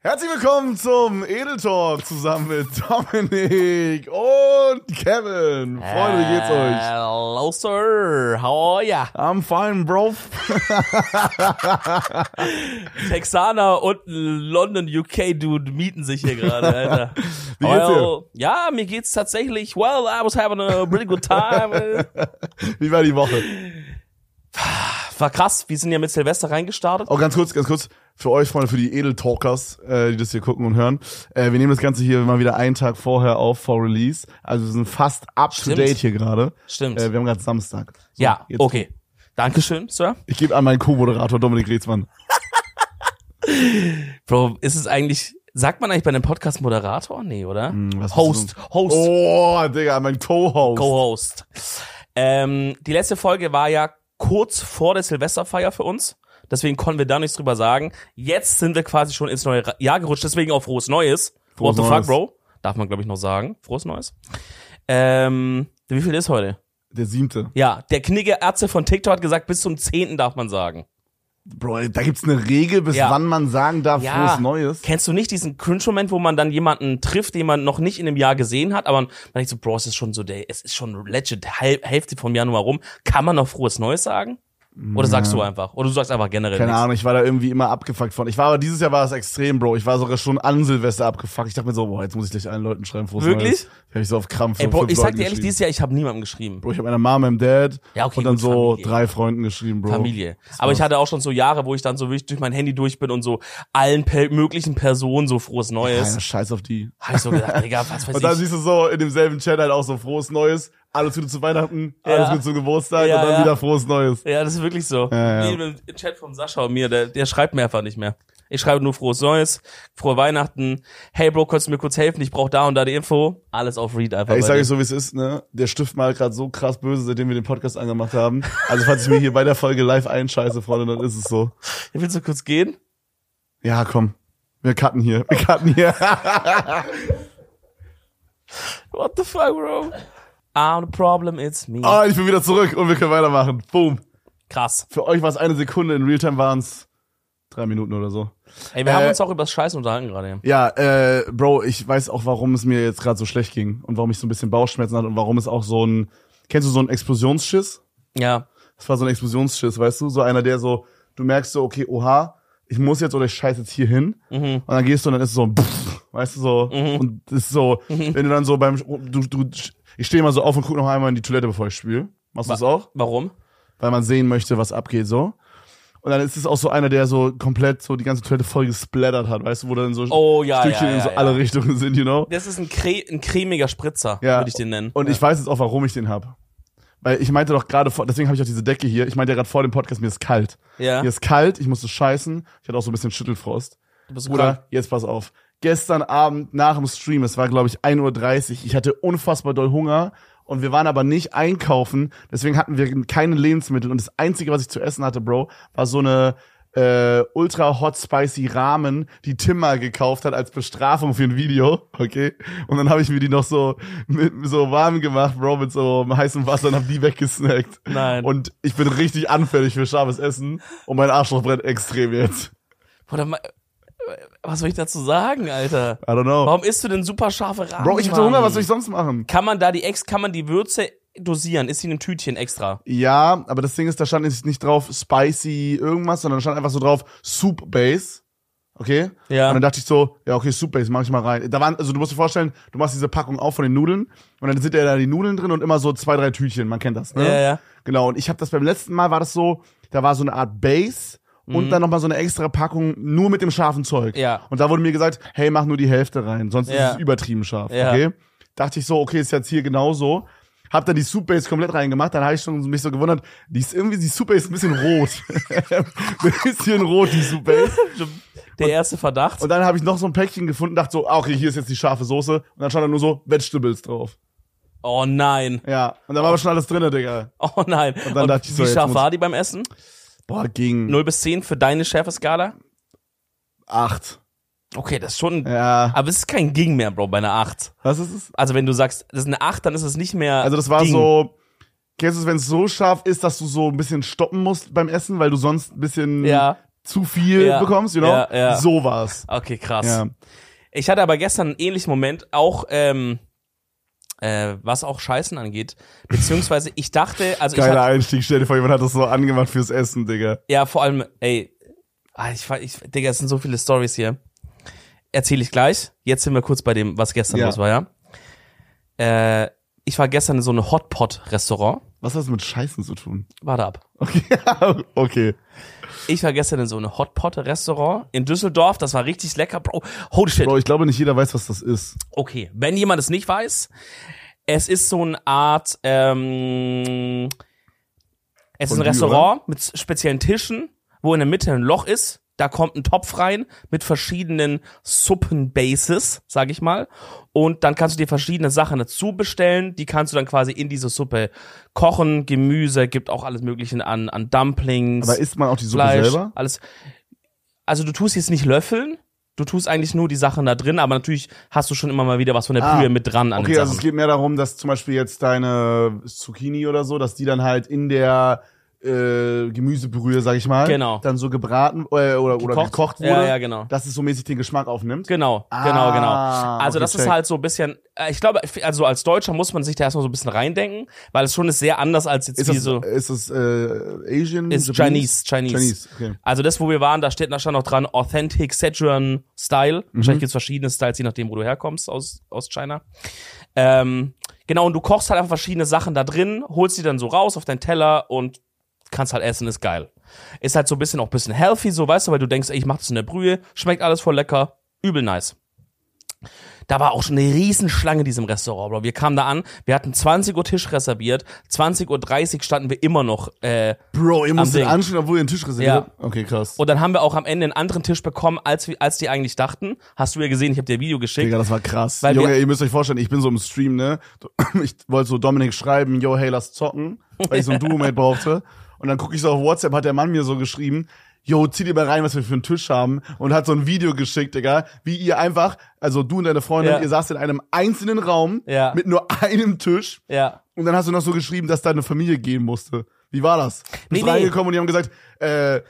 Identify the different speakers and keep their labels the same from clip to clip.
Speaker 1: Herzlich willkommen zum Edel Talk zusammen mit Dominik und Kevin. Freunde, wie geht's euch?
Speaker 2: Hello, sir. How are ya?
Speaker 1: I'm fine, bro.
Speaker 2: Texaner und London, UK Dude mieten sich hier gerade, Alter.
Speaker 1: Wie geht's dir?
Speaker 2: Ja, mir geht's tatsächlich. Well, I was having a pretty good time.
Speaker 1: Wie war die Woche?
Speaker 2: War krass. Wir sind ja mit Silvester reingestartet.
Speaker 1: Oh, ganz kurz, ganz kurz für euch, Freunde, für die Edel Talkers, äh, die das hier gucken und hören. Äh, wir nehmen das Ganze hier mal wieder einen Tag vorher auf, vor Release. Also wir sind fast up to
Speaker 2: Stimmt.
Speaker 1: date hier gerade.
Speaker 2: Stimmt.
Speaker 1: Äh, wir haben gerade Samstag. So,
Speaker 2: ja,
Speaker 1: jetzt-
Speaker 2: okay. Dankeschön, Sir.
Speaker 1: Ich gebe an meinen Co-Moderator Dominik Reetzmann.
Speaker 2: Bro, ist es eigentlich, sagt man eigentlich bei einem Podcast Moderator? Nee, oder?
Speaker 1: Hm, was
Speaker 2: Host, Host,
Speaker 1: Oh, Digga, mein Co-Host.
Speaker 2: Co-Host. Ähm, die letzte Folge war ja kurz vor der Silvesterfeier für uns. Deswegen konnten wir da nichts drüber sagen. Jetzt sind wir quasi schon ins neue Jahr gerutscht, deswegen auch frohes Neues.
Speaker 1: Frohes
Speaker 2: What the
Speaker 1: Neues.
Speaker 2: fuck, Bro? Darf man, glaube ich, noch sagen. Frohes Neues. Ähm, wie viel ist heute?
Speaker 1: Der siebte.
Speaker 2: Ja, der Knigge Ärzte von TikTok hat gesagt, bis zum 10. darf man sagen.
Speaker 1: Bro, da gibt's eine Regel, bis
Speaker 2: Ja.
Speaker 1: wann man sagen darf,
Speaker 2: Ja.
Speaker 1: frohes Neues.
Speaker 2: Kennst du nicht diesen Cringe-Moment, wo man dann jemanden trifft, den man noch nicht in einem Jahr gesehen hat, aber man denkt so, Bro, es ist schon so, der, es ist schon legit, Hälfte vom Januar rum. Kann man noch frohes Neues sagen? Oder sagst du einfach? Oder du sagst einfach generell
Speaker 1: Keine
Speaker 2: nichts?
Speaker 1: Ahnung, ich war da irgendwie immer abgefuckt von. Ich war aber dieses Jahr war es extrem, Bro. Ich war sogar schon an Silvester abgefuckt. Ich dachte mir so, boah, jetzt muss ich gleich allen Leuten schreiben, frohes
Speaker 2: Wirklich?
Speaker 1: Neues. Hab ich so auf Krampf.
Speaker 2: Ey, Bro, ich sag dir ehrlich, dieses Jahr, ich habe niemandem geschrieben.
Speaker 1: Bro, ich habe meiner Mama, meinem Dad
Speaker 2: Ja, okay,
Speaker 1: und dann
Speaker 2: gut,
Speaker 1: so
Speaker 2: Familie.
Speaker 1: drei Freunden geschrieben, Bro.
Speaker 2: Familie. Aber ich hatte auch schon so Jahre, wo ich dann so wirklich durch mein Handy durch bin und so allen per möglichen Personen so frohes Neues.
Speaker 1: Scheiß auf die.
Speaker 2: Hab ich so gedacht, Digga, was weiß
Speaker 1: Und dann
Speaker 2: ich.
Speaker 1: siehst du so in demselben Chat halt auch so frohes Neues, alles Gute zu Weihnachten, alles
Speaker 2: Ja.
Speaker 1: Gute zum Geburtstag
Speaker 2: Ja,
Speaker 1: und dann
Speaker 2: ja.
Speaker 1: wieder frohes Neues.
Speaker 2: Ja, das ist wirklich so.
Speaker 1: Ja, ja.
Speaker 2: Wie im Chat von Sascha und mir, der, der schreibt mir einfach nicht mehr. Ich schreibe nur frohes Neues, frohe Weihnachten. Hey Bro, kannst du mir kurz helfen? Ich brauche da und da die Info. Alles auf Read einfach.
Speaker 1: Ey, ich sage euch so, wie es ist, ne? Der Stift mal gerade so krass böse, seitdem wir den Podcast angemacht haben. Also falls ich mir hier bei der Folge live einscheiße, Freunde, dann ist es so.
Speaker 2: Willst du kurz gehen?
Speaker 1: Ja, komm. Wir cutten hier. Wir cutten hier.
Speaker 2: What the fuck, Bro? I'm the problem, it's me.
Speaker 1: Ah, ich bin wieder zurück und wir können weitermachen. Boom.
Speaker 2: Krass.
Speaker 1: Für euch war es eine Sekunde, in Realtime waren es drei Minuten oder so.
Speaker 2: Ey, wir
Speaker 1: Äh,
Speaker 2: haben uns auch über das Scheiß unterhalten gerade.
Speaker 1: Ja, äh, Bro, ich weiß auch, warum es mir jetzt gerade so schlecht ging und warum ich so ein bisschen Bauchschmerzen hatte und warum es auch so ein, kennst du so einen Explosionsschiss?
Speaker 2: Ja.
Speaker 1: Das war so ein Explosionsschiss, weißt du? So einer, der so, du merkst so, okay, oha, ich muss jetzt oder ich scheiß jetzt hier hin.
Speaker 2: Mhm.
Speaker 1: Und dann gehst du und dann ist es so, pff, weißt du, so, und das ist so,
Speaker 2: Mhm.
Speaker 1: wenn du dann so beim, du, du, ich stehe mal so auf und guck noch einmal in die Toilette, bevor ich spüle. Machst du das auch?
Speaker 2: Warum?
Speaker 1: Weil man sehen möchte, was abgeht, so. Und dann ist es auch so einer, der so komplett so die ganze Toilette voll gesplattert hat, weißt du, wo dann so
Speaker 2: Oh, ja,
Speaker 1: Stückchen
Speaker 2: ja, ja,
Speaker 1: in so alle Richtungen sind, you know?
Speaker 2: Das ist ein, cre ein cremiger Spritzer,
Speaker 1: Ja.
Speaker 2: würde ich den nennen.
Speaker 1: Und ich weiß jetzt auch, warum ich den hab. Weil ich meinte doch gerade vor, deswegen habe ich auch diese Decke hier. Ich meinte ja gerade vor dem Podcast, mir ist kalt.
Speaker 2: Ja.
Speaker 1: Mir ist kalt, ich musste scheißen. Ich hatte auch so ein bisschen Schüttelfrost.
Speaker 2: Du bist so
Speaker 1: Bruder,
Speaker 2: krank.
Speaker 1: jetzt pass auf. Gestern Abend nach dem Stream, es war glaube ich 1.30 Uhr, ich hatte unfassbar doll Hunger und wir waren aber nicht einkaufen, deswegen hatten wir keine Lebensmittel und das Einzige, was ich zu essen hatte, Bro, war so eine äh, ultra hot spicy Ramen, die Tim mal gekauft hat als Bestrafung für ein Video, okay? Und dann habe ich mir die noch so mit, so warm gemacht, Bro, mit so heißem Wasser und hab die weggesnackt.
Speaker 2: Nein.
Speaker 1: Und ich bin richtig anfällig für scharfes Essen und mein Arschloch brennt extrem jetzt.
Speaker 2: Oder was soll ich dazu sagen, Alter?
Speaker 1: I don't know.
Speaker 2: Warum isst du denn super scharfe Rahmen?
Speaker 1: Bro, ich hatte? Hunger, was soll ich sonst machen?
Speaker 2: Kann man da die Ex, kann man die Würze dosieren? Ist sie in einem Tütchen extra?
Speaker 1: Ja, aber das Ding ist, da stand jetzt nicht drauf spicy irgendwas, sondern da stand einfach so drauf Soup Base. Okay?
Speaker 2: Ja.
Speaker 1: Und dann dachte ich so, ja, okay, Soup Base, mach ich mal rein. Da waren, also du musst dir vorstellen, du machst diese Packung auf von den Nudeln und dann sind ja da die Nudeln drin und immer so zwei, drei Tütchen, man kennt das, ne?
Speaker 2: Ja, ja.
Speaker 1: Genau, und ich habe das beim letzten Mal war das so, da war so eine Art Base und dann nochmal so eine extra Packung nur mit dem scharfen Zeug.
Speaker 2: Mhm. Ja.
Speaker 1: Und da wurde mir gesagt, hey, mach nur die Hälfte rein, sonst
Speaker 2: Ja.
Speaker 1: ist es übertrieben scharf.
Speaker 2: Ja.
Speaker 1: Okay? Dachte ich so, okay, ist jetzt hier genauso. Hab dann die Soup Base komplett reingemacht, dann habe ich schon mich so gewundert, die ist irgendwie, die Soup Base ist ein bisschen rot. ein bisschen rot, die Soup Base.
Speaker 2: Der erste Verdacht.
Speaker 1: Und dann habe ich noch so ein Päckchen gefunden, dachte so, ah, okay, hier ist jetzt die scharfe Soße. Und dann stand da nur so Vegetables drauf.
Speaker 2: Oh nein.
Speaker 1: Ja. Und da war aber schon alles drinne, Digga.
Speaker 2: Oh nein.
Speaker 1: Und dann dachte ich so,
Speaker 2: wie scharf war die beim Essen?
Speaker 1: Boah, ging
Speaker 2: 0 bis 10 für deine Schärfeskala?
Speaker 1: acht.
Speaker 2: Okay, das ist schon.
Speaker 1: Ja.
Speaker 2: Aber es ist kein Ging mehr, Bro, bei einer 8.
Speaker 1: Was ist es?
Speaker 2: Also wenn du sagst, das ist eine 8, dann ist es nicht mehr.
Speaker 1: Also das war
Speaker 2: Ging.
Speaker 1: so, kennst du es, wenn es so scharf ist, dass du so ein bisschen stoppen musst beim Essen, weil du sonst ein bisschen
Speaker 2: Ja.
Speaker 1: zu viel
Speaker 2: Ja.
Speaker 1: bekommst, you know?
Speaker 2: Ja, ja.
Speaker 1: So war's.
Speaker 2: Okay, krass.
Speaker 1: Ja.
Speaker 2: Ich hatte aber gestern einen ähnlichen Moment, auch ähm, äh, was auch Scheißen angeht. Beziehungsweise ich dachte, also ich
Speaker 1: Geiler Einstieg, stell dir vor, jemand hat das so angemacht fürs Essen, Digga.
Speaker 2: ja vor allem, ey, ah, ich, ich, Digga, es sind so viele Stories hier. Erzähle ich gleich. Jetzt sind wir kurz bei dem, was gestern
Speaker 1: Ja.
Speaker 2: los war, ja. Äh, ich war gestern in so einem Hotpot-Restaurant.
Speaker 1: Was hat das mit Scheißen zu tun?
Speaker 2: Warte ab.
Speaker 1: Okay, okay.
Speaker 2: Ich war gestern in so einem Hotpot-Restaurant in Düsseldorf. Das war richtig lecker, Bro. Holy shit.
Speaker 1: Bro, ich glaube nicht jeder weiß, was das ist.
Speaker 2: Okay, wenn jemand es nicht weiß, es ist so eine Art, ähm, es ist ein Restaurant mit speziellen Tischen, wo in der Mitte ein Loch ist. Da kommt ein Topf rein mit verschiedenen Suppenbases, sag ich mal. Und dann kannst du dir verschiedene Sachen dazu bestellen. Die kannst du dann quasi in diese Suppe kochen. Gemüse, gibt auch alles Mögliche an, an Dumplings.
Speaker 1: Aber isst man auch die Suppe
Speaker 2: Fleisch,
Speaker 1: selber?
Speaker 2: alles. Also du tust jetzt nicht löffeln, du tust eigentlich nur die Sachen da drin, aber natürlich hast du schon immer mal wieder was von der
Speaker 1: Ah,
Speaker 2: Brühe mit dran an
Speaker 1: Okay, also es geht mehr darum, dass zum Beispiel jetzt deine Zucchini oder so, dass die dann halt in der äh, Gemüsebrühe, sag ich mal,
Speaker 2: Genau.
Speaker 1: dann so gebraten äh, oder, oder
Speaker 2: Gekocht?
Speaker 1: gekocht wurde,
Speaker 2: Ja, ja, genau.
Speaker 1: dass es so mäßig den Geschmack aufnimmt.
Speaker 2: Genau,
Speaker 1: Ah,
Speaker 2: genau, genau. Also
Speaker 1: okay,
Speaker 2: das ist
Speaker 1: check.
Speaker 2: halt so ein bisschen, äh, ich glaube, also als Deutscher muss man sich da erstmal so ein bisschen reindenken, weil es schon ist sehr anders als jetzt
Speaker 1: Ist
Speaker 2: wie
Speaker 1: das,
Speaker 2: so.
Speaker 1: ist das äh, Asian?
Speaker 2: Ist
Speaker 1: Japanese?
Speaker 2: Chinese, Chinese.
Speaker 1: Chinese, okay.
Speaker 2: Also das, wo wir waren, da steht, da stand noch dran Authentic Sichuan Style.
Speaker 1: Mhm.
Speaker 2: Wahrscheinlich gibt's verschiedene Styles, je nachdem, wo du herkommst aus, aus China. Ähm, genau, und du kochst halt einfach verschiedene Sachen da drin, holst die dann so raus auf deinen Teller und kannst halt essen, ist geil. Ist halt so ein bisschen auch ein bisschen healthy, so weißt du, weil du denkst, ey, ich mach das in der Brühe, schmeckt alles voll lecker, übel nice. Da war auch schon eine Riesenschlange in diesem Restaurant, Bro. Wir kamen da an, wir hatten 20 Uhr Tisch reserviert, 20.30 Uhr standen wir immer noch äh,
Speaker 1: Bro, ihr den anstehen, obwohl ihr einen Tisch reserviert
Speaker 2: Ja.
Speaker 1: habt? Okay, krass.
Speaker 2: Und dann haben wir auch am Ende einen anderen Tisch bekommen, als, als die eigentlich dachten. Hast du ja gesehen, ich habe dir ein Video geschickt.
Speaker 1: Digga, das war krass.
Speaker 2: Weil
Speaker 1: Junge,
Speaker 2: wir-
Speaker 1: ihr müsst euch vorstellen, ich bin so im Stream, ne? Ich wollte so Dominik schreiben, yo, hey, lass zocken, weil ich so ein Duo-Mate brauchte. Und dann gucke ich so auf WhatsApp, hat der Mann mir so geschrieben, yo, zieh dir mal rein, was wir für einen Tisch haben. Und hat so ein Video geschickt, Digga, wie ihr einfach, also du und deine Freundin,
Speaker 2: Ja.
Speaker 1: ihr saßt in einem einzelnen Raum
Speaker 2: Ja.
Speaker 1: mit nur einem Tisch.
Speaker 2: Ja.
Speaker 1: Und dann hast du noch so geschrieben, dass deine Familie gehen musste. Wie war das? Bist
Speaker 2: Nee,
Speaker 1: nee,
Speaker 2: nee.
Speaker 1: reingekommen und die haben gesagt, äh,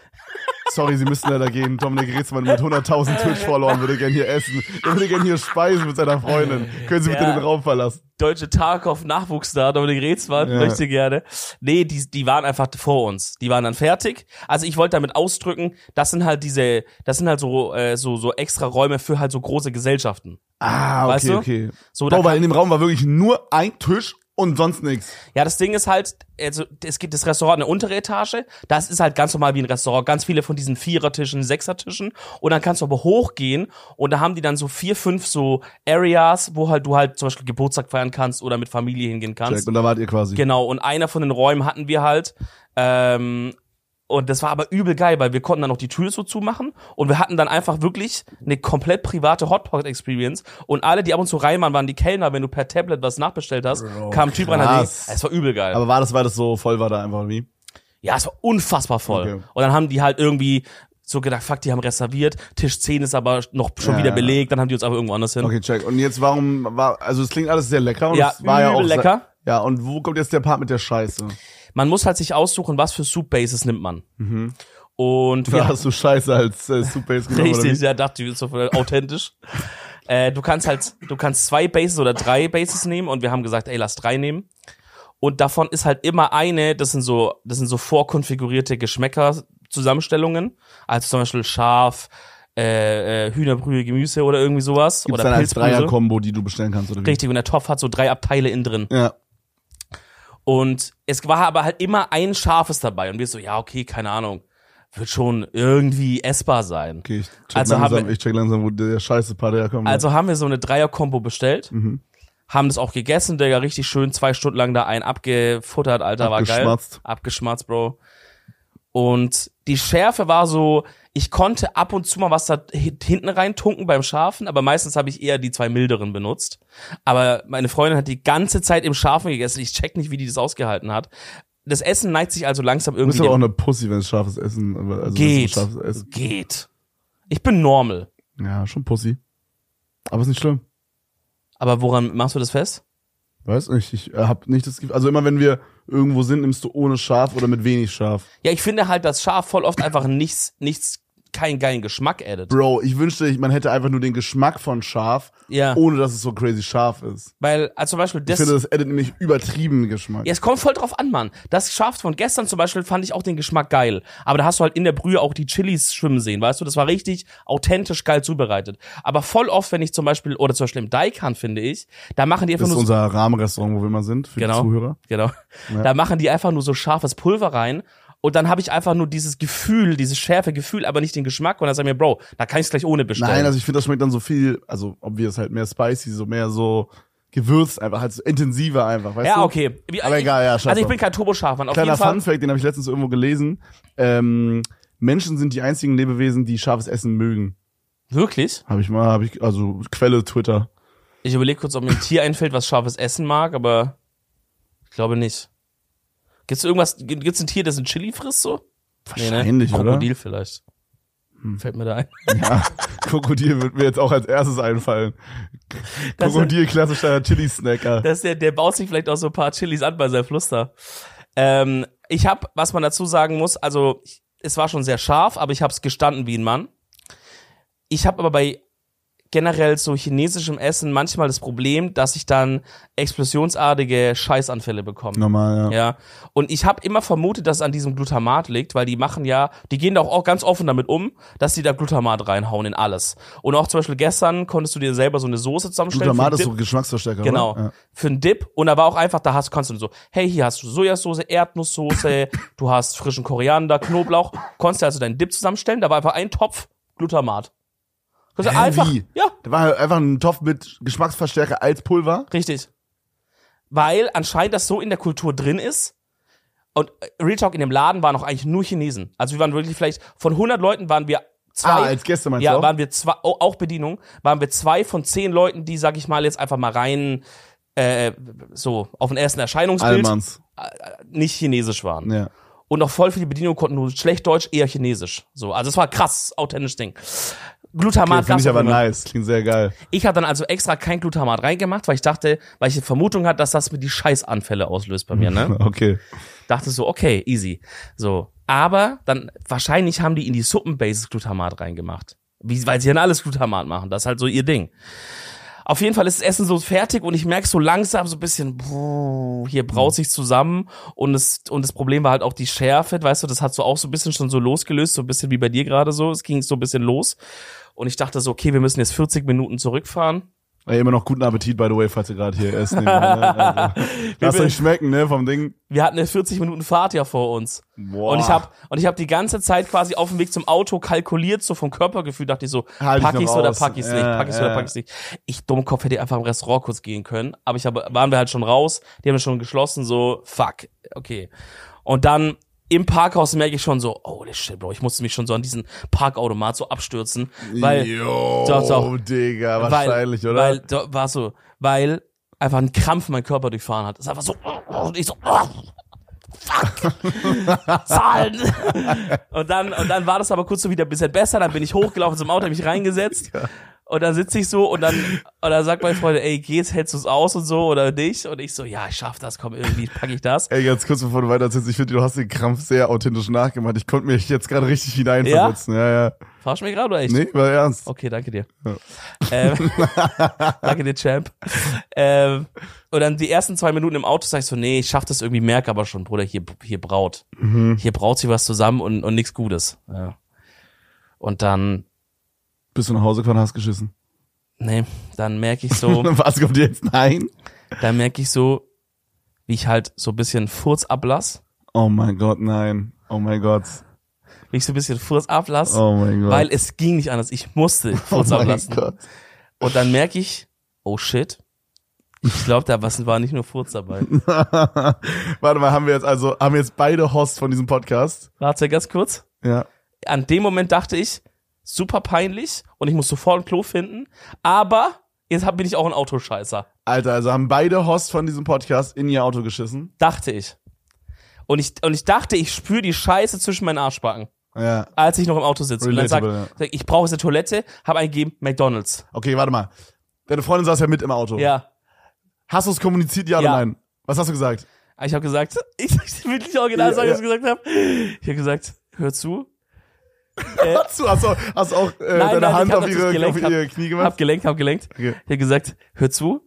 Speaker 1: sorry, sie müssen leider gehen. Dominik Reetzmann mit 100.000 Twitch-Followern würde gern hier essen. Er würde gern hier speisen mit seiner Freundin. Können Sie bitte
Speaker 2: Ja.
Speaker 1: den Raum verlassen?
Speaker 2: Deutsche Tarkov Nachwuchsstar, Dominik Reetzmann,
Speaker 1: Ja.
Speaker 2: möchte gerne. Nee, die, die waren einfach vor uns. Die waren dann fertig. Also ich wollte damit ausdrücken, das sind halt diese, das sind halt so, äh, so, so extra Räume für halt so große Gesellschaften.
Speaker 1: Ah, okay,
Speaker 2: Weißt du?
Speaker 1: okay.
Speaker 2: So, da
Speaker 1: Bro, weil in dem Raum war wirklich nur ein Tisch und sonst nichts.
Speaker 2: Ja, das Ding ist halt, also es gibt das Restaurant eine untere Etage, das ist halt ganz normal wie ein Restaurant, ganz viele von diesen Vierertischen, Sechsertischen und dann kannst du aber hochgehen und da haben die dann so vier, fünf so Areas, wo halt du halt zum Beispiel Geburtstag feiern kannst oder mit Familie hingehen kannst.
Speaker 1: Check. Und da wart ihr quasi.
Speaker 2: Genau, und einer von den Räumen hatten wir halt. Ähm, und das war aber übel geil, weil wir konnten dann noch die Tür so zumachen und wir hatten dann einfach wirklich eine komplett private Hotpot-Experience und alle, die ab und zu rein waren, waren die Kellner, wenn du per Tablet was nachbestellt hast,
Speaker 1: Bro,
Speaker 2: kam ein Typ rein und hat es war übel geil.
Speaker 1: Aber war das, weil das so voll war da einfach, wie?
Speaker 2: ja, es war unfassbar voll.
Speaker 1: Okay.
Speaker 2: Und dann haben die halt irgendwie so gedacht, fuck, die haben reserviert, Tisch 10 ist aber noch schon
Speaker 1: Ja,
Speaker 2: wieder belegt, dann haben die uns aber irgendwo anders hin.
Speaker 1: Okay, check. Und jetzt, warum war, also es klingt alles sehr lecker und
Speaker 2: Ja,
Speaker 1: es war ja auch
Speaker 2: lecker.
Speaker 1: Ja, und wo kommt jetzt der Part mit der Scheiße?
Speaker 2: Man muss halt sich aussuchen, was für Soup Bases nimmt man. Und wir
Speaker 1: Da hast du Scheiße als äh, Soup Base genommen,
Speaker 2: Richtig, ja, dachte ich, ist so authentisch. äh, du kannst halt, du kannst zwei Bases oder drei Bases nehmen und wir haben gesagt, ey, lass drei nehmen. Und davon ist halt immer eine, das sind so, das sind so vorkonfigurierte Geschmäcker-Zusammenstellungen. Also zum Beispiel Schaf, äh, äh, Hühnerbrühe, Gemüse oder irgendwie sowas.
Speaker 1: Gibt's
Speaker 2: oder
Speaker 1: dann als. Dreier-Kombo, die du bestellen kannst, oder wie?
Speaker 2: Richtig, und der Topf hat so drei Abteile innen drin.
Speaker 1: Ja.
Speaker 2: Und es war aber halt immer ein scharfes dabei. Und wir so, ja, okay, keine Ahnung. Wird schon irgendwie essbar sein.
Speaker 1: Okay, ich check,
Speaker 2: Also haben
Speaker 1: langsam,
Speaker 2: wir-
Speaker 1: ich check langsam, wo der Scheiße-Part herkommt.
Speaker 2: Also haben wir so eine Dreier-Kombo bestellt,
Speaker 1: Mhm.
Speaker 2: haben das auch gegessen, Digga, richtig schön zwei Stunden lang da ein abgefuttert, Alter, war geil.
Speaker 1: Abgeschmatzt.
Speaker 2: Abgeschmatzt, Bro. Und die Schärfe war so, ich konnte ab und zu mal was da hi- hinten rein tunken beim Scharfen, aber meistens habe ich eher die zwei milderen benutzt. Aber meine Freundin hat die ganze Zeit im Scharfen gegessen. Ich check nicht, wie die das ausgehalten hat. Das Essen neigt sich also langsam
Speaker 1: Du bist
Speaker 2: irgendwie
Speaker 1: aber auch eine Pussy, wenn es scharfes Essen, also
Speaker 2: geht.
Speaker 1: Scharfes Essen.
Speaker 2: Geht. Ich bin normal.
Speaker 1: Ja, schon Pussy. Aber ist nicht schlimm.
Speaker 2: Aber woran machst du das fest?
Speaker 1: Weiß nicht, ich äh, hab nicht das Gefühl, also immer wenn wir irgendwo sind, nimmst du ohne Schaf oder mit wenig Schaf.
Speaker 2: Ja, ich finde halt, dass Schaf voll oft einfach nichts, nichts keinen geilen Geschmack addet.
Speaker 1: Bro, ich wünschte, ich- man hätte einfach nur den Geschmack von scharf,
Speaker 2: Ja.
Speaker 1: ohne dass es so crazy scharf ist.
Speaker 2: Weil, also zum Beispiel
Speaker 1: Ich
Speaker 2: das.
Speaker 1: finde, das addet nämlich übertrieben Geschmack.
Speaker 2: Ja, es kommt voll drauf an, Mann. Das Schaf von gestern zum Beispiel fand ich auch den Geschmack geil. Aber da hast du halt in der Brühe auch die Chilis schwimmen sehen, weißt du? Das war richtig authentisch geil zubereitet. Aber voll oft, wenn ich zum Beispiel, oder zum Beispiel im Daikan, finde ich, da machen die einfach
Speaker 1: Das ist
Speaker 2: nur so,
Speaker 1: unser Rahmenrestaurant, wo wir mal sind, für
Speaker 2: Genau.
Speaker 1: die Zuhörer.
Speaker 2: genau, da machen die einfach nur so scharfes Pulver rein. Und dann habe ich einfach nur dieses Gefühl, dieses schärfe Gefühl, aber nicht den Geschmack. Und dann sag ich mir, Bro, da kann ich gleich ohne bestellen.
Speaker 1: Nein, also ich finde, das schmeckt dann so viel, also ob wir es halt mehr spicy, so mehr so gewürzt, einfach halt so intensiver einfach, weißt du?
Speaker 2: ja, okay. Wie,
Speaker 1: Aber egal, ja, scheiß
Speaker 2: Also ich bin kein Turboscharf, Mann. Auf
Speaker 1: Kleiner
Speaker 2: jeden Fall.
Speaker 1: Funfact, den habe ich letztens irgendwo gelesen. Ähm, Menschen sind die einzigen Lebewesen, die scharfes Essen mögen.
Speaker 2: Wirklich?
Speaker 1: Habe ich mal, habe ich, also Quelle Twitter.
Speaker 2: Ich überlege kurz, ob mir ein Tier einfällt, was scharfes Essen mag, aber ich glaube nicht. Gibt's irgendwas, gibt's ein Tier, das ein Chili frisst so?
Speaker 1: Wahrscheinlich,
Speaker 2: nee, ne?
Speaker 1: oder?
Speaker 2: Krokodil vielleicht. Fällt mir da ein.
Speaker 1: Ja, Krokodil wird mir jetzt auch als erstes einfallen.
Speaker 2: Das-
Speaker 1: Krokodil, klassischer Chili-Snacker.
Speaker 2: Das ist der, der baut sich vielleicht auch so ein paar Chilis an bei seinem Fluss da. Ähm, ich habe, was man dazu sagen muss, also ich, es war schon sehr scharf, aber ich habe es gestanden wie ein Mann. Ich habe aber bei generell so chinesischem Essen manchmal das Problem, dass ich dann explosionsartige Scheißanfälle bekomme.
Speaker 1: Normal, ja.
Speaker 2: Ja, und ich habe immer vermutet, dass es an diesem Glutamat liegt, weil die machen ja, die gehen da auch ganz offen damit um, dass die da Glutamat reinhauen in alles. Und auch zum Beispiel gestern konntest du dir selber so eine Soße zusammenstellen.
Speaker 1: Glutamat ist so. Geschmacksverstärker,
Speaker 2: Genau.
Speaker 1: Ja.
Speaker 2: Für einen Dip. Und da war auch einfach, da hast, kannst du so, hey, hier hast du Sojasauce, Erdnusssoße, du hast frischen Koriander, Knoblauch. Konntest dir also deinen Dip zusammenstellen. Da war einfach ein Topf Glutamat. Kannst du einfach,
Speaker 1: wie?
Speaker 2: ja,
Speaker 1: Da war einfach ein Topf mit Geschmacksverstärker als Pulver.
Speaker 2: Richtig. Weil anscheinend das so in der Kultur drin ist. Und äh, Real Talk in dem Laden waren auch eigentlich nur Chinesen. Also wir waren wirklich vielleicht, von 100 Leuten waren wir zwei.
Speaker 1: Ah, als Gäste meinst
Speaker 2: ja,
Speaker 1: du auch?
Speaker 2: waren wir zwei, auch Bedienung, waren wir zwei von zehn Leuten, die, sag ich mal, jetzt einfach mal rein, äh, so, auf den ersten Erscheinungsbild
Speaker 1: Allmanns.
Speaker 2: nicht chinesisch waren.
Speaker 1: Ja.
Speaker 2: Und auch voll viele Bedienungen konnten nur schlecht Deutsch, eher chinesisch. So, also es war krass, authentisches Ding. Glutamat
Speaker 1: Okay, Finde ich aber nice. Klingt sehr geil.
Speaker 2: Ich habe dann also extra kein Glutamat reingemacht, weil ich dachte, weil ich die Vermutung hatte, dass das mir die Scheißanfälle auslöst bei mir, ne?
Speaker 1: Okay.
Speaker 2: dachte so, okay, easy. So. Aber dann, wahrscheinlich haben die in die Suppenbases Glutamat reingemacht. Wie, weil sie dann alles Glutamat machen. Das ist halt so ihr Ding. Auf jeden Fall ist das Essen so fertig und ich merke so langsam so ein bisschen, puh, hier braut sich zusammen. Und es, und das Problem war halt auch die Schärfe, weißt du, das hat so auch so ein bisschen schon so losgelöst, so ein bisschen wie bei dir gerade so, es ging so ein bisschen los. Und ich dachte so, okay, wir müssen jetzt 40 Minuten zurückfahren.
Speaker 1: Ey, immer noch guten Appetit, by the way, falls ihr gerade hier essen. Ne? Also, lasst euch schmecken, ne, vom Ding.
Speaker 2: Wir hatten eine 40 Minuten Fahrt ja vor uns.
Speaker 1: Boah.
Speaker 2: Und ich habe und ich habe die ganze Zeit quasi auf dem Weg zum Auto kalkuliert, so vom Körpergefühl dachte ich so,
Speaker 1: Halt ich
Speaker 2: pack ich's oder pack ich's nicht,
Speaker 1: Ja,
Speaker 2: pack ich's
Speaker 1: ja.
Speaker 2: oder pack ich's nicht. Ich Dummkopf hätte einfach im Restaurant kurz gehen können, aber ich habe waren wir halt schon raus, die haben schon geschlossen so, fuck, okay. Und dann im Parkhaus merke ich schon so, oh shit, Bro, ich musste mich schon so an diesen Parkautomat so abstürzen, weil
Speaker 1: Yo,
Speaker 2: Doch, doch.
Speaker 1: Digga, wahrscheinlich,
Speaker 2: weil,
Speaker 1: oder?
Speaker 2: Weil, do, war so, weil einfach ein Krampf meinen Körper durchfahren hat. Das ist einfach so, und ich so, oh, fuck, Zahlen. und dann, und dann war das aber kurz so wieder ein bisschen besser, dann bin ich hochgelaufen zum Auto, hab mich reingesetzt. Und dann sitze ich so und dann, und dann sagt mein Freund, ey, geht's, hältst du's aus und so oder nicht? Und ich so, ja, ich schaff das, komm, irgendwie pack ich das.
Speaker 1: Ey, ganz kurz bevor du weiter erzählst, ich finde, du hast den Krampf sehr authentisch nachgemacht. Ich konnte mich jetzt gerade richtig hineinversetzen. Ja, ja.
Speaker 2: Verarsch mich gerade oder echt?
Speaker 1: Nee, war ernst.
Speaker 2: Okay, danke dir. Ähm, danke dir, Champ. Ähm, und dann die ersten zwei Minuten im Auto sag ich so, nee, ich schaff das irgendwie, merke aber schon, Bruder, hier, hier braut. Hier braut sich was zusammen und, und nichts Gutes. Ja. Und dann,
Speaker 1: Bist du nach Hause gefahren, hast geschissen.
Speaker 2: nee, dann merke ich so,
Speaker 1: Was kommt jetzt? Nein?
Speaker 2: dann merke ich so, wie ich halt so ein bisschen Furz ablass,
Speaker 1: Oh mein Gott, nein. Oh mein Gott.
Speaker 2: wie ich so ein bisschen Furz ablass,
Speaker 1: Oh mein Gott.
Speaker 2: weil es ging nicht anders. Ich musste
Speaker 1: oh
Speaker 2: Furz
Speaker 1: mein
Speaker 2: ablassen.
Speaker 1: Gott.
Speaker 2: Und dann merke ich, oh shit, ich glaube, da was war nicht nur Furz dabei.
Speaker 1: Warte mal, haben wir jetzt also, haben wir jetzt beide Hosts von diesem Podcast?
Speaker 2: Warte ganz kurz.
Speaker 1: Ja.
Speaker 2: An dem Moment dachte ich, super peinlich und ich muss sofort ein Klo finden. Aber jetzt hab, bin ich auch ein Autoscheißer.
Speaker 1: Alter, also haben beide Hosts von diesem Podcast in ihr Auto geschissen.
Speaker 2: Dachte ich. Und ich, und ich dachte, ich spüre die Scheiße zwischen meinen Arschbacken,
Speaker 1: Ja.
Speaker 2: als ich noch im Auto sitze. Und dann sag,
Speaker 1: Relatable,
Speaker 2: sag ich brauche jetzt eine Toilette, habe eingegeben, McDonalds.
Speaker 1: Okay, warte mal. Deine Freundin saß ja mit im Auto.
Speaker 2: Ja.
Speaker 1: Hast du es kommuniziert, ja,
Speaker 2: Ja.
Speaker 1: oder nein? Was hast du gesagt?
Speaker 2: Ich habe gesagt, ich, ich will nicht original
Speaker 1: Ja,
Speaker 2: sagen, was
Speaker 1: ja.
Speaker 2: ich gesagt habe. Ich habe gesagt, hör zu, Äh,
Speaker 1: Hast du, hast du, hast auch äh,
Speaker 2: Nein,
Speaker 1: deine
Speaker 2: nein,
Speaker 1: Hand auf
Speaker 2: das
Speaker 1: ihre,
Speaker 2: gelenkt,
Speaker 1: auf ihre Knie gemacht?
Speaker 2: hab gelenkt, hab gelenkt.
Speaker 1: Okay.
Speaker 2: Ich hab gesagt, hör zu,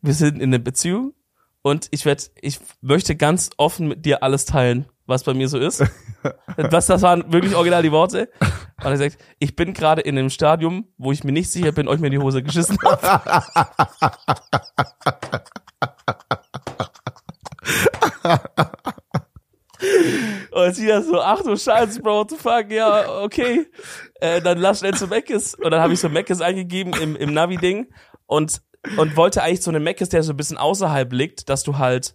Speaker 2: wir sind in einer Beziehung und ich werd, ich möchte ganz offen mit dir alles teilen, was bei mir so ist. was, das waren wirklich original die Worte. Und er sagt, ich bin gerade in einem Stadium, wo ich mir nicht sicher bin, euch mir in die Hose geschissen habe. Dann so, ach du Scheiße, Bro, what the fuck, ja, okay. Äh, dann lass schnell zu Meckes. Und dann habe ich so Meckes eingegeben im, im Navi-Ding und, und wollte eigentlich so eine Meckes, der so ein bisschen außerhalb liegt, dass du halt,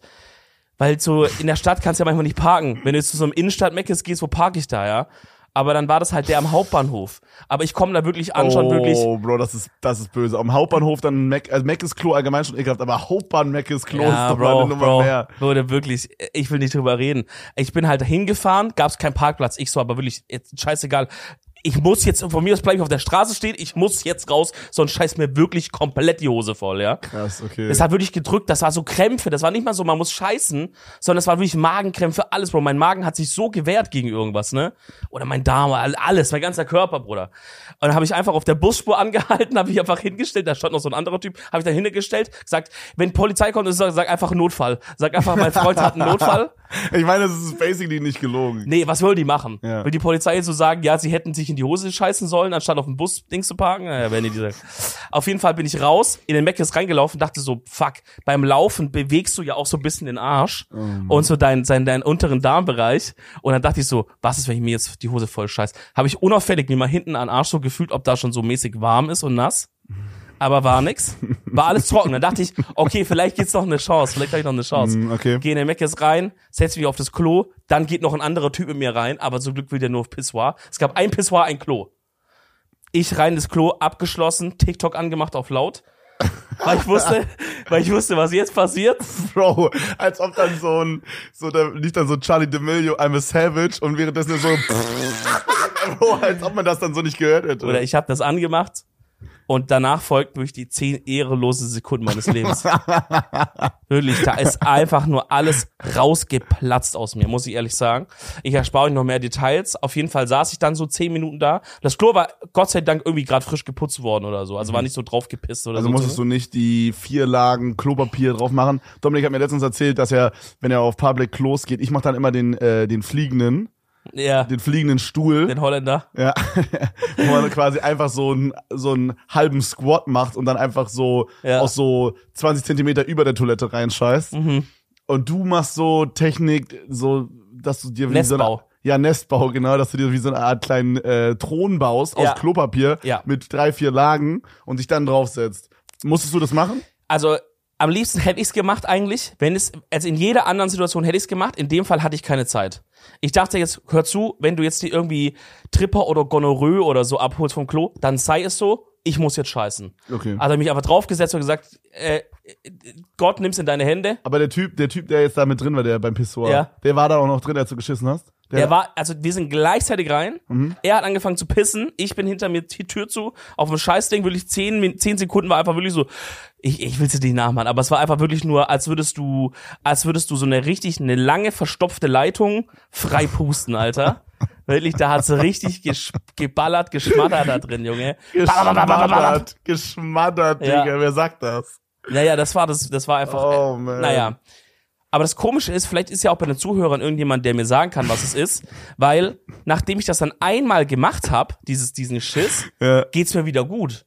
Speaker 2: weil so in der Stadt kannst du ja manchmal nicht parken. Wenn du jetzt zu so einem Innenstadt-Meckes gehst, wo park ich da, ja? Aber dann war das halt der am Hauptbahnhof. Aber ich komme da wirklich an, schon wirklich.
Speaker 1: Oh, Bro, das ist, das ist böse. Am Hauptbahnhof dann Mac, also Mac ist Klo allgemein schon ekelhaft, aber Hauptbahn Mac ist Klo ist
Speaker 2: Ja,
Speaker 1: doch mal
Speaker 2: Bro,
Speaker 1: eine Nummer
Speaker 2: Bro,
Speaker 1: mehr.
Speaker 2: Wurde wirklich, ich will nicht drüber reden. Ich bin halt hingefahren, gab's keinen Parkplatz. Ich so, aber wirklich, jetzt scheißegal. Ich muss jetzt, von mir aus bleibe ich auf der Straße stehen, ich muss jetzt raus, sonst scheiß mir wirklich komplett die Hose voll, ja.
Speaker 1: Krass, okay.
Speaker 2: Es hat wirklich gedrückt, das war so Krämpfe, das war nicht mal so, man muss scheißen, sondern es war wirklich Magenkrämpfe, alles, Bro. Mein Magen hat sich so gewehrt gegen irgendwas, ne? Oder mein Darm, alles, mein ganzer Körper, Bruder. Und dann habe ich einfach auf der Busspur angehalten, habe ich einfach hingestellt, da stand noch so ein anderer Typ, habe ich da hingestellt, gesagt, wenn Polizei kommt, sag, sag einfach Notfall. Sag einfach, mein Freund hat einen Notfall.
Speaker 1: ich meine, das ist basically nicht gelogen.
Speaker 2: Nee, was wollen die machen?
Speaker 1: Ja.
Speaker 2: Will die Polizei so sagen, ja, sie hätten sich in die Hose scheißen sollen, anstatt auf dem Bus Dings zu parken? Ja, wenn diese. Auf jeden Fall bin ich raus, in den Meckes reingelaufen, dachte so, fuck, beim Laufen bewegst du ja auch so ein bisschen den Arsch und so deinen dein, deinen unteren Darmbereich. Und dann dachte ich so, was ist, wenn ich mir jetzt die Hose voll scheiß? Habe ich unauffällig mir mal hinten an den Arsch so gefühlt, ob da schon so mäßig warm ist und nass. Aber war nix. War alles trocken. Dann dachte ich, okay, vielleicht gibt's noch eine Chance. Vielleicht habe ich noch eine Chance.
Speaker 1: Mm, okay.
Speaker 2: Geh in den Meckes rein, setz mich auf das Klo, dann geht noch ein anderer Typ mit mir rein, aber zum Glück will der nur auf Pissoir. Es gab ein Pissoir, ein Klo. Ich rein ins Klo, abgeschlossen, TikTok angemacht auf laut. Weil ich wusste, weil ich wusste, was jetzt passiert.
Speaker 1: Bro, als ob dann so ein, so da liegt dann so Charlie D'Amelio, I'm a Savage und währenddessen so, Bro, als ob man das dann so nicht gehört hätte.
Speaker 2: Oder ich habe das angemacht und danach folgten wirklich die zehn ehrenlosen Sekunden meines Lebens. Wirklich, da ist einfach nur alles rausgeplatzt aus mir, muss ich ehrlich sagen. Ich erspare euch noch mehr Details. Auf jeden Fall saß ich dann so zehn Minuten da. Das Klo war Gott sei Dank irgendwie gerade frisch geputzt worden oder so. Also war nicht so draufgepisst oder
Speaker 1: Also
Speaker 2: so.
Speaker 1: musstest du nicht die vier Lagen Klopapier drauf machen. Dominik hat mir letztens erzählt, dass er, wenn er auf Public Klos geht, ich mache dann immer den, äh, den fliegenden,
Speaker 2: ja,
Speaker 1: den fliegenden Stuhl.
Speaker 2: den Holländer.
Speaker 1: Ja, wo man quasi einfach so einen so einen halben Squat macht und dann einfach so
Speaker 2: Ja.
Speaker 1: aus so 20 Zentimeter über der Toilette reinscheißt.
Speaker 2: Mhm.
Speaker 1: Und du machst so Technik, so dass du dir wie so eine,
Speaker 2: Nestbau.
Speaker 1: ja Nestbau genau, dass du dir wie so eine Art kleinen äh, Thron baust aus
Speaker 2: Ja.
Speaker 1: Klopapier
Speaker 2: Ja.
Speaker 1: mit drei vier Lagen und dich dann draufsetzt. Musstest du das machen?
Speaker 2: Also am liebsten hätte ich's gemacht eigentlich, wenn es, also in jeder anderen Situation hätte ich's gemacht. In dem Fall hatte ich keine Zeit. Ich dachte jetzt, hör zu, wenn du jetzt die irgendwie Tripper oder Gonorrhoe oder so abholst vom Klo, dann sei es so, ich muss jetzt scheißen.
Speaker 1: Okay.
Speaker 2: Also mich einfach draufgesetzt und gesagt, äh, Gott nimm's in deine Hände.
Speaker 1: Aber der Typ, der Typ, der jetzt da mit drin war, der beim Pissoir,
Speaker 2: Ja.
Speaker 1: der war da auch noch drin, als du geschissen hast.
Speaker 2: Der war, also wir sind gleichzeitig rein.
Speaker 1: Mhm.
Speaker 2: Er hat angefangen zu pissen. Ich bin hinter mir die Tür zu. Auf dem Scheißding wirklich zehn, zehn Sekunden war einfach wirklich so. Ich, ich will es dir nicht nachmachen, aber es war einfach wirklich nur, als würdest du, als würdest du so eine richtig, eine lange verstopfte Leitung frei pusten, Alter. wirklich, da hat's richtig gesch geballert, geschmattert da drin, Junge.
Speaker 1: geschmattert, geschmattert,
Speaker 2: Ja.
Speaker 1: Digga, wer sagt das?
Speaker 2: Naja, das war das, das war einfach.
Speaker 1: Oh, man.
Speaker 2: Naja. Aber das Komische ist, vielleicht ist ja auch bei den Zuhörern irgendjemand, der mir sagen kann, was es ist, weil nachdem ich das dann einmal gemacht habe, dieses diesen Schiss,
Speaker 1: Ja.
Speaker 2: geht's mir wieder gut.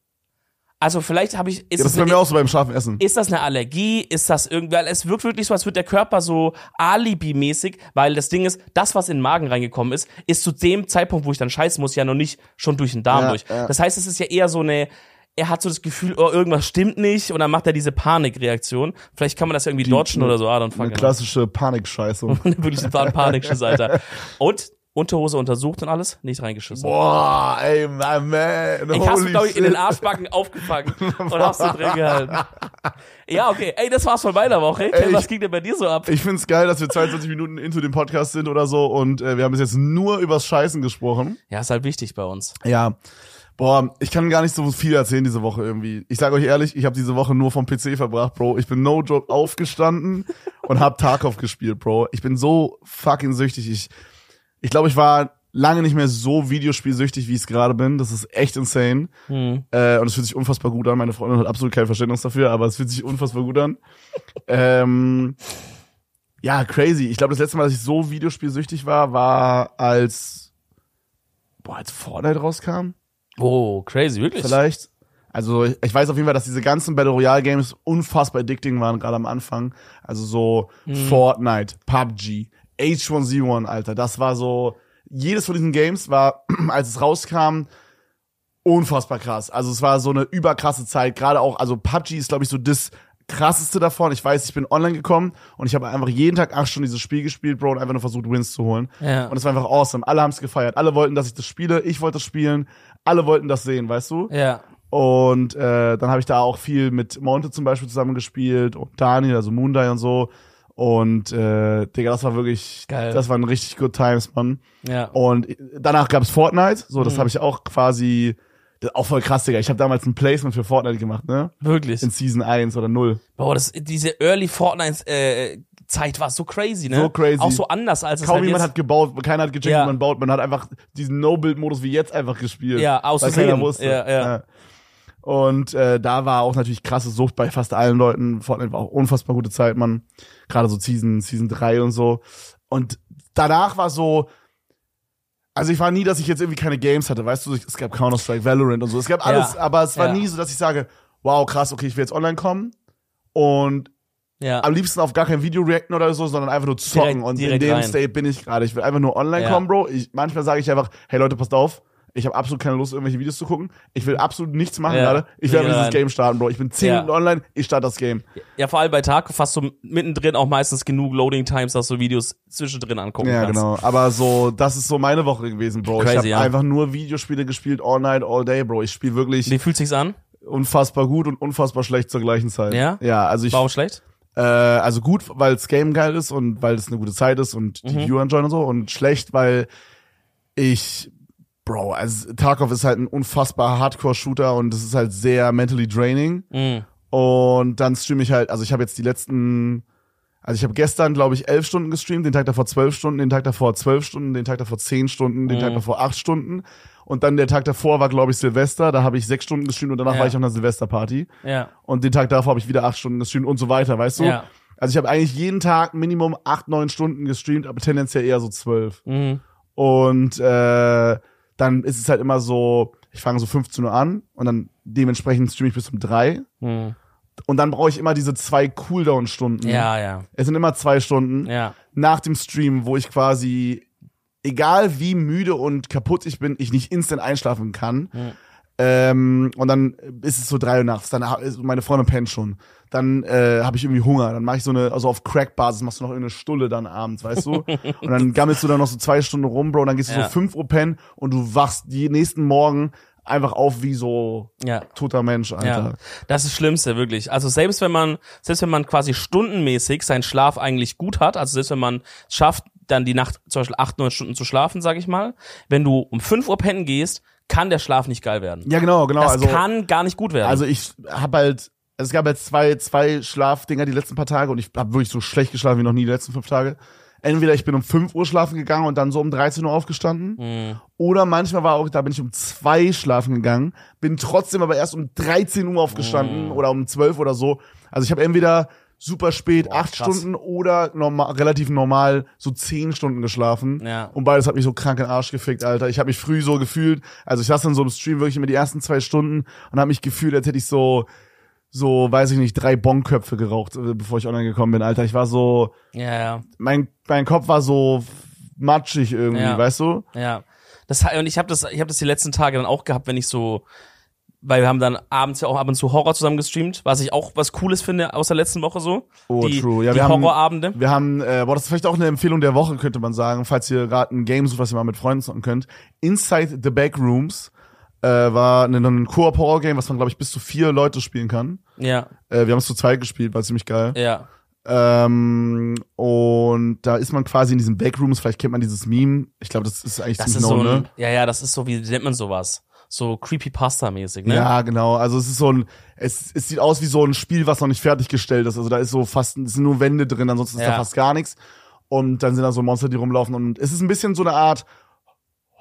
Speaker 2: Also vielleicht habe ich ist,
Speaker 1: Ja, das ist bei
Speaker 2: eine,
Speaker 1: mir auch so beim scharfen Essen.
Speaker 2: ist das eine Allergie? Ist das irgendwie, weil es wirkt wirklich so, als wird der Körper so Alibi-mäßig, weil das Ding ist, das, was in den Magen reingekommen ist, ist zu dem Zeitpunkt, wo ich dann scheißen muss, ja noch nicht schon durch den Darm
Speaker 1: Ja,
Speaker 2: durch.
Speaker 1: ja.
Speaker 2: Das heißt, es ist ja eher so eine, er hat so das Gefühl, oh, irgendwas stimmt nicht und dann macht er diese Panikreaktion. Vielleicht kann man das ja irgendwie dodgen oder so. Ah, dann
Speaker 1: Eine
Speaker 2: it.
Speaker 1: klassische Panikscheißung.
Speaker 2: Wirklich ein paar Panikschiss, Alter. Und Unterhose untersucht und alles, nicht reingeschissen.
Speaker 1: Boah, ey, my man.
Speaker 2: Ich hab's, glaube ich, in den. Arschbacken aufgefangen und hab's so drin gehalten. Ja, okay. Ey, das war's von meiner Woche.
Speaker 1: Ey,
Speaker 2: was
Speaker 1: ich-
Speaker 2: ging denn bei dir so ab?
Speaker 1: Ich find's geil, dass wir 22 Minuten into dem Podcast sind oder so und äh, wir haben bis jetzt nur übers Scheißen gesprochen.
Speaker 2: Ja, ist halt wichtig bei uns.
Speaker 1: Ja. Boah, ich kann gar nicht so viel erzählen diese Woche irgendwie. Ich sage euch ehrlich, ich habe diese Woche nur vom PC verbracht, Bro. Ich bin no joke aufgestanden und hab Tarkov gespielt, Bro. Ich bin so fucking süchtig. Ich ich glaube, ich war lange nicht mehr so videospielsüchtig, wie ich es gerade bin. Das ist echt insane.
Speaker 2: Hm.
Speaker 1: Äh, und es fühlt sich unfassbar gut an. Meine Freundin hat absolut kein Verständnis dafür, aber es fühlt sich unfassbar gut an. ähm, ja, crazy. Ich glaube, das letzte Mal, dass ich so videospielsüchtig war, war als, boah, als Fortnite rauskam.
Speaker 2: Oh, crazy, wirklich?
Speaker 1: Vielleicht. Also ich weiß auf jeden Fall, dass diese ganzen Battle Royale Games unfassbar addicting waren, gerade am Anfang. Also so Fortnite, PUBG, H1Z1, Alter. Das war so, jedes von diesen Games war, als es rauskam, unfassbar krass. Also es war so eine überkrasse Zeit. Gerade auch, also PUBG ist, glaube ich, so das krasseste davon. Ich weiß, ich bin online gekommen und ich habe einfach jeden Tag acht Stunden dieses Spiel gespielt, Bro, und einfach nur versucht, Wins zu holen.
Speaker 2: Ja.
Speaker 1: Und es war einfach awesome. Alle haben es gefeiert. Alle wollten, dass ich das spiele. Ich wollte das spielen. Alle wollten das sehen, weißt du?
Speaker 2: Ja.
Speaker 1: Und äh, dann habe ich da auch viel mit Monte zum Beispiel zusammen gespielt und Daniel, also Moondie und so. Und äh, Digga, das war wirklich,
Speaker 2: Geil.
Speaker 1: das waren richtig good times, Mann.
Speaker 2: Ja.
Speaker 1: Und danach gab's Fortnite, so das
Speaker 2: Mhm.
Speaker 1: habe ich auch quasi, das auch voll krass, Digga. Ich habe damals ein Placement für Fortnite gemacht, ne?
Speaker 2: Wirklich.
Speaker 1: In Season 1 oder 0.
Speaker 2: Boah, das, diese Early Fortnite äh, Zeit war so crazy, ne?
Speaker 1: So crazy.
Speaker 2: Auch so anders als es
Speaker 1: Kaum
Speaker 2: halt
Speaker 1: jemand hat gebaut, keiner hat gecheckt,
Speaker 2: Ja.
Speaker 1: wie man baut. Man hat einfach diesen No-Build-Modus wie jetzt einfach gespielt.
Speaker 2: Ja, aus Versehen.
Speaker 1: wusste.
Speaker 2: Ja, ja.
Speaker 1: Und äh, da war auch natürlich krasse Sucht bei fast allen Leuten. Fortnite war auch unfassbar gute Zeit, man. Gerade so Season, Season 3 und so. Und danach war so, also ich war nie, dass ich jetzt irgendwie keine Games hatte, weißt du, es gab Counter-Strike, Valorant und so. Es gab alles,
Speaker 2: Ja.
Speaker 1: aber es war
Speaker 2: Ja.
Speaker 1: nie so, dass ich sage, wow, krass, okay, ich will jetzt online kommen. Und
Speaker 2: ja.
Speaker 1: am liebsten auf gar kein Video reacten oder so, sondern einfach nur zocken.
Speaker 2: Direkt-
Speaker 1: und
Speaker 2: direkt
Speaker 1: in dem
Speaker 2: rein.
Speaker 1: State bin ich gerade. Ich will einfach nur online kommen, Bro. Ich, manchmal sage ich einfach, hey Leute, passt auf. Ich habe absolut keine Lust, irgendwelche Videos zu gucken. Ich will absolut nichts machen
Speaker 2: Ja.
Speaker 1: gerade. Ich einfach dieses
Speaker 2: rein.
Speaker 1: Game starten, Bro. Ich bin 10
Speaker 2: Ja.
Speaker 1: Minuten online, ich starte das Game.
Speaker 2: ja, vor allem bei Tag fast so mittendrin auch meistens genug Loading Times, dass du Videos zwischendrin angucken
Speaker 1: Ja,
Speaker 2: kannst.
Speaker 1: genau. Aber so, das ist so meine Woche gewesen, Bro. ich
Speaker 2: Crazy,
Speaker 1: habe
Speaker 2: ja.
Speaker 1: einfach nur Videospiele gespielt, all night, all day, Bro. Ich spiele wirklich
Speaker 2: Wie fühlt sich's an?
Speaker 1: unfassbar gut und unfassbar schlecht zur gleichen Zeit.
Speaker 2: Ja?
Speaker 1: Ja, also ich,
Speaker 2: Warum schlecht?
Speaker 1: Äh, also gut, weil das Game geil ist und weil es eine gute Zeit ist und die
Speaker 2: Mhm.
Speaker 1: Viewer enjoyen und so. Und schlecht, weil ich, Bro, also Tarkov ist halt ein unfassbar Hardcore-Shooter und es ist halt sehr mentally draining.
Speaker 2: Mhm.
Speaker 1: Und dann streame ich halt, also ich habe jetzt die letzten, also ich habe gestern, glaube ich, elf Stunden gestreamt, den Tag davor zwölf Stunden, den Tag davor zwölf Stunden, den Tag davor zehn Stunden, den
Speaker 2: Mhm.
Speaker 1: Tag davor acht Stunden. Und dann der Tag davor war, glaube ich, Silvester, da habe ich sechs Stunden gestreamt und danach
Speaker 2: Ja.
Speaker 1: war ich auf einer Silvesterparty.
Speaker 2: Ja.
Speaker 1: Und den Tag davor habe ich wieder acht Stunden gestreamt und so weiter, weißt du?
Speaker 2: Ja.
Speaker 1: Also ich habe eigentlich jeden Tag Minimum acht, neun Stunden gestreamt, aber tendenziell eher so zwölf.
Speaker 2: Mhm.
Speaker 1: Und äh, dann ist es halt immer so, ich fange so 15 Uhr an und dann dementsprechend streame ich bis um drei.
Speaker 2: Mhm.
Speaker 1: Und dann brauche ich immer diese zwei Cooldown-Stunden.
Speaker 2: Ja, ja.
Speaker 1: Es sind immer zwei Stunden
Speaker 2: Ja.
Speaker 1: nach dem Stream, wo ich quasi, egal wie müde und kaputt ich bin, ich nicht instant einschlafen kann.
Speaker 2: Mhm.
Speaker 1: Ähm, und dann ist es so drei Uhr nachts, dann ist meine Freundin pennt schon. Dann äh, habe ich irgendwie Hunger, dann mache ich so eine, also auf Crack-Basis machst du noch irgendeine Stulle dann abends, weißt du? und dann gammelst du dann noch so zwei Stunden rum, Bro, und dann gehst du
Speaker 2: Ja.
Speaker 1: so fünf Uhr pennen und du wachst die nächsten Morgen einfach auf wie so
Speaker 2: Ja.
Speaker 1: toter Mensch, Alter.
Speaker 2: Ja, das ist das Schlimmste, wirklich. Also selbst wenn man, selbst wenn man quasi stundenmäßig seinen Schlaf eigentlich gut hat, also selbst wenn man schafft, dann die Nacht zum Beispiel acht, neun Stunden zu schlafen, sag ich mal, wenn du um fünf Uhr pennen gehst, kann der Schlaf nicht geil werden.
Speaker 1: Ja, genau, genau.
Speaker 2: das
Speaker 1: also,
Speaker 2: kann gar nicht gut werden.
Speaker 1: Also ich habe halt, es gab halt zwei, zwei Schlafdinger die letzten paar Tage und ich habe wirklich so schlecht geschlafen wie noch nie die letzten fünf Tage. Entweder ich bin um 5 Uhr schlafen gegangen und dann so um 13 Uhr aufgestanden.
Speaker 2: Mhm.
Speaker 1: Oder manchmal war auch, da bin ich um zwei schlafen gegangen, bin trotzdem aber erst um 13 Uhr aufgestanden oder um 12 oder so. Also ich habe entweder super spät acht
Speaker 2: krass.
Speaker 1: Stunden oder normal, relativ normal so zehn Stunden geschlafen.
Speaker 2: Ja.
Speaker 1: Und beides hat mich so krank in den Arsch gefickt, Alter. Ich habe mich früh so gefühlt, also ich saß in so einem Stream wirklich immer die ersten zwei Stunden und habe mich gefühlt, als hätte ich so, so, weiß ich nicht, drei Bonköpfe geraucht, äh, bevor ich online gekommen bin, Alter. Ich war so,
Speaker 2: ja, ja,
Speaker 1: mein, mein Kopf war so matschig irgendwie,
Speaker 2: Ja.
Speaker 1: weißt du?
Speaker 2: ja. Das und ich habe das, ich habe das die letzten Tage dann auch gehabt, wenn ich so, weil wir haben dann abends ja auch ab und zu Horror zusammen gestreamt, was ich auch was Cooles finde aus der letzten Woche so.
Speaker 1: Oh,
Speaker 2: die,
Speaker 1: true. Ja,
Speaker 2: die
Speaker 1: wir haben-
Speaker 2: Horrorabende.
Speaker 1: Wir haben, äh, boah, das ist vielleicht auch eine Empfehlung der Woche, könnte man sagen, falls ihr gerade ein Game sucht, was ihr mal mit Freunden zocken könnt. Inside the Backrooms äh, war ein, ein Koop-Horror-Game, was man, glaube ich, bis zu vier Leute spielen kann.
Speaker 2: Ja,
Speaker 1: Äh, wir haben es zu zweit gespielt, war ziemlich geil.
Speaker 2: ja.
Speaker 1: Ähm, und da ist man quasi in diesen Backrooms, vielleicht kennt man dieses Meme. Ich glaube, das ist eigentlich
Speaker 2: Das ist
Speaker 1: ziemlich
Speaker 2: so ein,
Speaker 1: ne?
Speaker 2: ja, ja, das ist so, wie nennt man sowas? So Creepypasta-mäßig, ne?
Speaker 1: Ja, genau. Also es ist so ein, es, es sieht aus wie so ein Spiel, was noch nicht fertiggestellt ist. Also da ist so fast, es sind nur Wände drin, ansonsten ist
Speaker 2: Ja.
Speaker 1: da fast gar nichts. Und dann sind da so Monster, die rumlaufen. Und es ist ein bisschen so eine Art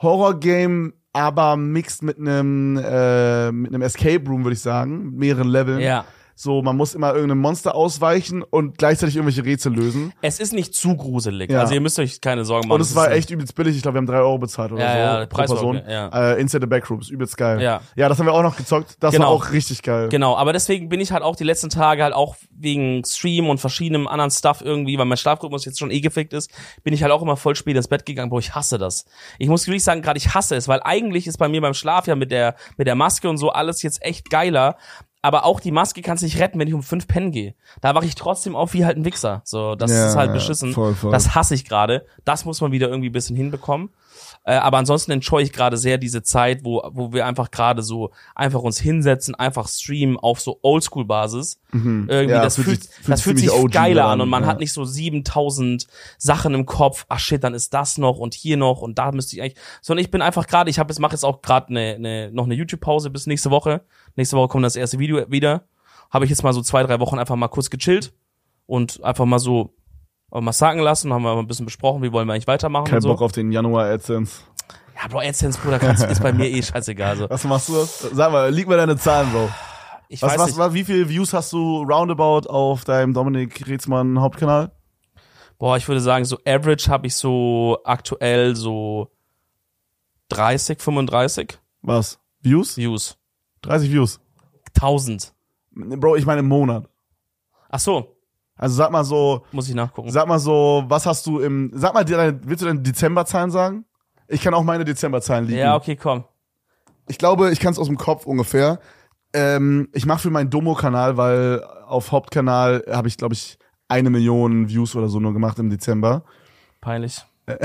Speaker 1: Horror-Game, aber mixed mit einem äh, mit einem Escape Room, würde ich sagen, mit mehreren Leveln.
Speaker 2: Ja.
Speaker 1: So, man muss immer irgendeinem Monster ausweichen und gleichzeitig irgendwelche Rätsel lösen.
Speaker 2: Es ist nicht zu gruselig.
Speaker 1: Ja.
Speaker 2: Also ihr müsst euch keine Sorgen machen.
Speaker 1: Und es war echt übelst billig. Ich glaube, wir haben drei Euro bezahlt oder
Speaker 2: Ja,
Speaker 1: so
Speaker 2: ja,
Speaker 1: pro
Speaker 2: Preis
Speaker 1: Person.
Speaker 2: okay, ja.
Speaker 1: Äh, Inside the Backrooms, übelst geil.
Speaker 2: Ja.
Speaker 1: ja, das haben wir auch noch gezockt. Das
Speaker 2: Genau.
Speaker 1: war auch richtig geil.
Speaker 2: Genau, aber deswegen bin ich halt auch die letzten Tage halt auch wegen Stream und verschiedenem anderen Stuff irgendwie, weil mein Schlafrhythmus jetzt schon eh gefickt ist, bin ich halt auch immer voll spät ins Bett gegangen. Boah, ich hasse das. Ich muss wirklich sagen, gerade ich hasse es, weil eigentlich ist bei mir beim Schlaf ja mit der mit der Maske und so alles jetzt echt geiler. Aber auch die Maske kannst nicht retten, wenn ich um fünf pennen gehe. Da wache ich trotzdem auf wie halt ein Wichser. So, das
Speaker 1: Ja,
Speaker 2: ist halt beschissen.
Speaker 1: voll, voll.
Speaker 2: Das hasse ich gerade. Das muss man wieder irgendwie ein bisschen hinbekommen. Äh, aber ansonsten enjoy ich gerade sehr diese Zeit, wo, wo wir einfach gerade so einfach uns hinsetzen, einfach streamen auf so Oldschool-Basis. Irgendwie,
Speaker 1: Mhm. Ja,
Speaker 2: das
Speaker 1: fühlt sich-
Speaker 2: das fühlt sich
Speaker 1: OG
Speaker 2: geiler
Speaker 1: an,
Speaker 2: und man
Speaker 1: ja.
Speaker 2: hat nicht so 7000 Sachen im Kopf. Ach shit, dann ist das noch und hier noch und da müsste ich eigentlich, sondern ich bin einfach gerade, ich habe jetzt mache jetzt auch gerade eine, eine, noch eine YouTube-Pause bis nächste Woche. Nächste Woche kommt das erste Video wieder. Habe ich jetzt mal so zwei, drei Wochen einfach mal kurz gechillt und einfach mal so äh, mal sagen lassen, haben wir mal ein bisschen besprochen, wie wollen wir eigentlich weitermachen
Speaker 1: Kein
Speaker 2: und so.
Speaker 1: Bock auf den Januar AdSense.
Speaker 2: Ja, Bro, AdSense, Bruder, kannst, ist bei mir eh scheißegal. Also,
Speaker 1: Was machst du? Sag mal, lieg mal deine Zahlen, Bro.
Speaker 2: ich
Speaker 1: Was,
Speaker 2: weiß
Speaker 1: was,
Speaker 2: nicht.
Speaker 1: was, wie viele Views hast du roundabout auf deinem Dominik Reetzmann Hauptkanal?
Speaker 2: Boah, ich würde sagen, so average habe ich so aktuell so 30, 35
Speaker 1: Was? Views?
Speaker 2: Views.
Speaker 1: 30 Views.
Speaker 2: 1000.
Speaker 1: Bro, ich meine im Monat.
Speaker 2: Ach so,
Speaker 1: Also sag mal so,
Speaker 2: muss ich nachgucken.
Speaker 1: sag mal so, was hast du im, sag mal, willst du deine Dezemberzahlen sagen? Ich kann auch meine Dezemberzahlen liegen.
Speaker 2: Ja, okay, komm.
Speaker 1: Ich glaube, ich kann es aus dem Kopf ungefähr. Ähm, ich mache für meinen Domo-Kanal, weil auf Hauptkanal habe ich, glaube ich, eine Million Views oder so nur gemacht im Dezember.
Speaker 2: Peinlich.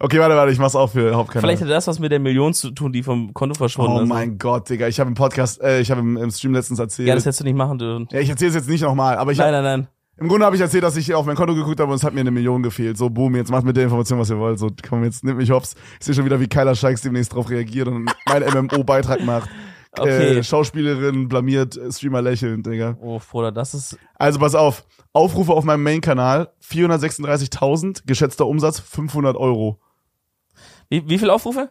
Speaker 1: okay, warte, warte, ich mach's auch für Hauptkanal.
Speaker 2: Vielleicht hat das was mit der Million zu tun, die vom Konto verschwunden
Speaker 1: oh
Speaker 2: ist.
Speaker 1: mein Gott, Digga. Ich habe im Podcast, äh, ich habe im, im Stream letztens erzählt.
Speaker 2: Ja, das hättest du nicht machen dürfen.
Speaker 1: ja, ich erzähle es jetzt nicht nochmal, aber ich
Speaker 2: Nein,
Speaker 1: hab,
Speaker 2: nein, nein.
Speaker 1: im Grunde habe ich erzählt, dass ich auf mein Konto geguckt habe und es hat mir eine Million gefehlt. So, boom, jetzt macht mit der Information, was ihr wollt. So, komm, jetzt nimmt mich hops. Ich sehe schon wieder, wie Kyla Scheiks demnächst drauf reagiert und meinen MMO-Beitrag macht.
Speaker 2: Okay.
Speaker 1: Äh, Schauspielerin blamiert, äh, Streamer lächelnd, Digga.
Speaker 2: Oh, Bruder, das ist.
Speaker 1: Also pass auf, Aufrufe auf meinem Main-Kanal, 436.000, geschätzter Umsatz 500 Euro.
Speaker 2: Wie, wie viel Aufrufe?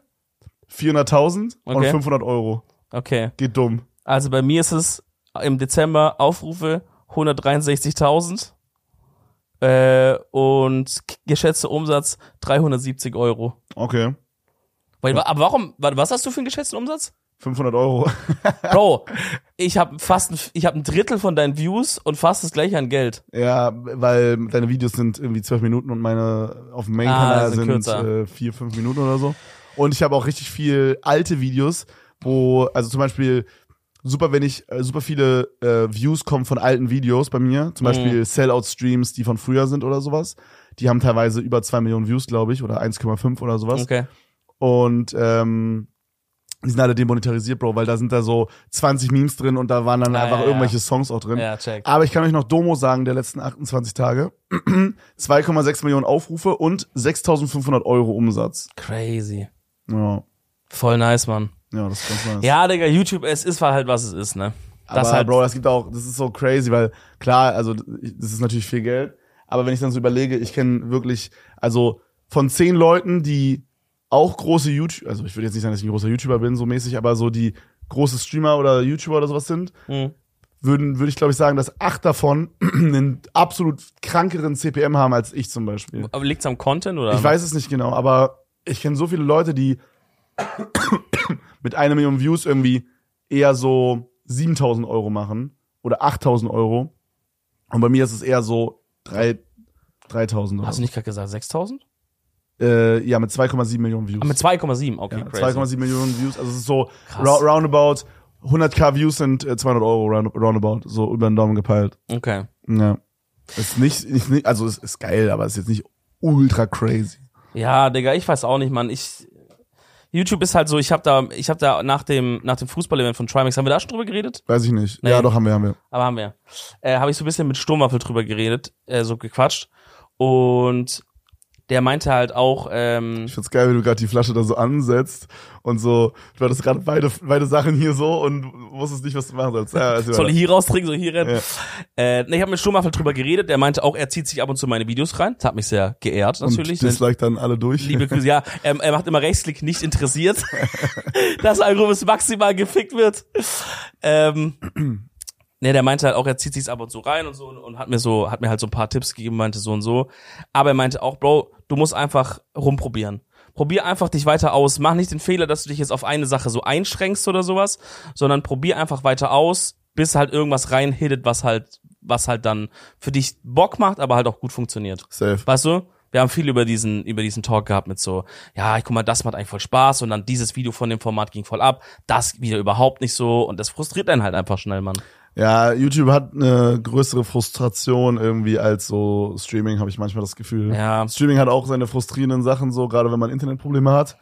Speaker 1: 400.000 und
Speaker 2: Okay.
Speaker 1: 500 Euro.
Speaker 2: Okay.
Speaker 1: Geht dumm.
Speaker 2: Also bei mir ist es im Dezember Aufrufe 163.000 äh, und geschätzter Umsatz 370 Euro.
Speaker 1: Okay.
Speaker 2: Aber warum, was hast du für einen geschätzten Umsatz?
Speaker 1: 500 Euro.
Speaker 2: Bro, ich habe fast ein, ich hab ein Drittel von deinen Views und fast das gleiche an Geld.
Speaker 1: ja, weil deine Videos sind irgendwie 12 Minuten und meine auf dem
Speaker 2: Ah,
Speaker 1: Main-Kanal
Speaker 2: sind
Speaker 1: sind
Speaker 2: kürzer.
Speaker 1: äh, 4, 5 Minuten oder so. Und ich habe auch richtig viel alte Videos, wo, also zum Beispiel, super, wenn ich, äh, super viele äh, Views kommen von alten Videos bei mir, zum
Speaker 2: Mhm.
Speaker 1: Beispiel Sellout-Streams, die von früher sind oder sowas. Die haben teilweise über 2 Millionen Views, glaube ich, oder 1,5 oder sowas.
Speaker 2: Okay.
Speaker 1: Und ähm, die sind alle demonetarisiert, Bro, weil da sind da so 20 Memes drin und da waren dann
Speaker 2: Ah,
Speaker 1: einfach
Speaker 2: ja,
Speaker 1: irgendwelche Songs auch drin.
Speaker 2: Ja, check.
Speaker 1: Aber ich kann euch noch Domo sagen, der letzten 28 Tage. 2,6 Millionen Aufrufe und 6.500 Euro Umsatz.
Speaker 2: Crazy.
Speaker 1: Ja,
Speaker 2: Voll nice, Mann.
Speaker 1: ja das ist ganz nice.
Speaker 2: Ja, Digga, YouTube, es ist halt, was es ist, ne? Das
Speaker 1: aber
Speaker 2: halt,
Speaker 1: Bro, das gibt auch, das ist so crazy, weil klar, also das ist natürlich viel Geld, aber wenn ich dann so überlege, ich kenne wirklich, also von zehn Leuten, die auch große YouTube, also ich würde jetzt nicht sagen, dass ich ein großer YouTuber bin, so mäßig, aber so die große Streamer oder YouTuber oder sowas sind,
Speaker 2: Hm.
Speaker 1: würden, würde ich glaube ich sagen, dass acht davon einen absolut krankeren CPM haben als ich zum Beispiel.
Speaker 2: Aber liegt's am Content oder?
Speaker 1: Ich weiß es nicht genau, aber ich kenne so viele Leute, die mit einer Million Views irgendwie eher so 7000 Euro machen oder 8000 Euro. Und bei mir ist es eher so drei- 3000 Euro.
Speaker 2: Hast du nicht gerade gesagt 6000?
Speaker 1: Äh, ja, mit 2,7 Millionen Views.
Speaker 2: Ah, mit 2,7, okay,
Speaker 1: ja,
Speaker 2: crazy.
Speaker 1: 2,7 Millionen Views. Also es ist so rou- roundabout 100k Views sind äh, 200 Euro round, roundabout, so über den Daumen gepeilt.
Speaker 2: Okay.
Speaker 1: Ja. Ist nicht, ist nicht also es ist geil, aber es ist jetzt nicht ultra crazy.
Speaker 2: Ja, Digga, ich weiß auch nicht, Mann. Ich YouTube ist halt so, ich habe da ich habe da nach dem nach dem Fußball-Event von Trimax haben wir da schon drüber geredet?
Speaker 1: Weiß ich nicht.
Speaker 2: Nee.
Speaker 1: Ja, doch haben wir, haben wir.
Speaker 2: Aber haben wir. Äh, habe ich so ein bisschen mit Sturmwaffel drüber geredet, äh, so gequatscht und der meinte halt auch, ähm,
Speaker 1: Ich find's geil, wie du gerade die Flasche da so ansetzt und so, du hattest gerade beide, beide Sachen hier so und wusstest nicht, was du machen sollst. Ja, erzähl
Speaker 2: soll ich hier raustrinken, soll ich hier rennen?
Speaker 1: Ja.
Speaker 2: Äh, ne, ich habe mit Schumacher drüber geredet, der meinte auch, er zieht sich ab und zu meine Videos rein. Das hat mich sehr geehrt, natürlich.
Speaker 1: Und Dislike dann alle durch.
Speaker 2: Liebe Grüße, ja, er, er macht immer Rechtsklick nicht interessiert, dass Algorithmus maximal gefickt wird. Ähm, ne, der meinte halt auch, er zieht sich's ab und zu rein und so und, und hat mir so, hat mir halt so ein paar Tipps gegeben, meinte so und so. Aber er meinte auch, Bro, du musst einfach rumprobieren. Probier einfach dich weiter aus. Mach nicht den Fehler, dass du dich jetzt auf eine Sache so einschränkst oder sowas, sondern probier einfach weiter aus, bis halt irgendwas reinhittet, was halt, was halt dann für dich Bock macht, aber halt auch gut funktioniert.
Speaker 1: Safe.
Speaker 2: Weißt du? Wir haben viel über diesen, über diesen Talk gehabt mit so, ja, ich guck mal, das macht eigentlich voll Spaß und dann dieses Video von dem Format ging voll ab, das wieder überhaupt nicht so und das frustriert einen halt einfach schnell, Mann.
Speaker 1: Ja, YouTube hat eine größere Frustration irgendwie als so Streaming, habe ich manchmal das Gefühl.
Speaker 2: Ja.
Speaker 1: Streaming hat auch seine frustrierenden Sachen, so gerade wenn man Internetprobleme hat.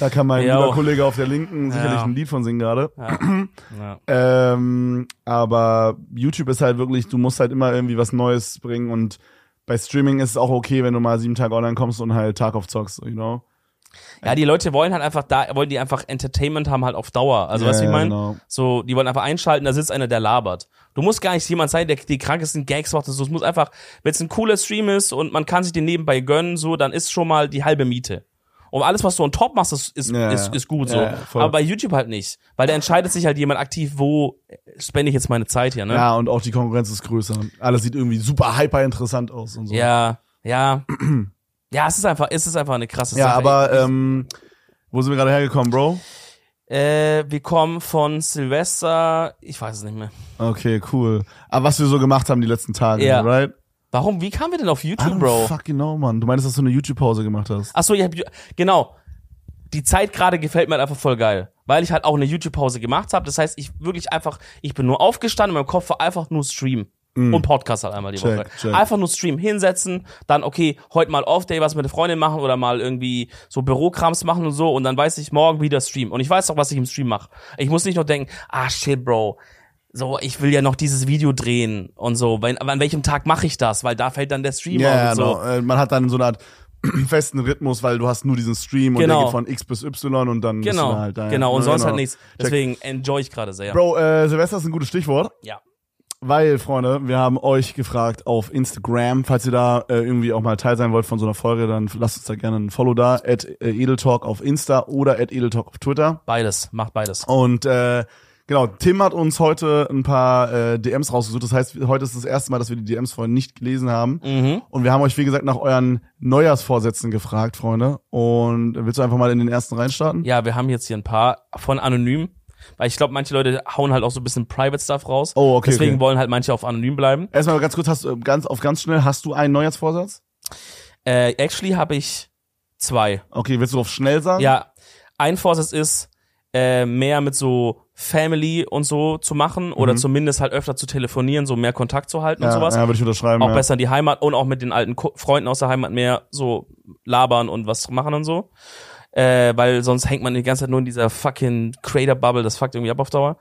Speaker 1: Da kann mein
Speaker 2: Ja,
Speaker 1: lieber. Kollege auf der Linken sicherlich
Speaker 2: Ja.
Speaker 1: ein Lied von singen gerade.
Speaker 2: Ja. ja.
Speaker 1: Ähm, aber YouTube ist halt wirklich, du musst halt immer irgendwie was Neues bringen und bei Streaming ist es auch okay, wenn du mal sieben Tage online kommst und halt Tag auf zockst, you know?
Speaker 2: Ja, die Leute wollen halt einfach da, wollen die einfach Entertainment haben halt auf Dauer. Also,
Speaker 1: Ja,
Speaker 2: weißt du, wie ich meine?
Speaker 1: genau.
Speaker 2: So, die wollen einfach einschalten, da sitzt einer, der labert. Du musst gar nicht jemand sein, der die krankesten Gags macht. So, es muss einfach, wenn es ein cooler Stream ist und man kann sich den nebenbei gönnen, so, dann ist schon mal die halbe Miete. Und alles, was du on top machst, ist, ist,
Speaker 1: Ja,
Speaker 2: ist, ist gut so.
Speaker 1: ja.
Speaker 2: Aber bei YouTube halt nicht. Weil da entscheidet sich halt jemand aktiv, wo spende ich jetzt meine Zeit hier, ne?
Speaker 1: Ja, und auch die Konkurrenz ist größer. Alles sieht irgendwie super hyper interessant aus und so.
Speaker 2: Ja, ja. Ja, es ist einfach, es ist einfach eine krasse
Speaker 1: Ja,
Speaker 2: Sache.
Speaker 1: aber ähm, wo sind wir gerade hergekommen, Bro?
Speaker 2: Äh, wir kommen von Silvester, ich weiß es nicht mehr.
Speaker 1: Okay, cool. Aber was wir so gemacht haben die letzten Tage,
Speaker 2: Ja.
Speaker 1: right?
Speaker 2: Warum, wie kamen wir denn auf
Speaker 1: I
Speaker 2: YouTube,
Speaker 1: don't
Speaker 2: Bro?
Speaker 1: fucking know, Mann. Du meinst, dass du eine YouTube-Pause gemacht hast.
Speaker 2: Ach so, ja, genau. Die Zeit gerade gefällt mir halt einfach voll geil, weil ich halt auch eine YouTube-Pause gemacht habe. Das heißt, ich wirklich einfach, ich bin nur aufgestanden, in meinem Kopf war einfach nur Stream. Und Podcast halt einmal die
Speaker 1: Check,
Speaker 2: Woche.
Speaker 1: check.
Speaker 2: Einfach nur Stream hinsetzen, dann okay, heute mal Off-Day was mit der Freundin machen oder mal irgendwie so Bürokrams machen und so und dann weiß ich morgen wieder Stream. Und ich weiß auch, was ich im Stream mache. Ich muss nicht noch denken, ah shit, Bro, so, ich will ja noch dieses Video drehen und so. Weil, aber an welchem Tag mache ich das? Weil da fällt dann der Stream auf
Speaker 1: ja,
Speaker 2: und so.
Speaker 1: genau. Äh, Man hat dann so eine Art festen Rhythmus, weil du hast nur diesen Stream und
Speaker 2: Genau.
Speaker 1: der geht von X bis Y und dann bist du
Speaker 2: Genau,
Speaker 1: halt da.
Speaker 2: genau, und sonst
Speaker 1: genau.
Speaker 2: halt nichts. Deswegen enjoy ich gerade sehr.
Speaker 1: Bro, äh, Silvester ist ein gutes Stichwort.
Speaker 2: Ja.
Speaker 1: Weil, Freunde, wir haben euch gefragt auf Instagram, falls ihr da äh, irgendwie auch mal Teil sein wollt von so einer Folge, dann lasst uns da gerne ein Follow da, at äh, Edeltalk auf Insta oder at Edeltalk auf Twitter.
Speaker 2: Beides, macht beides.
Speaker 1: Und äh, genau, Tim hat uns heute ein paar äh, DMs rausgesucht. Das heißt, heute ist das erste Mal, dass wir die DMs vorhin nicht gelesen haben.
Speaker 2: Mhm.
Speaker 1: Und wir haben euch, wie gesagt, nach euren Neujahrsvorsätzen gefragt, Freunde. Und willst du einfach mal in den ersten reinstarten?
Speaker 2: Ja, wir haben jetzt hier ein paar von anonym, weil ich glaube, manche Leute hauen halt auch so ein bisschen Private Stuff raus.
Speaker 1: Oh, okay,
Speaker 2: Deswegen
Speaker 1: okay.
Speaker 2: wollen halt manche auf anonym bleiben.
Speaker 1: Erstmal ganz kurz, hast du ganz auf ganz schnell, hast du einen Neujahrsvorsatz?
Speaker 2: Äh, actually habe ich zwei.
Speaker 1: Okay, willst du auf schnell sagen?
Speaker 2: Ja, ein Vorsatz ist, äh, mehr mit so Family und so zu machen oder zumindest halt öfter zu telefonieren, so mehr Kontakt zu halten
Speaker 1: Mhm. ja,
Speaker 2: und sowas.
Speaker 1: Ja, würde ich unterschreiben.
Speaker 2: auch
Speaker 1: ja.
Speaker 2: besser in die Heimat und auch mit den alten Ko Freunden aus der Heimat mehr so labern und was machen und so. Äh, weil sonst hängt man die ganze Zeit nur in dieser fucking Creator-Bubble, das fuckt irgendwie ab auf Dauer.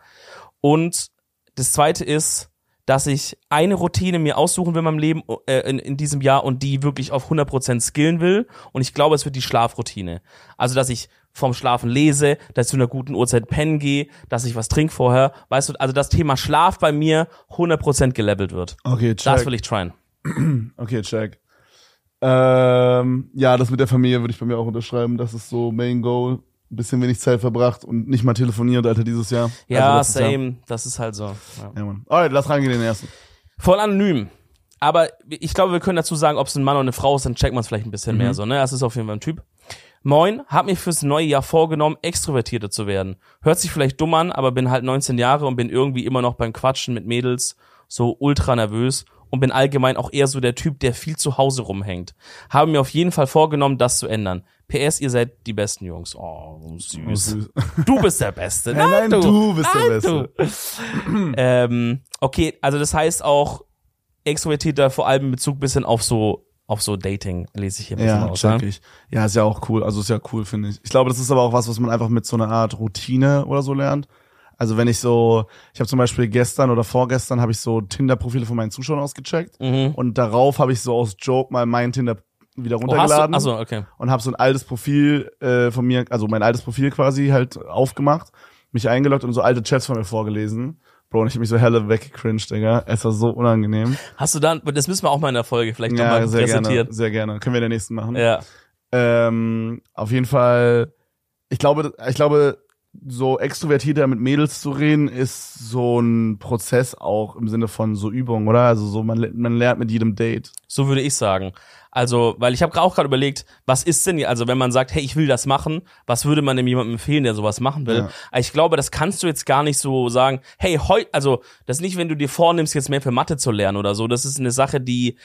Speaker 2: Und das zweite ist, dass ich eine Routine mir aussuchen will in meinem Leben äh, in, in diesem Jahr und die wirklich auf 100% skillen will. Und ich glaube, es wird die Schlafroutine. Also, dass ich vorm Schlafen lese, dass ich zu einer guten Uhrzeit pennen gehe, dass ich was trinke vorher. Weißt du, also das Thema Schlaf bei mir 100% gelevelt wird.
Speaker 1: Okay, check.
Speaker 2: Das will ich tryen.
Speaker 1: Okay, check. Ähm, ja, das mit der Familie würde ich bei mir auch unterschreiben. Das ist so Main Goal. Ein bisschen wenig Zeit verbracht und nicht mal telefoniert, Alter, dieses Jahr.
Speaker 2: Ja,
Speaker 1: also letztes Jahr.
Speaker 2: same. Das ist halt so. Ja.
Speaker 1: Ja, Mann. Alright, lass reingehen in den ersten.
Speaker 2: Voll anonym. Aber ich glaube, wir können dazu sagen, ob es ein Mann oder eine Frau ist, dann checkt man es vielleicht ein bisschen
Speaker 1: Mhm.
Speaker 2: mehr so, ne? Das ist auf jeden Fall ein Typ. Moin, hab mir fürs neue Jahr vorgenommen, extrovertierter zu werden. Hört sich vielleicht dumm an, aber bin halt 19 Jahre und bin irgendwie immer noch beim Quatschen mit Mädels so ultra nervös und bin allgemein auch eher so der Typ, der viel zu Hause rumhängt. Habe mir auf jeden Fall vorgenommen, das zu ändern. PS, ihr seid die besten Jungs. Oh, süß.
Speaker 1: Süß.
Speaker 2: Du bist der Beste.
Speaker 1: Nein, nein, du bist der
Speaker 2: Nein,
Speaker 1: Beste.
Speaker 2: du. ähm, okay, also das heißt auch extrovertierter, vor allem in Bezug bisschen auf so auf so Dating lese ich hier ein bisschen
Speaker 1: Ja,
Speaker 2: aus.
Speaker 1: check
Speaker 2: Ne?
Speaker 1: ich. Ja, ist ja auch cool. Also ist ja cool, finde ich. Ich glaube, das ist aber auch was, was man einfach mit so einer Art Routine oder so lernt. Also wenn ich so, ich habe zum Beispiel gestern oder vorgestern habe ich so Tinder-Profile von meinen Zuschauern ausgecheckt
Speaker 2: Mhm.
Speaker 1: und darauf habe ich so aus Joke mal mein Tinder wieder
Speaker 2: Oh, hast du,
Speaker 1: runtergeladen
Speaker 2: achso, okay.
Speaker 1: und habe so ein altes Profil äh, von mir, also mein altes Profil quasi halt aufgemacht, mich eingeloggt und so alte Chats von mir vorgelesen. Bro, und ich hab mich so helle weggecringed, Digga. Es war so unangenehm.
Speaker 2: Hast du dann, das müssen wir auch mal in der Folge vielleicht
Speaker 1: Ja,
Speaker 2: nochmal
Speaker 1: sehr gerne,
Speaker 2: präsentieren.
Speaker 1: sehr gerne. Können wir in der nächsten machen.
Speaker 2: Ja.
Speaker 1: Ähm, auf jeden Fall, ich glaube, ich glaube, so extrovertierter mit Mädels zu reden, ist so ein Prozess auch im Sinne von so Übung, oder? Also so, man, man lernt mit jedem Date.
Speaker 2: So würde ich sagen. Also, weil ich habe auch gerade überlegt, was ist denn, also wenn man sagt, hey, ich will das machen, was würde man dem jemandem empfehlen, der sowas machen will?
Speaker 1: Ja.
Speaker 2: Ich glaube, das kannst du jetzt gar nicht so sagen, hey, heute, also das ist nicht, wenn du dir vornimmst, jetzt mehr für Mathe zu lernen oder so. Das ist eine Sache, die,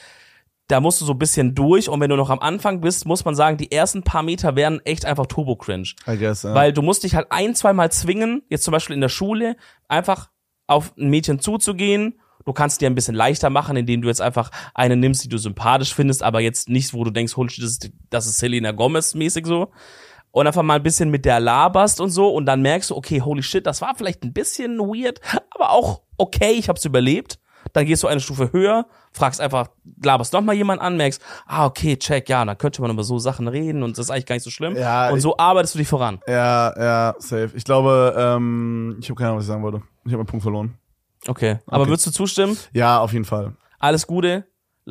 Speaker 2: da musst du so ein bisschen durch und wenn du noch am Anfang bist, muss man sagen, die ersten paar Meter werden echt einfach turbo-cringe.
Speaker 1: I guess, ja.
Speaker 2: Weil du musst dich halt ein, zweimal zwingen, jetzt zum Beispiel in der Schule, einfach auf ein Mädchen zuzugehen. Du kannst dir ein bisschen leichter machen, indem du jetzt einfach eine nimmst, die du sympathisch findest, aber jetzt nicht, wo du denkst, shit, das ist, das ist Selena Gomez mäßig so. Und einfach mal ein bisschen mit der laberst und so und dann merkst du, okay, holy shit, das war vielleicht ein bisschen weird, aber auch okay, ich hab's überlebt. Dann gehst du eine Stufe höher, fragst einfach, laberst noch mal jemand an, merkst, ah, okay, check, ja, dann könnte man über so Sachen reden und das ist eigentlich gar nicht so schlimm.
Speaker 1: Ja,
Speaker 2: und
Speaker 1: ich-
Speaker 2: so arbeitest du dich voran.
Speaker 1: ja, ja, safe. Ich glaube, ähm, ich habe keine Ahnung, was ich sagen wollte. Ich habe meinen Punkt verloren.
Speaker 2: Okay. Aber
Speaker 1: Okay.
Speaker 2: würdest du zustimmen?
Speaker 1: Ja, auf jeden Fall.
Speaker 2: Alles Gute.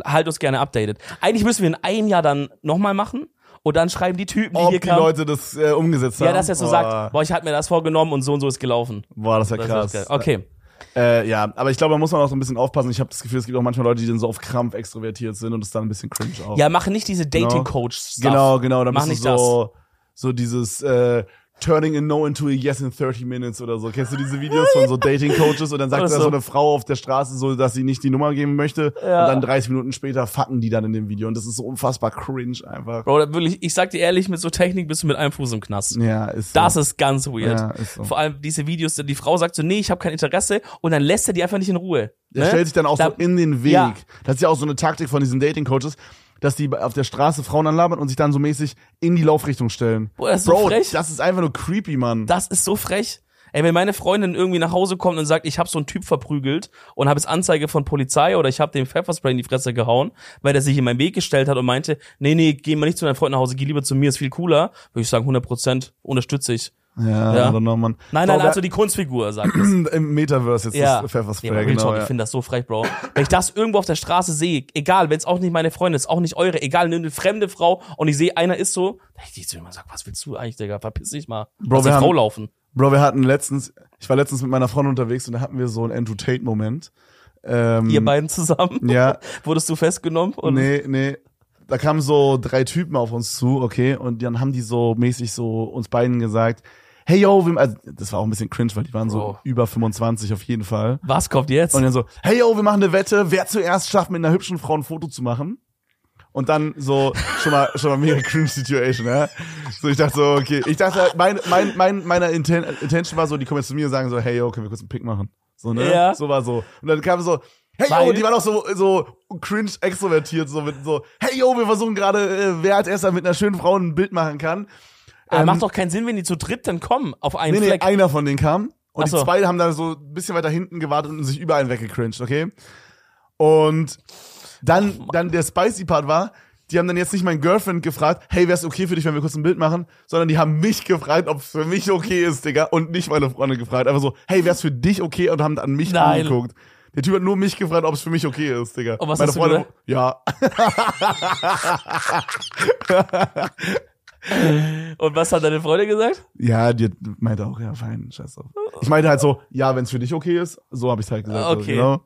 Speaker 2: Halt uns gerne updated. Eigentlich müssen wir in einem Jahr dann nochmal machen und dann schreiben die Typen, die
Speaker 1: Ob
Speaker 2: hier
Speaker 1: die
Speaker 2: kamen.
Speaker 1: Leute das äh, umgesetzt haben.
Speaker 2: ja, dass er so
Speaker 1: boah,
Speaker 2: sagt, boah, ich hatte mir das vorgenommen und so und so ist gelaufen.
Speaker 1: Boah, das ist ja krass.
Speaker 2: ist. Okay.
Speaker 1: Äh, ja, aber ich glaube, man muss auch so ein bisschen aufpassen. Ich habe das Gefühl, es gibt auch manchmal Leute, die dann so auf Krampf extrovertiert sind und es dann ein bisschen cringe auch.
Speaker 2: Ja, mache nicht diese Dating-Coach-Stuff.
Speaker 1: Genau, genau. Da
Speaker 2: Mach nicht
Speaker 1: so, so dieses äh, Turning a No into a Yes in 30 Minutes oder so. Kennst du diese Videos von so Dating-Coaches und dann sagt da
Speaker 2: so.
Speaker 1: so eine Frau auf der Straße so, dass sie nicht die Nummer geben möchte
Speaker 2: Ja.
Speaker 1: und dann 30 Minuten später fucken die dann in dem Video und das ist so unfassbar cringe einfach.
Speaker 2: Bro, da will ich, ich sag dir ehrlich, mit so Technik bist du mit einem Fuß im Knast.
Speaker 1: Ja, ist so.
Speaker 2: Das ist ganz weird.
Speaker 1: Ja, ist so.
Speaker 2: Vor allem diese Videos, die Frau sagt so, nee, ich habe kein Interesse und dann lässt er die einfach nicht in Ruhe.
Speaker 1: Der
Speaker 2: ne?
Speaker 1: stellt sich dann auch
Speaker 2: Da-
Speaker 1: so in den Weg.
Speaker 2: Ja.
Speaker 1: Das ist ja auch so eine Taktik von diesen Dating-Coaches, dass die auf der Straße Frauen anlabern und sich dann so mäßig in die Laufrichtung stellen.
Speaker 2: Boah, das ist so
Speaker 1: Bro,
Speaker 2: frech.
Speaker 1: das ist einfach nur creepy, Mann.
Speaker 2: Das ist so frech. Ey, wenn meine Freundin irgendwie nach Hause kommt und sagt, ich habe so einen Typ verprügelt und habe jetzt Anzeige von Polizei oder ich habe dem Pfefferspray in die Fresse gehauen, weil der sich in meinen Weg gestellt hat und meinte, nee, nee, geh mal nicht zu deinem Freund nach Hause, geh lieber zu mir, ist viel cooler, würde ich sagen, 100% unterstütze ich.
Speaker 1: Ja,
Speaker 2: Ja.
Speaker 1: Know, Mann.
Speaker 2: Nein, nein, also die Kunstfigur sagt es.
Speaker 1: Im Metaverse jetzt
Speaker 2: Ja,
Speaker 1: das Pfefferspray,
Speaker 2: ja
Speaker 1: genau.
Speaker 2: Talk,
Speaker 1: Ja.
Speaker 2: ich finde das so frech, Bro. Wenn ich das irgendwo auf der Straße sehe, egal, wenn es auch nicht meine Freundin ist, auch nicht eure, egal, eine fremde Frau und ich sehe, einer ist so, da ich zu ihm und sag, was willst du eigentlich, Digga, verpiss dich mal.
Speaker 1: Bro,
Speaker 2: Lass
Speaker 1: wir
Speaker 2: Frau
Speaker 1: haben-
Speaker 2: laufen.
Speaker 1: Bro, wir hatten letztens, ich war letztens mit meiner Freundin unterwegs und da hatten wir so einen Andrew Tate-Moment. Ähm,
Speaker 2: Ihr beiden zusammen.
Speaker 1: Ja,
Speaker 2: Wurdest du festgenommen? Und
Speaker 1: nee, nee. Da kamen so drei Typen auf uns zu, okay, und dann haben die so mäßig so uns beiden gesagt, hey yo, wir, also, das war auch ein bisschen cringe, weil die waren so
Speaker 2: Bro.
Speaker 1: über 25 auf jeden Fall.
Speaker 2: Was kommt jetzt?
Speaker 1: Und dann so, hey yo, wir machen eine Wette, wer zuerst schafft, mit einer hübschen Frau ein Foto zu machen. Und dann so, schon mal, schon mal mega cringe Situation, ja. So, ich dachte so, okay, ich dachte, mein, mein, mein, Inten Intention war so, die kommen jetzt zu mir und sagen so, hey yo, können wir kurz einen Pick machen? So, ne?
Speaker 2: Ja.
Speaker 1: So war so. Und dann kam so, hey yo,
Speaker 2: Weil-
Speaker 1: die waren auch so, so cringe extrovertiert, so mit so, hey yo, wir versuchen gerade, äh, wer als erster mit einer schönen Frau ein Bild machen kann. Ähm,
Speaker 2: macht doch keinen Sinn, wenn die zu dritt dann kommen auf einen
Speaker 1: Nee, nee,
Speaker 2: Fleck.
Speaker 1: einer von denen kam. Und
Speaker 2: Ach
Speaker 1: die
Speaker 2: so.
Speaker 1: zwei haben da so ein bisschen weiter hinten gewartet und sich überall weggecringed, okay? Und dann, dann der spicy Part war, die haben dann jetzt nicht mein Girlfriend gefragt, hey, wär's okay für dich, wenn wir kurz ein Bild machen, sondern die haben mich gefragt, ob es für mich okay ist, Digga, und nicht meine Freundin gefragt. Einfach so, hey, wär's für dich okay? Und haben an mich
Speaker 2: Nein.
Speaker 1: angeguckt. Der Typ hat nur mich gefragt, ob es für mich okay ist, Digga.
Speaker 2: Und was
Speaker 1: meine
Speaker 2: hast du
Speaker 1: Freundin, ja.
Speaker 2: Und was hat deine Freundin gesagt?
Speaker 1: Ja, die meinte auch, ja, fein, scheiß drauf. Ich meinte halt so, ja, wenn es für dich okay ist, so habe ich halt gesagt.
Speaker 2: Okay.
Speaker 1: Also, genau.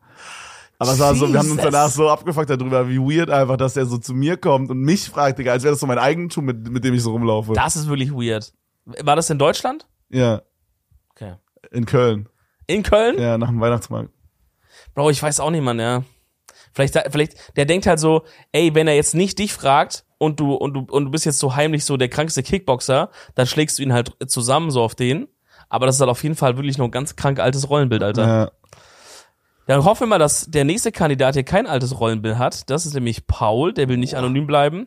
Speaker 1: Aber es war so, wir haben uns danach so abgefuckt darüber, wie weird einfach, dass der so zu mir kommt und mich fragt, Digga, als wäre das so mein Eigentum, mit, mit dem ich so rumlaufe.
Speaker 2: Das ist wirklich weird. War das in Deutschland?
Speaker 1: ja,
Speaker 2: Okay.
Speaker 1: in Köln.
Speaker 2: In Köln?
Speaker 1: Ja, nach dem Weihnachtsmarkt.
Speaker 2: Bro, ich weiß auch nicht, Mann, ja. Vielleicht, vielleicht, der denkt halt so, ey, wenn er jetzt nicht dich fragt und du, und du, und du bist jetzt so heimlich so der krankste Kickboxer, dann schlägst du ihn halt zusammen so auf den. Aber das ist halt auf jeden Fall wirklich noch ein ganz krank altes Rollenbild, Alter.
Speaker 1: Ja.
Speaker 2: Dann hoffen wir mal, dass der nächste Kandidat hier kein altes Rollenbild hat. Das ist nämlich Paul, der will nicht anonym bleiben.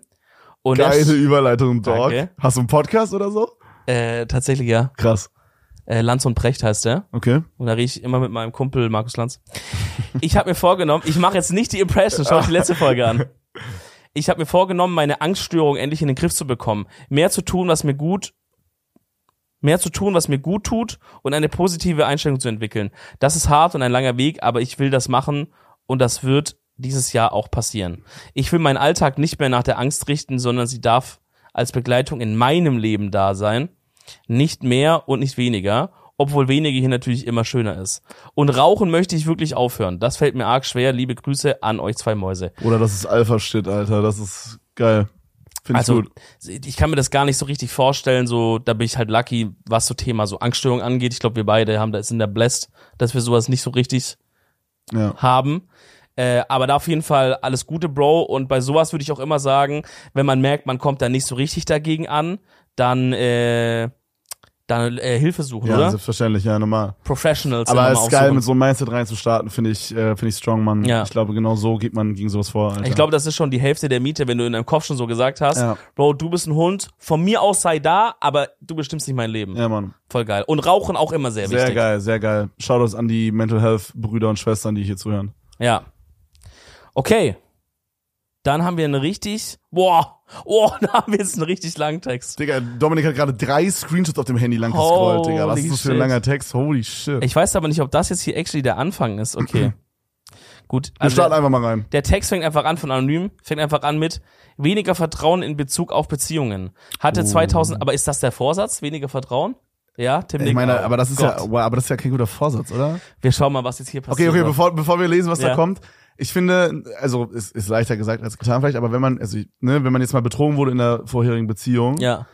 Speaker 2: Und
Speaker 1: Geile
Speaker 2: der,
Speaker 1: Überleitung, Dog.
Speaker 2: Danke.
Speaker 1: Hast du einen Podcast oder so?
Speaker 2: äh, tatsächlich ja.
Speaker 1: Krass.
Speaker 2: Äh, Lanz und Precht heißt der.
Speaker 1: Okay.
Speaker 2: Und da rede ich immer mit meinem Kumpel Markus Lanz. Ich habe mir vorgenommen, ich mache jetzt nicht die Impression, schau euch die letzte Folge an. Ich habe mir vorgenommen, meine Angststörung endlich in den Griff zu bekommen. Mehr zu tun, was mir gut mehr zu tun, was mir gut tut und eine positive Einstellung zu entwickeln. Das ist hart und ein langer Weg, aber ich will das machen und das wird dieses Jahr auch passieren. Ich will meinen Alltag nicht mehr nach der Angst richten, sondern sie darf als Begleitung in meinem Leben da sein. Nicht mehr und nicht weniger, obwohl weniger hier natürlich immer schöner ist. Und rauchen möchte ich wirklich aufhören. Das fällt mir arg schwer. Liebe Grüße an euch zwei Mäuse.
Speaker 1: Oder das ist Alpha-Shit, Alter. Das ist geil. Finde ich
Speaker 2: Also
Speaker 1: gut.
Speaker 2: ich kann mir das gar nicht so richtig vorstellen. So, da bin ich halt lucky, was so Thema so Angststörung angeht. Ich glaube, wir beide haben da sind da blessed, dass wir sowas nicht so richtig
Speaker 1: Ja.
Speaker 2: haben. Äh, aber da auf jeden Fall alles Gute, Bro. Und bei sowas würde ich auch immer sagen, wenn man merkt, man kommt da nicht so richtig dagegen an, dann äh, dann äh, Hilfe suchen,
Speaker 1: Ja,
Speaker 2: oder?
Speaker 1: selbstverständlich, ja, normal.
Speaker 2: Professionals.
Speaker 1: Aber es ist geil, mit so einem Mindset reinzustarten, finde ich, äh, finde ich strong, Mann.
Speaker 2: Ja.
Speaker 1: Ich glaube, genau so geht man gegen sowas vor, Alter.
Speaker 2: Ich glaube, das ist schon die Hälfte der Miete, wenn du in deinem Kopf schon so gesagt hast,
Speaker 1: Ja.
Speaker 2: Bro, du bist ein Hund, von mir aus sei da, aber du bestimmst nicht mein Leben.
Speaker 1: Ja, Mann.
Speaker 2: Voll geil. Und Rauchen auch immer sehr,
Speaker 1: Sehr
Speaker 2: wichtig.
Speaker 1: geil, sehr geil. Shoutouts an die Mental Health Brüder und Schwestern, die hier zuhören.
Speaker 2: Ja. Okay. Dann haben wir einen richtig, boah, oh, da haben wir jetzt einen richtig langen Text.
Speaker 1: Digga, Dominik hat gerade drei Screenshots auf dem Handy lang gescrollt, Digga. Was ist das für ein
Speaker 2: shit.
Speaker 1: langer Text? Holy shit.
Speaker 2: Ich weiß aber nicht, ob das jetzt hier actually der Anfang ist. Okay. Gut.
Speaker 1: Wir
Speaker 2: Also
Speaker 1: starten
Speaker 2: der,
Speaker 1: einfach mal rein.
Speaker 2: der Text fängt einfach an von anonym, fängt einfach an mit weniger Vertrauen in Bezug auf Beziehungen. Hatte 2000, aber ist das der Vorsatz? Weniger Vertrauen? Ja, Tim
Speaker 1: Ich meine, aber das ist ja,
Speaker 2: Gott.
Speaker 1: wow, aber das ist ja kein guter Vorsatz, oder?
Speaker 2: Wir schauen mal, was jetzt hier
Speaker 1: Okay,
Speaker 2: passiert.
Speaker 1: okay, bevor, bevor wir lesen, was
Speaker 2: Ja.
Speaker 1: da kommt. Ich finde, also, ist, ist leichter gesagt als getan vielleicht, aber wenn man, also, ne, wenn man jetzt mal betrogen wurde in der vorherigen Beziehung,
Speaker 2: ja.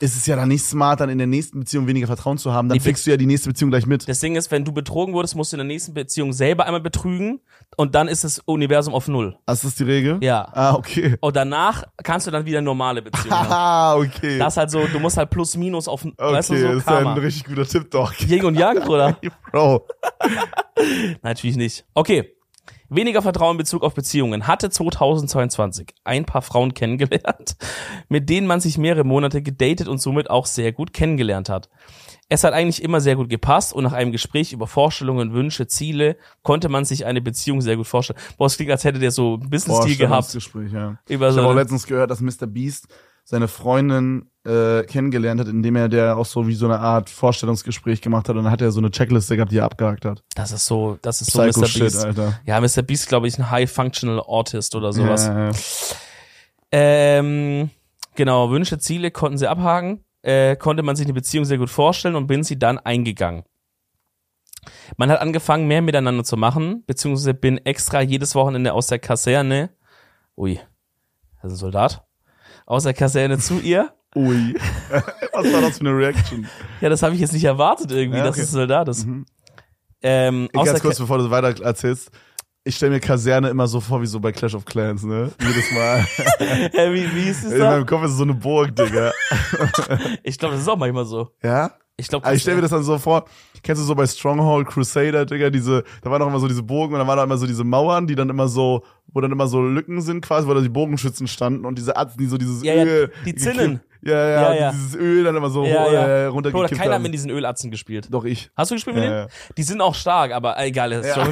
Speaker 1: ist es ja dann nicht smart, dann in der nächsten Beziehung weniger Vertrauen zu haben. Dann
Speaker 2: Die
Speaker 1: fickst du ja die nächste Beziehung gleich mit.
Speaker 2: Das Ding ist, wenn du betrogen wurdest, musst du in der nächsten Beziehung selber einmal betrügen und dann ist das Universum auf Null.
Speaker 1: Das ist die Regel?
Speaker 2: Ja.
Speaker 1: Ah, okay.
Speaker 2: Und danach kannst du dann wieder normale Beziehungen haben.
Speaker 1: Ah, okay.
Speaker 2: Das ist halt so, du musst halt plus minus auf,
Speaker 1: okay,
Speaker 2: weißt du, so
Speaker 1: das ist ja
Speaker 2: Karma.
Speaker 1: ein richtig guter Tipp, doch.
Speaker 2: Yin und Yang, Bruder.
Speaker 1: Bro.
Speaker 2: Natürlich nicht. Okay. Weniger Vertrauen in Bezug auf Beziehungen. Hatte 2022 ein paar Frauen kennengelernt, mit denen man sich mehrere Monate gedatet und somit auch sehr gut kennengelernt hat. Es hat eigentlich immer sehr gut gepasst und nach einem Gespräch über Vorstellungen, Wünsche, Ziele konnte man sich eine Beziehung sehr gut vorstellen. Boah, es klingt, als hätte der so ein Business-Deal gehabt.
Speaker 1: Ja.
Speaker 2: Über
Speaker 1: Ich
Speaker 2: so
Speaker 1: habe auch letztens gehört, dass Mr. Beast seine Freundin äh, kennengelernt hat, indem er der auch so wie so eine Art Vorstellungsgespräch gemacht hat und dann hat er so eine Checkliste gehabt, die er abgehakt hat.
Speaker 2: Das ist so, das ist so
Speaker 1: Psycho
Speaker 2: Mr.
Speaker 1: Shit,
Speaker 2: Beast.
Speaker 1: Alter.
Speaker 2: Ja, Mr. Beast, glaube ich, ein High Functional Artist oder sowas.
Speaker 1: Ja, ja, ja.
Speaker 2: Ähm, genau, Wünsche, Ziele konnten sie abhaken, äh, konnte man sich eine Beziehung sehr gut vorstellen und bin sie dann eingegangen. Man hat angefangen, mehr miteinander zu machen, beziehungsweise bin extra jedes Wochenende aus der Kaserne, ui, ein Soldat, aus der Kaserne zu ihr.
Speaker 1: Ui. Was war das für eine Reaction?
Speaker 2: Ja, das habe ich jetzt nicht erwartet irgendwie,
Speaker 1: Ja,
Speaker 2: dass
Speaker 1: okay.
Speaker 2: es ein Soldat ist.
Speaker 1: Mhm.
Speaker 2: Ähm,
Speaker 1: Ganz kurz,
Speaker 2: Ka-
Speaker 1: bevor du weiter erzählst. Ich stelle mir Kaserne immer so vor wie so bei Clash of Clans, ne? Jedes Mal.
Speaker 2: Hä, wie, wie ist es
Speaker 1: In meinem Kopf ist es so eine Burg, Digga.
Speaker 2: Ich glaube, das ist auch manchmal so.
Speaker 1: Ja?
Speaker 2: Ich glaube,
Speaker 1: Aber ich stelle mir das dann so vor, kennst du so bei Stronghold Crusader, Digga, diese, da waren auch immer so diese Burgen und da waren da immer so diese Mauern, die dann immer so, wo dann immer so Lücken sind quasi, wo da die Bogenschützen standen und diese Atzen, die so dieses
Speaker 2: Ja, ja,
Speaker 1: Öl.
Speaker 2: die
Speaker 1: gekippt-
Speaker 2: Zinnen.
Speaker 1: Ja, ja,
Speaker 2: Ja, ja.
Speaker 1: dieses Öl dann immer so
Speaker 2: Ja,
Speaker 1: äh,
Speaker 2: ja. Bro,
Speaker 1: runtergekippt
Speaker 2: keiner hat
Speaker 1: haben.
Speaker 2: mit diesen Ölatzen gespielt.
Speaker 1: Doch ich.
Speaker 2: Hast du gespielt mit
Speaker 1: Ja,
Speaker 2: denen?
Speaker 1: ja.
Speaker 2: Die sind auch stark, aber äh, egal.
Speaker 1: Ja.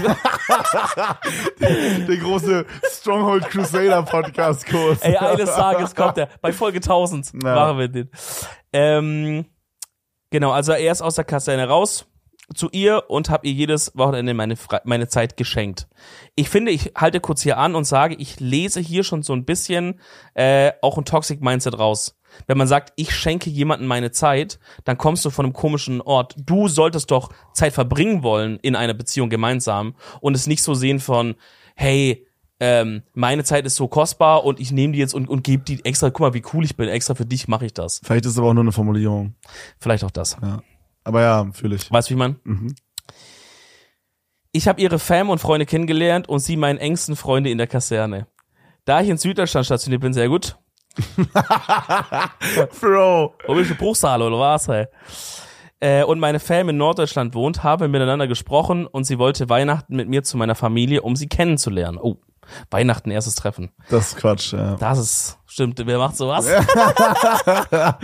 Speaker 1: Der große Stronghold Crusader Podcast Kurs.
Speaker 2: ey, eines Tages kommt der. Bei Folge 1000
Speaker 1: Ja.
Speaker 2: machen wir den. Ähm, genau, also er ist aus der Kaserne raus zu ihr und habe ihr jedes Wochenende meine, meine Zeit geschenkt. Ich finde, ich halte kurz hier an und sage, ich lese hier schon so ein bisschen äh, auch ein Toxic Mindset raus. Wenn man sagt, ich schenke jemandem meine Zeit, dann kommst du von einem komischen Ort. Du solltest doch Zeit verbringen wollen in einer Beziehung gemeinsam und es nicht so sehen von, hey, ähm, meine Zeit ist so kostbar und ich nehme die jetzt und, und gebe die extra, guck mal, wie cool ich bin, extra für dich mache ich das.
Speaker 1: Vielleicht ist es aber auch nur eine Formulierung.
Speaker 2: Vielleicht auch das.
Speaker 1: Ja. Aber ja, fühle ich.
Speaker 2: Weißt du, wie man?
Speaker 1: Mhm.
Speaker 2: Ich habe ihre Fam und Freunde kennengelernt und sie meinen engsten Freunde in der Kaserne. Da ich in Süddeutschland stationiert bin, sehr gut.
Speaker 1: Bro.
Speaker 2: Wo bist du Bruchsal oder was, ey? Äh, und meine Fam in Norddeutschland wohnt, habe miteinander gesprochen und sie wollte Weihnachten mit mir zu meiner Familie, um sie kennenzulernen. Oh, Weihnachten, erstes Treffen.
Speaker 1: Das ist Quatsch, ja.
Speaker 2: Das ist, stimmt, wer macht sowas?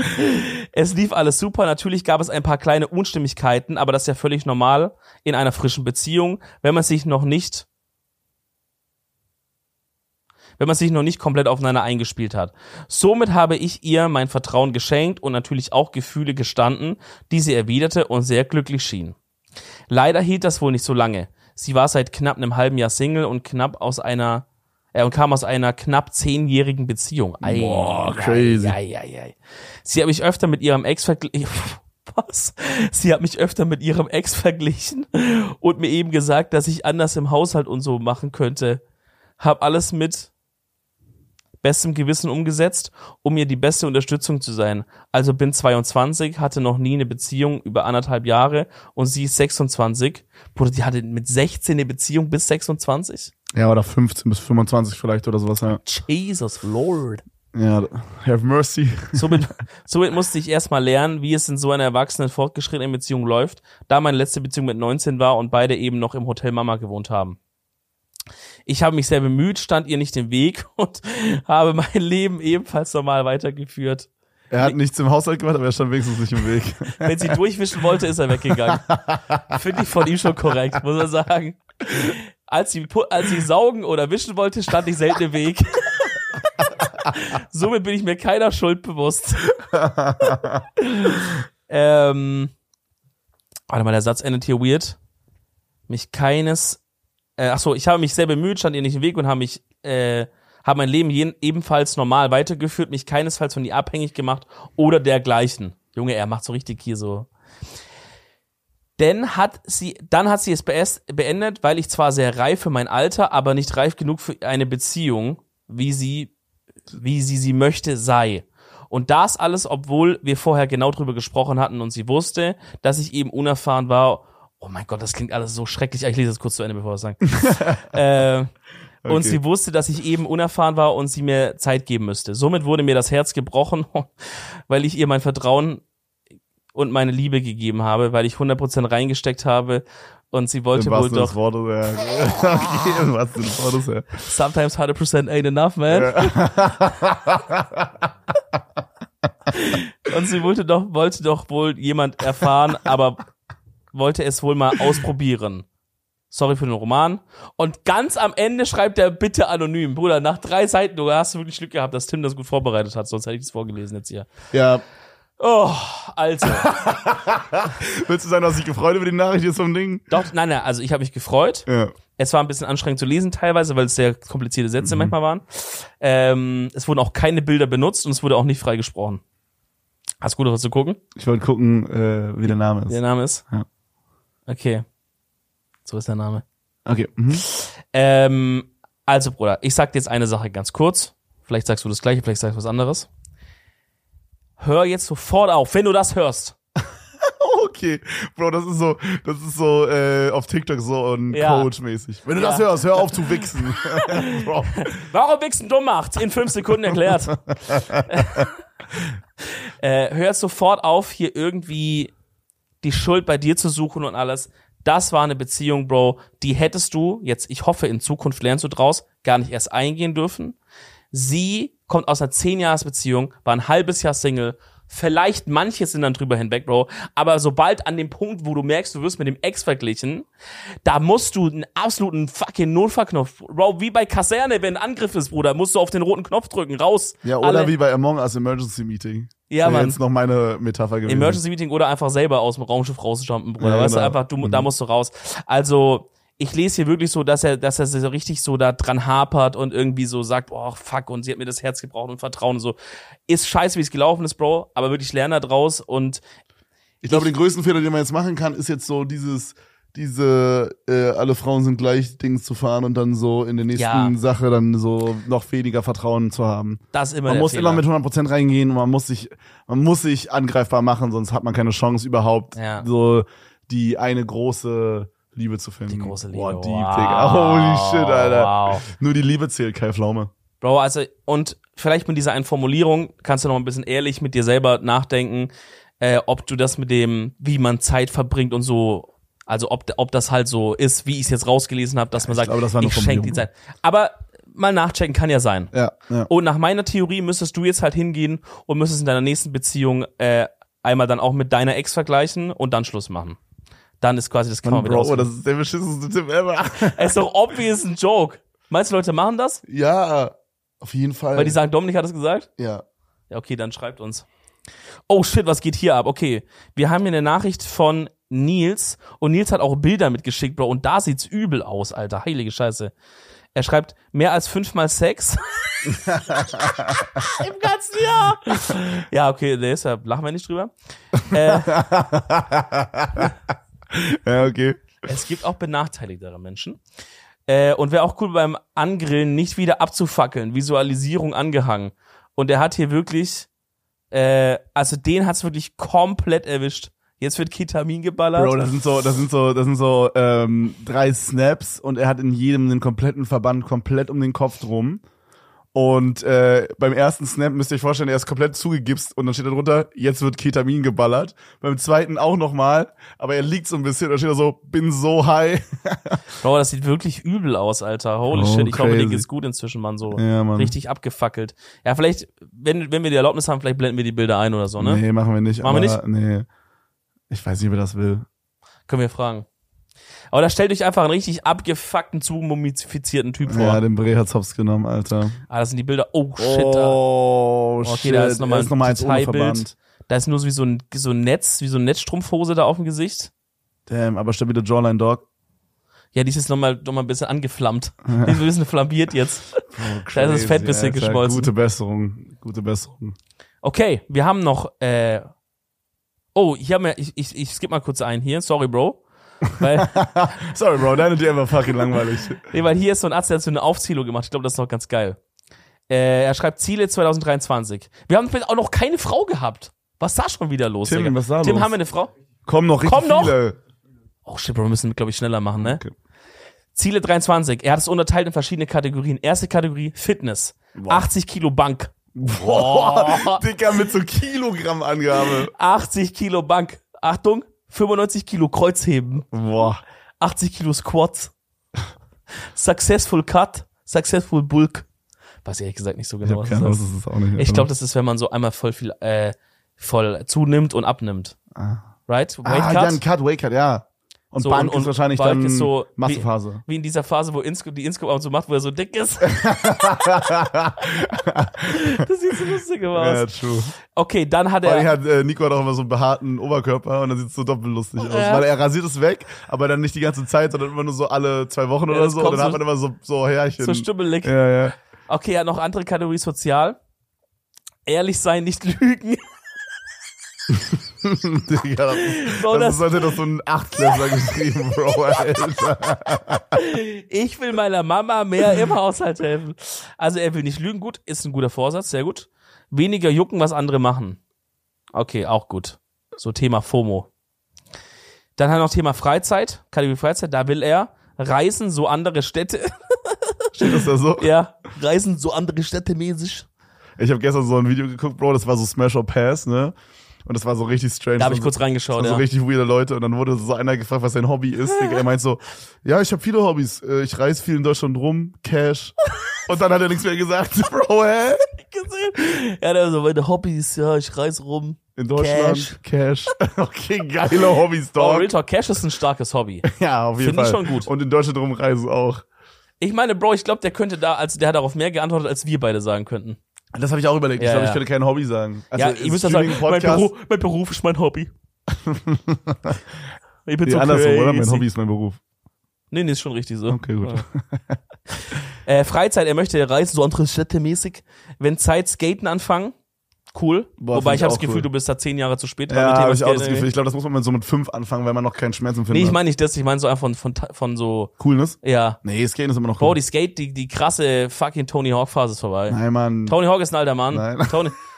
Speaker 2: es lief alles super. Natürlich gab es ein paar kleine Unstimmigkeiten, aber das ist ja völlig normal in einer frischen Beziehung, wenn man sich noch nicht, wenn man sich noch nicht komplett aufeinander eingespielt hat. Somit habe ich ihr mein Vertrauen geschenkt und natürlich auch Gefühle gestanden, die sie erwiderte und sehr glücklich schien. Leider hielt das wohl nicht so lange. Sie war seit knapp einem halben Jahr Single und knapp aus einer äh, und kam aus einer knapp zehnjährigen Beziehung. Ei,
Speaker 1: Boah, crazy.
Speaker 2: Ei, ei, ei. Sie hat mich öfter mit ihrem Ex verglichen. Was? Sie hat mich öfter mit ihrem Ex verglichen und mir eben gesagt, dass ich anders im Haushalt und so machen könnte. Hab alles mit bestem Gewissen umgesetzt, um ihr die beste Unterstützung zu sein. Also bin 22, hatte noch nie eine Beziehung über anderthalb Jahre und sie ist 26. Bruder, die hatte mit 16 eine Beziehung bis 26?
Speaker 1: Ja, oder 15 bis 25 vielleicht oder sowas, ja.
Speaker 2: Jesus Lord.
Speaker 1: Ja, have mercy.
Speaker 2: Somit, somit musste ich erstmal lernen, wie es in so einer erwachsenen, fortgeschrittenen Beziehung läuft, da meine letzte Beziehung mit 19 war und beide eben noch im Hotel Mama gewohnt haben. Ich habe mich sehr bemüht, stand ihr nicht im Weg und habe mein Leben ebenfalls normal weitergeführt.
Speaker 1: Er hat nichts im Haushalt gemacht, aber er stand wenigstens nicht im Weg.
Speaker 2: Wenn sie durchwischen wollte, ist er weggegangen. Finde ich von ihm schon korrekt, muss man sagen. Als sie, als sie saugen oder wischen wollte, stand ich selten im Weg. Somit bin ich mir keiner Schuld bewusst. ähm, warte mal, der Satz endet hier weird. Mich keines, äh, ach so, ich habe mich sehr bemüht, stand ihr nicht im Weg und habe mich, äh, habe mein Leben jeden, ebenfalls normal weitergeführt, mich keinesfalls von ihr abhängig gemacht oder dergleichen. Junge, er macht so richtig hier so. Denn hat sie, dann hat sie es beendet, weil ich zwar sehr reif für mein Alter, aber nicht reif genug für eine Beziehung, wie sie, wie sie sie möchte, sei. Und das alles, obwohl wir vorher genau drüber gesprochen hatten und sie wusste, dass ich eben unerfahren war. Oh mein Gott, das klingt alles so schrecklich. Ich lese das kurz zu Ende, bevor ich es sage. äh, Und
Speaker 1: Okay.
Speaker 2: sie wusste, dass ich eben unerfahren war und sie mir Zeit geben müsste. Somit wurde mir das Herz gebrochen, weil ich ihr mein Vertrauen und meine Liebe gegeben habe, weil ich 100% reingesteckt habe und sie wollte wohl doch
Speaker 1: Wortes, ja. okay, Sinne des Wortes, ja.
Speaker 2: sometimes 100% ain't enough, man. Und sie wollte doch, wollte doch wohl jemand erfahren, aber wollte es wohl mal ausprobieren. Sorry für den Roman. Und ganz am Ende schreibt er bitte anonym. Bruder, nach drei Seiten, du hast wirklich Glück gehabt, dass Tim das gut vorbereitet hat, sonst hätte ich es vorgelesen jetzt hier.
Speaker 1: Ja,
Speaker 2: Oh, Alter.
Speaker 1: willst du sagen, dass ich gefreut über die Nachricht jetzt vom Ding?
Speaker 2: Doch, nein, nein, also ich habe mich gefreut.
Speaker 1: Ja.
Speaker 2: Es war ein bisschen anstrengend zu lesen teilweise, weil es sehr komplizierte Sätze manchmal waren. Ähm, es wurden auch keine Bilder benutzt und es wurde auch nicht freigesprochen. Hast du gut was zu gucken?
Speaker 1: Ich wollte gucken, äh, wie der Name ist.
Speaker 2: Der Name ist?
Speaker 1: Ja.
Speaker 2: Okay. So ist der Name.
Speaker 1: Okay. Mhm.
Speaker 2: Ähm, also, Bruder, ich sag dir jetzt eine Sache ganz kurz. Vielleicht sagst du das gleiche, vielleicht sagst du was anderes. Hör jetzt sofort auf, wenn du das hörst.
Speaker 1: Okay, Bro, das ist so, das ist so äh, auf TikTok so ein
Speaker 2: Ja.
Speaker 1: Coach-mäßig. Wenn du
Speaker 2: Ja.
Speaker 1: das hörst, hör auf zu wichsen. Bro.
Speaker 2: Warum Wichsen dumm macht? In fünf Sekunden erklärt. äh, hör sofort auf, hier irgendwie die Schuld bei dir zu suchen und alles. Das war eine Beziehung, Bro, die hättest du, jetzt, ich hoffe, in Zukunft lernst du draus, gar nicht erst eingehen dürfen. Sie kommt aus einer 10-Jahres-Beziehung, war ein halbes Jahr Single. Vielleicht manche sind dann drüber hinweg, Bro. Aber sobald an dem Punkt, wo du merkst, du wirst mit dem Ex verglichen, da musst du einen absoluten fucking Notfallknopf, Bro, wie bei Kaserne, wenn ein Angriff ist, Bruder, musst du auf den roten Knopf drücken, raus.
Speaker 1: Ja, oder
Speaker 2: Alle-
Speaker 1: wie bei Among Us Emergency Meeting.
Speaker 2: Ja, Mann.
Speaker 1: jetzt noch meine Metapher gewesen.
Speaker 2: Emergency Meeting oder einfach selber aus dem Raumschiff rausjumpen, Bruder.
Speaker 1: Ja,
Speaker 2: weißt du,
Speaker 1: genau.
Speaker 2: einfach, du, da musst du raus. Also, ich lese hier wirklich so, dass er, dass er so richtig so da dran hapert und irgendwie so sagt, oh fuck, und sie hat mir das Herz gebraucht und Vertrauen und so. Ist scheiße, wie es gelaufen ist, Bro, aber wirklich lerne da draus und
Speaker 1: Ich glaube, den größten Fehler, den man jetzt machen kann, ist jetzt so dieses, diese äh, alle Frauen sind gleich Dings zu fahren und dann so in der nächsten
Speaker 2: Ja.
Speaker 1: Sache dann so noch weniger Vertrauen zu haben.
Speaker 2: das ist immer
Speaker 1: Man
Speaker 2: der
Speaker 1: muss
Speaker 2: Fehler.
Speaker 1: immer mit 100% reingehen und man muss sich, man muss sich angreifbar machen, sonst hat man keine Chance überhaupt
Speaker 2: Ja.
Speaker 1: so die eine große Liebe zu finden.
Speaker 2: Die große Liebe.
Speaker 1: Boah, deep,
Speaker 2: wow.
Speaker 1: Digga. Holy shit, Alter.
Speaker 2: Wow.
Speaker 1: Nur die Liebe zählt, Kai Pflaume.
Speaker 2: Bro, also, und vielleicht mit dieser einen Formulierung kannst du noch ein bisschen ehrlich mit dir selber nachdenken, äh, ob du das mit dem, wie man Zeit verbringt und so, also ob, ob das halt so ist, wie ich es jetzt rausgelesen habe, dass man
Speaker 1: ich
Speaker 2: sagt,
Speaker 1: glaube, das war eine
Speaker 2: ich schenke die. Zeit. Aber mal nachchecken kann ja sein.
Speaker 1: Ja, ja.
Speaker 2: Und nach meiner Theorie müsstest du jetzt halt hingehen und müsstest in deiner nächsten Beziehung äh, einmal dann auch mit deiner Ex vergleichen und dann Schluss machen. Dann ist quasi das man wieder
Speaker 1: Bro, das ist der beschissenste Tipp ever.
Speaker 2: Es ist doch obvious ein Joke. Meinst du, Leute machen das?
Speaker 1: ja, Auf jeden Fall.
Speaker 2: Weil die sagen, Dominik hat es gesagt?
Speaker 1: ja.
Speaker 2: Ja, okay, dann schreibt uns. Oh shit, was geht hier ab? Okay, wir haben hier eine Nachricht von Nils und Nils hat auch Bilder mitgeschickt, Bro, und da sieht's übel aus, Alter. Heilige Scheiße. Er schreibt, mehr als fünfmal Sex. Im ganzen Jahr. Ja, okay, der ist ja, lachen wir nicht drüber. Äh,
Speaker 1: Ja, okay.
Speaker 2: es gibt auch benachteiligtere Menschen. Äh, und wäre auch cool beim Angrillen nicht wieder abzufackeln. Visualisierung angehangen. Und er hat hier wirklich, äh, also den hat's wirklich komplett erwischt. Jetzt wird Ketamin geballert.
Speaker 1: Bro, das sind so, das sind so, das sind so ähm, drei Snaps und er hat in jedem einen kompletten Verband komplett um den Kopf drum. Und äh, beim ersten Snap müsst ihr euch vorstellen, er ist komplett zugegipst und dann steht da drunter, jetzt wird Ketamin geballert. Beim zweiten auch nochmal, aber er liegt so ein bisschen, da steht da so, bin so high.
Speaker 2: Bro, das sieht wirklich übel aus, Alter. Holy
Speaker 1: Oh,
Speaker 2: shit. Ich hoffe, dir geht's gut inzwischen, Mann. So
Speaker 1: Ja, Mann.
Speaker 2: richtig abgefackelt. Ja, vielleicht, wenn, wenn wir die Erlaubnis haben, vielleicht blenden wir die Bilder ein oder so, ne?
Speaker 1: Nee, machen wir nicht.
Speaker 2: Machen wir
Speaker 1: aber, Nee. Ich weiß nicht, wer das will.
Speaker 2: Können wir fragen. Aber da stellt euch einfach einen richtig abgefuckten, zumumifizierten Typ vor.
Speaker 1: Ja, den Bre hat's hops genommen, Alter.
Speaker 2: ah, das sind die Bilder. Oh, shit.
Speaker 1: Oh,
Speaker 2: Okay,
Speaker 1: shit.
Speaker 2: da ist nochmal
Speaker 1: Er ist
Speaker 2: ein
Speaker 1: eins ohne
Speaker 2: Detailbild. Da ist nur so wie so ein, so ein Netz, wie so eine Netzstrumpfhose da auf dem Gesicht.
Speaker 1: Damn, aber stabile Jawline Dog.
Speaker 2: Ja, die ist jetzt nochmal noch mal ein bisschen angeflammt. Die ist ein bisschen flambiert jetzt. Da ist das Fett ein bisschen
Speaker 1: Alter.
Speaker 2: geschmolzen.
Speaker 1: Gute Besserung, gute Besserung.
Speaker 2: Okay, wir haben noch, äh, oh, hier haben wir, ich, ich, ich skipp mal kurz ein hier, sorry, Bro. Weil,
Speaker 1: Sorry, Bro, deine DM war fucking langweilig.
Speaker 2: nee, weil hier ist so ein Arzt, der hat so eine Aufzählung gemacht. Ich glaube, das ist noch ganz geil. Äh, er schreibt Ziele 2023. Wir haben auch noch keine Frau gehabt. Was ist da schon wieder los,
Speaker 1: Tim,
Speaker 2: Digga?
Speaker 1: was da
Speaker 2: Tim,
Speaker 1: los?
Speaker 2: haben wir eine Frau?
Speaker 1: Kommen noch richtig
Speaker 2: Komm noch.
Speaker 1: viele.
Speaker 2: Oh shit, Bro, wir müssen, glaube ich, schneller machen, ne?
Speaker 1: Okay.
Speaker 2: Ziele 23. Er hat es unterteilt in verschiedene Kategorien. Erste Kategorie, Fitness. 80 Kilo Bank.
Speaker 1: Boah, Dicker, mit so Kilogrammangabe.
Speaker 2: 80 Kilo Bank. Achtung, 95 Kilo Kreuzheben.
Speaker 1: Boah.
Speaker 2: 80 Kilo Squats. Successful Cut. Successful Bulk. Weiß ich ehrlich gesagt nicht so
Speaker 1: Ich
Speaker 2: genau, was
Speaker 1: Ahnung,
Speaker 2: ist.
Speaker 1: das ist auch nicht.
Speaker 2: Ich glaube, das ist, wenn man so einmal voll viel, äh, voll zunimmt und abnimmt.
Speaker 1: Ah.
Speaker 2: Right? Weight
Speaker 1: ah,
Speaker 2: Cut.
Speaker 1: ja, ein Cut, Weight Cut, ja. Und
Speaker 2: So,
Speaker 1: Bank
Speaker 2: und- und
Speaker 1: ist wahrscheinlich
Speaker 2: Bulk
Speaker 1: dann
Speaker 2: ist so
Speaker 1: Massephase.
Speaker 2: Wie in dieser Phase, wo Insco, die Insco ab und zu macht, wo er so dick ist. das sieht so lustig aus.
Speaker 1: Ja, true.
Speaker 2: Okay, dann hat
Speaker 1: Vor
Speaker 2: er.
Speaker 1: hat äh, Nico hat auch immer so einen behaarten Oberkörper und dann sieht es so doppelt lustig aus.
Speaker 2: Ja.
Speaker 1: Weil er rasiert es weg, aber dann nicht die ganze Zeit, sondern immer nur so alle zwei Wochen
Speaker 2: Ja,
Speaker 1: oder so. Und dann hat
Speaker 2: so-
Speaker 1: man immer so, so Härchen.
Speaker 2: So stummelig.
Speaker 1: ja, ja.
Speaker 2: Okay, er hat noch andere Kategorie sozial. Ehrlich sein, nicht lügen.
Speaker 1: Digga, das,
Speaker 2: Bro,
Speaker 1: das
Speaker 2: das-
Speaker 1: hätte das so ein Achtklässler geschrieben, Bro, Alter.
Speaker 2: Ich will meiner Mama mehr im Haushalt helfen. Also er will nicht lügen, gut, ist ein guter Vorsatz, sehr gut. Weniger jucken, was andere machen. Okay, auch gut. So Thema FOMO. Dann hat er noch Thema Freizeit, Kategorie Freizeit, da will er reisen, so andere Städte.
Speaker 1: Steht das da so?
Speaker 2: ja, reisen, so andere Städte mäßig.
Speaker 1: Ich habe gestern so ein Video geguckt, Bro, das war so Smash or Pass, ne? Und das war so richtig strange.
Speaker 2: Da habe ich kurz
Speaker 1: das
Speaker 2: reingeschaut,
Speaker 1: waren
Speaker 2: ja.
Speaker 1: so richtig weirde Leute und dann wurde so einer gefragt, was sein Hobby ist. Digga, er meint so, ja, ich habe viele Hobbys. Äh, Ich reise viel in Deutschland rum, Cash. Und dann hat er nichts mehr gesagt. Bro, hä?
Speaker 2: gesehen. Ja, der so, meine Hobbys, ja, ich reise rum.
Speaker 1: In Deutschland, Cash. Okay, geile Hobbys,
Speaker 2: Oh,
Speaker 1: Dog.
Speaker 2: Real Talk, Cash ist ein starkes Hobby.
Speaker 1: Ja, auf jeden
Speaker 2: Find ich
Speaker 1: Fall.
Speaker 2: schon gut.
Speaker 1: Und in Deutschland rumreisen auch.
Speaker 2: Ich meine, Bro, ich glaube, der könnte da, also der hat darauf mehr geantwortet, als wir beide sagen könnten.
Speaker 1: Das habe ich auch überlegt. ich
Speaker 2: Ja,
Speaker 1: glaube,
Speaker 2: ja.
Speaker 1: ich könnte kein Hobby sagen. Also,
Speaker 2: ja, ich müsste sagen, mein Beruf, mein Beruf ist mein Hobby. ich bin
Speaker 1: Nee,
Speaker 2: so
Speaker 1: andersrum,
Speaker 2: crazy.
Speaker 1: oder? Mein Hobby ist mein Beruf.
Speaker 2: Nee, nee, ist schon richtig so.
Speaker 1: Okay, gut.
Speaker 2: Ja. äh, Freizeit, er möchte reisen, so andere Städte mäßig. Wenn Zeit, Skaten anfangen. Cool.
Speaker 1: Boah,
Speaker 2: Wobei ich habe das Gefühl,
Speaker 1: cool.
Speaker 2: du bist da zehn Jahre zu spät dran
Speaker 1: Ja,
Speaker 2: mit
Speaker 1: habe
Speaker 2: Thema
Speaker 1: ich auch das. Gefühl. Ich glaube, das muss man so mit fünf anfangen, weil man noch keinen Schmerz empfindet.
Speaker 2: Nee, ich meine nicht das, ich meine so einfach von, von, von so,
Speaker 1: Coolness?
Speaker 2: ja.
Speaker 1: Nee, Skaten ist immer noch
Speaker 2: Bro,
Speaker 1: cool.
Speaker 2: die Skate, die, die krasse fucking Tony Hawk Phase ist vorbei.
Speaker 1: Nein, Mann.
Speaker 2: Tony Hawk ist ein alter Mann.
Speaker 1: Nein.
Speaker 2: Tony,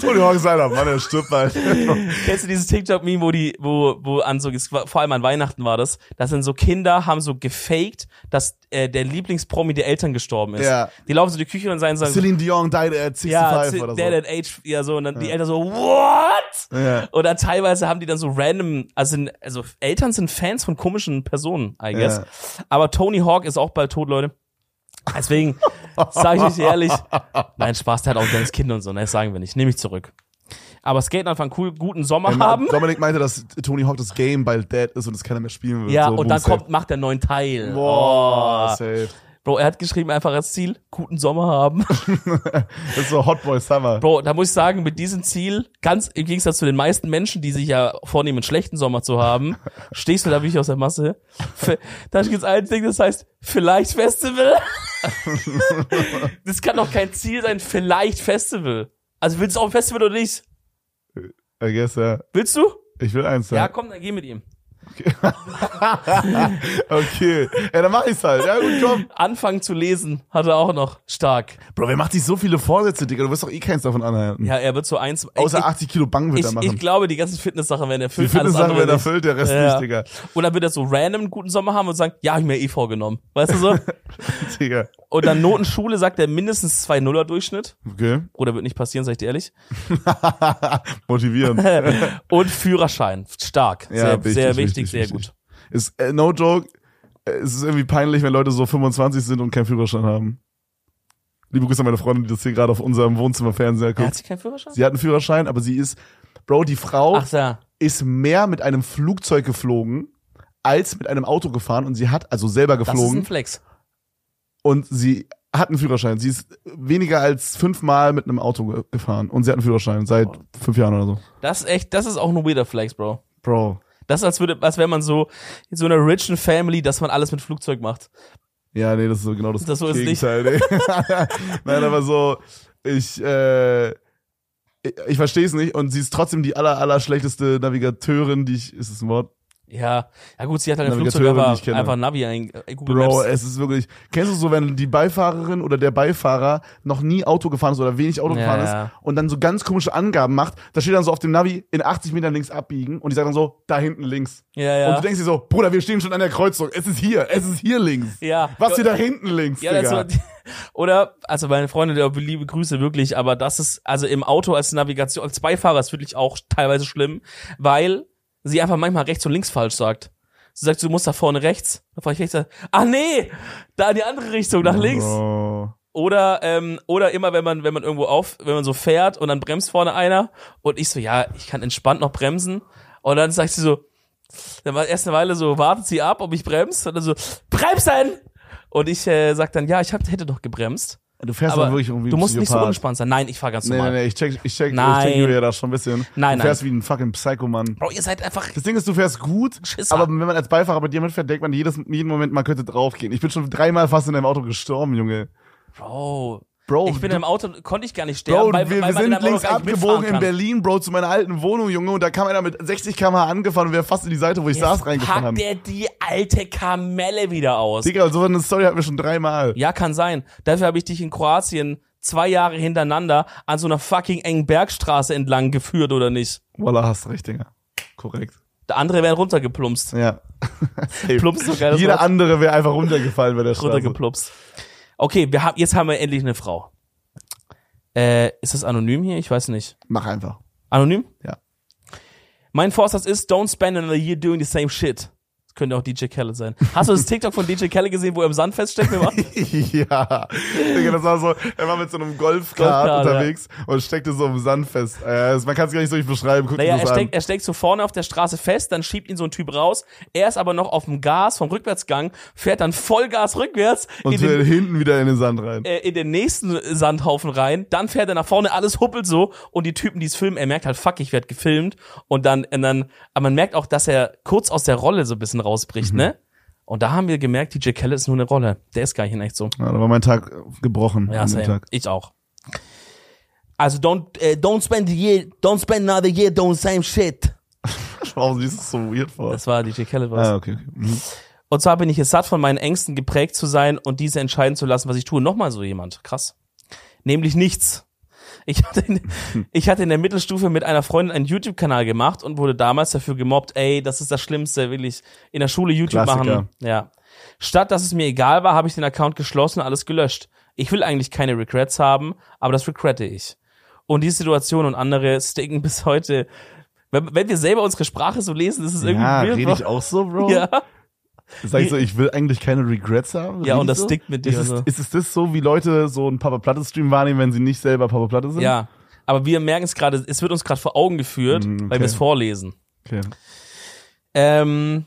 Speaker 1: Tony Hawk ist einer, Mann, der stirbt bald.
Speaker 2: Kennst du dieses TikTok-Meme, wo die, wo, wo an so, vor allem an Weihnachten war das, da sind so Kinder, haben so gefaked, dass äh, der Lieblingspromi der Eltern gestorben ist.
Speaker 1: Ja.
Speaker 2: Die laufen so in die Küche und sagen, sagen
Speaker 1: Celine Dion died at 65
Speaker 2: ja,
Speaker 1: oder so.
Speaker 2: der at age, ja so, und dann die Eltern so, what?
Speaker 1: Ja.
Speaker 2: Oder teilweise haben die dann so random, also, sind, also Eltern sind Fans von komischen Personen, I guess.
Speaker 1: Ja.
Speaker 2: Aber Tony Hawk ist auch bald tot, Leute. Deswegen sage ich euch ehrlich, nein, Spaß, der hat auch ein kleines Kind und so, ne, das sagen wir nicht, nehme ich zurück. Aber Skaten einfach cool, guten Sommer haben.
Speaker 1: Dominik meinte, dass Tony Hawk das Game bald dead ist und es keiner mehr spielen wird.
Speaker 2: Ja,
Speaker 1: so,
Speaker 2: und dann
Speaker 1: safe.
Speaker 2: kommt, macht der neuen Teil.
Speaker 1: Boah,
Speaker 2: oh.
Speaker 1: safe.
Speaker 2: Bro, er hat geschrieben einfach als Ziel, guten Sommer haben.
Speaker 1: Das ist so Hot Boy Summer.
Speaker 2: Bro, da muss ich sagen, mit diesem Ziel, ganz im Gegensatz zu den meisten Menschen, die sich ja vornehmen, einen schlechten Sommer zu haben, stehst du da wirklich aus der Masse. Da gibt's ein Ding, das heißt, vielleicht Festival. das kann doch kein Ziel sein, vielleicht Festival. Also willst du auch ein Festival oder nicht?
Speaker 1: I guess, ja.
Speaker 2: Willst du?
Speaker 1: Ich will eins
Speaker 2: Ja,
Speaker 1: sein.
Speaker 2: komm, dann geh mit ihm.
Speaker 1: Okay. Ja, dann mach ich's halt. Ja, gut, komm.
Speaker 2: Anfangen zu lesen hat er auch noch stark.
Speaker 1: Bro, wer macht sich so viele Vorsätze, Digga? Du wirst doch eh keins davon anhalten.
Speaker 2: Ja, er wird so eins.
Speaker 1: Außer
Speaker 2: ich,
Speaker 1: 80 Kilo Bang wird
Speaker 2: ich,
Speaker 1: er machen.
Speaker 2: ich glaube, die ganzen Fitness-Sachen werden
Speaker 1: Die
Speaker 2: erfüllt. alles
Speaker 1: Fitness-Sachen werden erfüllt, der Rest
Speaker 2: Ja.
Speaker 1: nicht, Digga.
Speaker 2: Und dann wird er so random einen guten Sommer haben und sagen, ja, hab ich mir eh vorgenommen. Weißt du so?
Speaker 1: Digga.
Speaker 2: Und dann Notenschule sagt er mindestens zwei Nuller Durchschnitt.
Speaker 1: Okay.
Speaker 2: Oder wird nicht passieren, sag ich dir ehrlich.
Speaker 1: Motivierend.
Speaker 2: Und Führerschein. Stark.
Speaker 1: Ja,
Speaker 2: sehr,
Speaker 1: wichtig,
Speaker 2: sehr wichtig,
Speaker 1: wichtig,
Speaker 2: sehr gut.
Speaker 1: Ist, äh, no joke, äh, es ist irgendwie peinlich, wenn Leute so 25 sind und keinen Führerschein haben. Liebe Grüße an meine Freundin, die das hier gerade auf unserem Wohnzimmerfernseher
Speaker 2: Er hat
Speaker 1: guckt.
Speaker 2: sich keinen Führerschein?
Speaker 1: Sie hat einen Führerschein, aber sie ist, Bro, die Frau
Speaker 2: Ach ja.
Speaker 1: ist mehr mit einem Flugzeug geflogen, als mit einem Auto gefahren und sie hat also selber
Speaker 2: Das ist
Speaker 1: geflogen
Speaker 2: ein Flex.
Speaker 1: und sie hat einen Führerschein. Sie ist weniger als fünfmal mit einem Auto ge- gefahren und sie hat einen Führerschein seit fünf Jahren oder so.
Speaker 2: Das ist echt, das ist auch ein weirder Flex, Bro.
Speaker 1: Bro.
Speaker 2: Das ist, als würde, als wäre man so, in so einer richen Family, dass man alles mit Flugzeug macht.
Speaker 1: Ja, nee, das ist so genau das,
Speaker 2: Das so ist es nicht.
Speaker 1: Gegenteil. Nee. Nein, aber so, ich, äh, ich, ich verstehe es nicht und sie ist trotzdem die aller, aller schlechteste Navigateurin, die ich, ist das ein Wort?
Speaker 2: Ja, ja gut, sie hat halt ein Flugzeug einfach, einfach Navi ein, äh, Google
Speaker 1: Bro,
Speaker 2: Maps.
Speaker 1: es ist wirklich, kennst du so, wenn die Beifahrerin oder der Beifahrer noch nie Auto gefahren ist oder wenig Auto
Speaker 2: Ja,
Speaker 1: gefahren
Speaker 2: ja.
Speaker 1: ist und dann so ganz komische Angaben macht, da steht dann so auf dem Navi, in 80 Metern links abbiegen und die sagt dann so, da hinten links.
Speaker 2: Ja, ja.
Speaker 1: Und du denkst dir so, Bruder, wir stehen schon an der Kreuzung, es ist hier, es ist hier links.
Speaker 2: ja.
Speaker 1: Was hier da hinten links,
Speaker 2: Ja, das
Speaker 1: Digga?
Speaker 2: war, oder, also meine Freunde, der liebe Grüße wirklich, aber das ist, also im Auto als Navigation, als Beifahrer ist wirklich auch teilweise schlimm, weil sie einfach manchmal rechts und links falsch sagt. Sie sagt, du musst da vorne rechts. Da fahr ich rechts. Ach nee, da in die andere Richtung, nach links.
Speaker 1: Bro.
Speaker 2: Oder, ähm, oder immer, wenn man, wenn man irgendwo auf, wenn man so fährt und dann bremst vorne einer und ich so, ja, ich kann entspannt noch bremsen. Und dann sagt sie so, dann war erst eine Weile so, wartet sie ab, ob ich bremse. Und dann so, bremsen! Und ich äh, sag dann, ja, ich hab, hätte doch gebremst.
Speaker 1: Du fährst
Speaker 2: Aber
Speaker 1: wirklich irgendwie
Speaker 2: du musst nicht so
Speaker 1: Psychopath.
Speaker 2: unentspannt sein. Nein, ich fahr ganz
Speaker 1: Nee,
Speaker 2: normal.
Speaker 1: nee, nee, ich check, ich check,
Speaker 2: Nein.
Speaker 1: ich check Julia da schon ein bisschen.
Speaker 2: Nein,
Speaker 1: du fährst wie ein fucking Psycho-Mann.
Speaker 2: Bro, ihr seid einfach,
Speaker 1: Das Ding ist, du fährst gut,
Speaker 2: Schisser.
Speaker 1: aber wenn man als Beifahrer bei dir mitfährt, denkt man jedes, jeden Moment, man könnte draufgehen. Ich bin schon dreimal fast in deinem Auto gestorben, Junge.
Speaker 2: Bro,
Speaker 1: Bro,
Speaker 2: ich bin
Speaker 1: du,
Speaker 2: im Auto, konnte ich gar nicht sterben,
Speaker 1: Bro,
Speaker 2: weil,
Speaker 1: wir,
Speaker 2: weil
Speaker 1: wir sind links abgebogen in. Berlin, Bro, zu meiner alten Wohnung, Junge, und da kam einer mit 60 km/h angefahren und wäre fast in die Seite, wo ich saß, reingefahren.
Speaker 2: Packt der die alte Kamelle wieder aus.
Speaker 1: Digga, so eine Story hatten wir schon dreimal.
Speaker 2: Ja, kann sein. Dafür habe ich dich in Kroatien zwei Jahre hintereinander an so einer fucking engen Bergstraße entlang geführt, oder nicht?
Speaker 1: Wallah, hast recht, Digga. Korrekt.
Speaker 2: Der andere wären runtergeplumpst.
Speaker 1: Ja.
Speaker 2: Plumpst geil.
Speaker 1: Jeder andere wäre einfach runtergefallen bei der Straße.
Speaker 2: runtergeplumpst. Okay, wir haben, jetzt haben wir endlich eine Frau. Äh, ist das anonym hier? Ich weiß nicht.
Speaker 1: Mach einfach.
Speaker 2: Anonym?
Speaker 1: Ja.
Speaker 2: Mein Vorsatz ist, don't spend another year doing the same shit. Könnte auch DJ Kelle sein. Hast du das TikTok von DJ Kelle gesehen, wo er im Sand feststeckt?
Speaker 1: Ja. Digga, das war so, er war mit so einem Golfkart unterwegs und steckte so im Sand fest. Äh, man kann es gar nicht so richtig beschreiben. Guck
Speaker 2: Naja, er steckt, er steckt so vorne auf der Straße fest, dann schiebt ihn so ein Typ raus. Er ist aber noch auf dem Gas vom Rückwärtsgang, fährt dann Vollgas rückwärts
Speaker 1: Und
Speaker 2: den,
Speaker 1: hinten wieder in den Sand rein.
Speaker 2: äh, in den nächsten Sandhaufen rein. Dann fährt er nach vorne, alles huppelt so. Und die Typen, die es filmen, er merkt halt, fuck, ich werd gefilmt. Und dann, und dann, aber man merkt auch, dass er kurz aus der Rolle so ein bisschen rausbricht,
Speaker 1: Mhm.
Speaker 2: ne? Und da haben wir gemerkt, DJ Kelle ist nur eine Rolle. Der ist gar nicht in echt so.
Speaker 1: Ja, da war mein Tag gebrochen
Speaker 2: Ja, same.
Speaker 1: Tag.
Speaker 2: Ich auch. Also don't, äh, don't spend the year, don't spend another year doing the same shit.
Speaker 1: Warum siehst du so weird vor?
Speaker 2: Das war DJ Kelle was.
Speaker 1: Ah, okay. okay. Mhm.
Speaker 2: Und zwar bin ich es satt, von meinen Ängsten geprägt zu sein und diese entscheiden zu lassen, was ich tue. Nochmal so jemand. Krass. Nämlich nichts. Ich hatte, in, ich hatte in der Mittelstufe mit einer Freundin einen YouTube-Kanal gemacht und wurde damals dafür gemobbt, ey, das ist das Schlimmste, will ich in der Schule YouTube
Speaker 1: Klassiker.
Speaker 2: machen. Ja. Statt dass es mir egal war, habe ich den Account geschlossen und alles gelöscht. Ich will eigentlich keine Regrets haben, aber das regrette ich. Und die Situation und andere sticken bis heute. Wenn, wenn wir selber unsere Sprache so lesen, ist es irgendwie
Speaker 1: Ja, rede ich auch so, Bro?
Speaker 2: Ja.
Speaker 1: Sag ich so, ich will eigentlich keine Regrets haben?
Speaker 2: Ja, und das
Speaker 1: so?
Speaker 2: stickt mit dir
Speaker 1: Ist es,
Speaker 2: so.
Speaker 1: ist es das so, wie Leute so einen Papa Platte Stream wahrnehmen, wenn sie nicht selber Papa Platte sind?
Speaker 2: Ja, aber wir merken es gerade, es wird uns gerade vor Augen geführt,
Speaker 1: Mm,
Speaker 2: weil wir es
Speaker 1: okay.
Speaker 2: vorlesen.
Speaker 1: Okay.
Speaker 2: Ähm,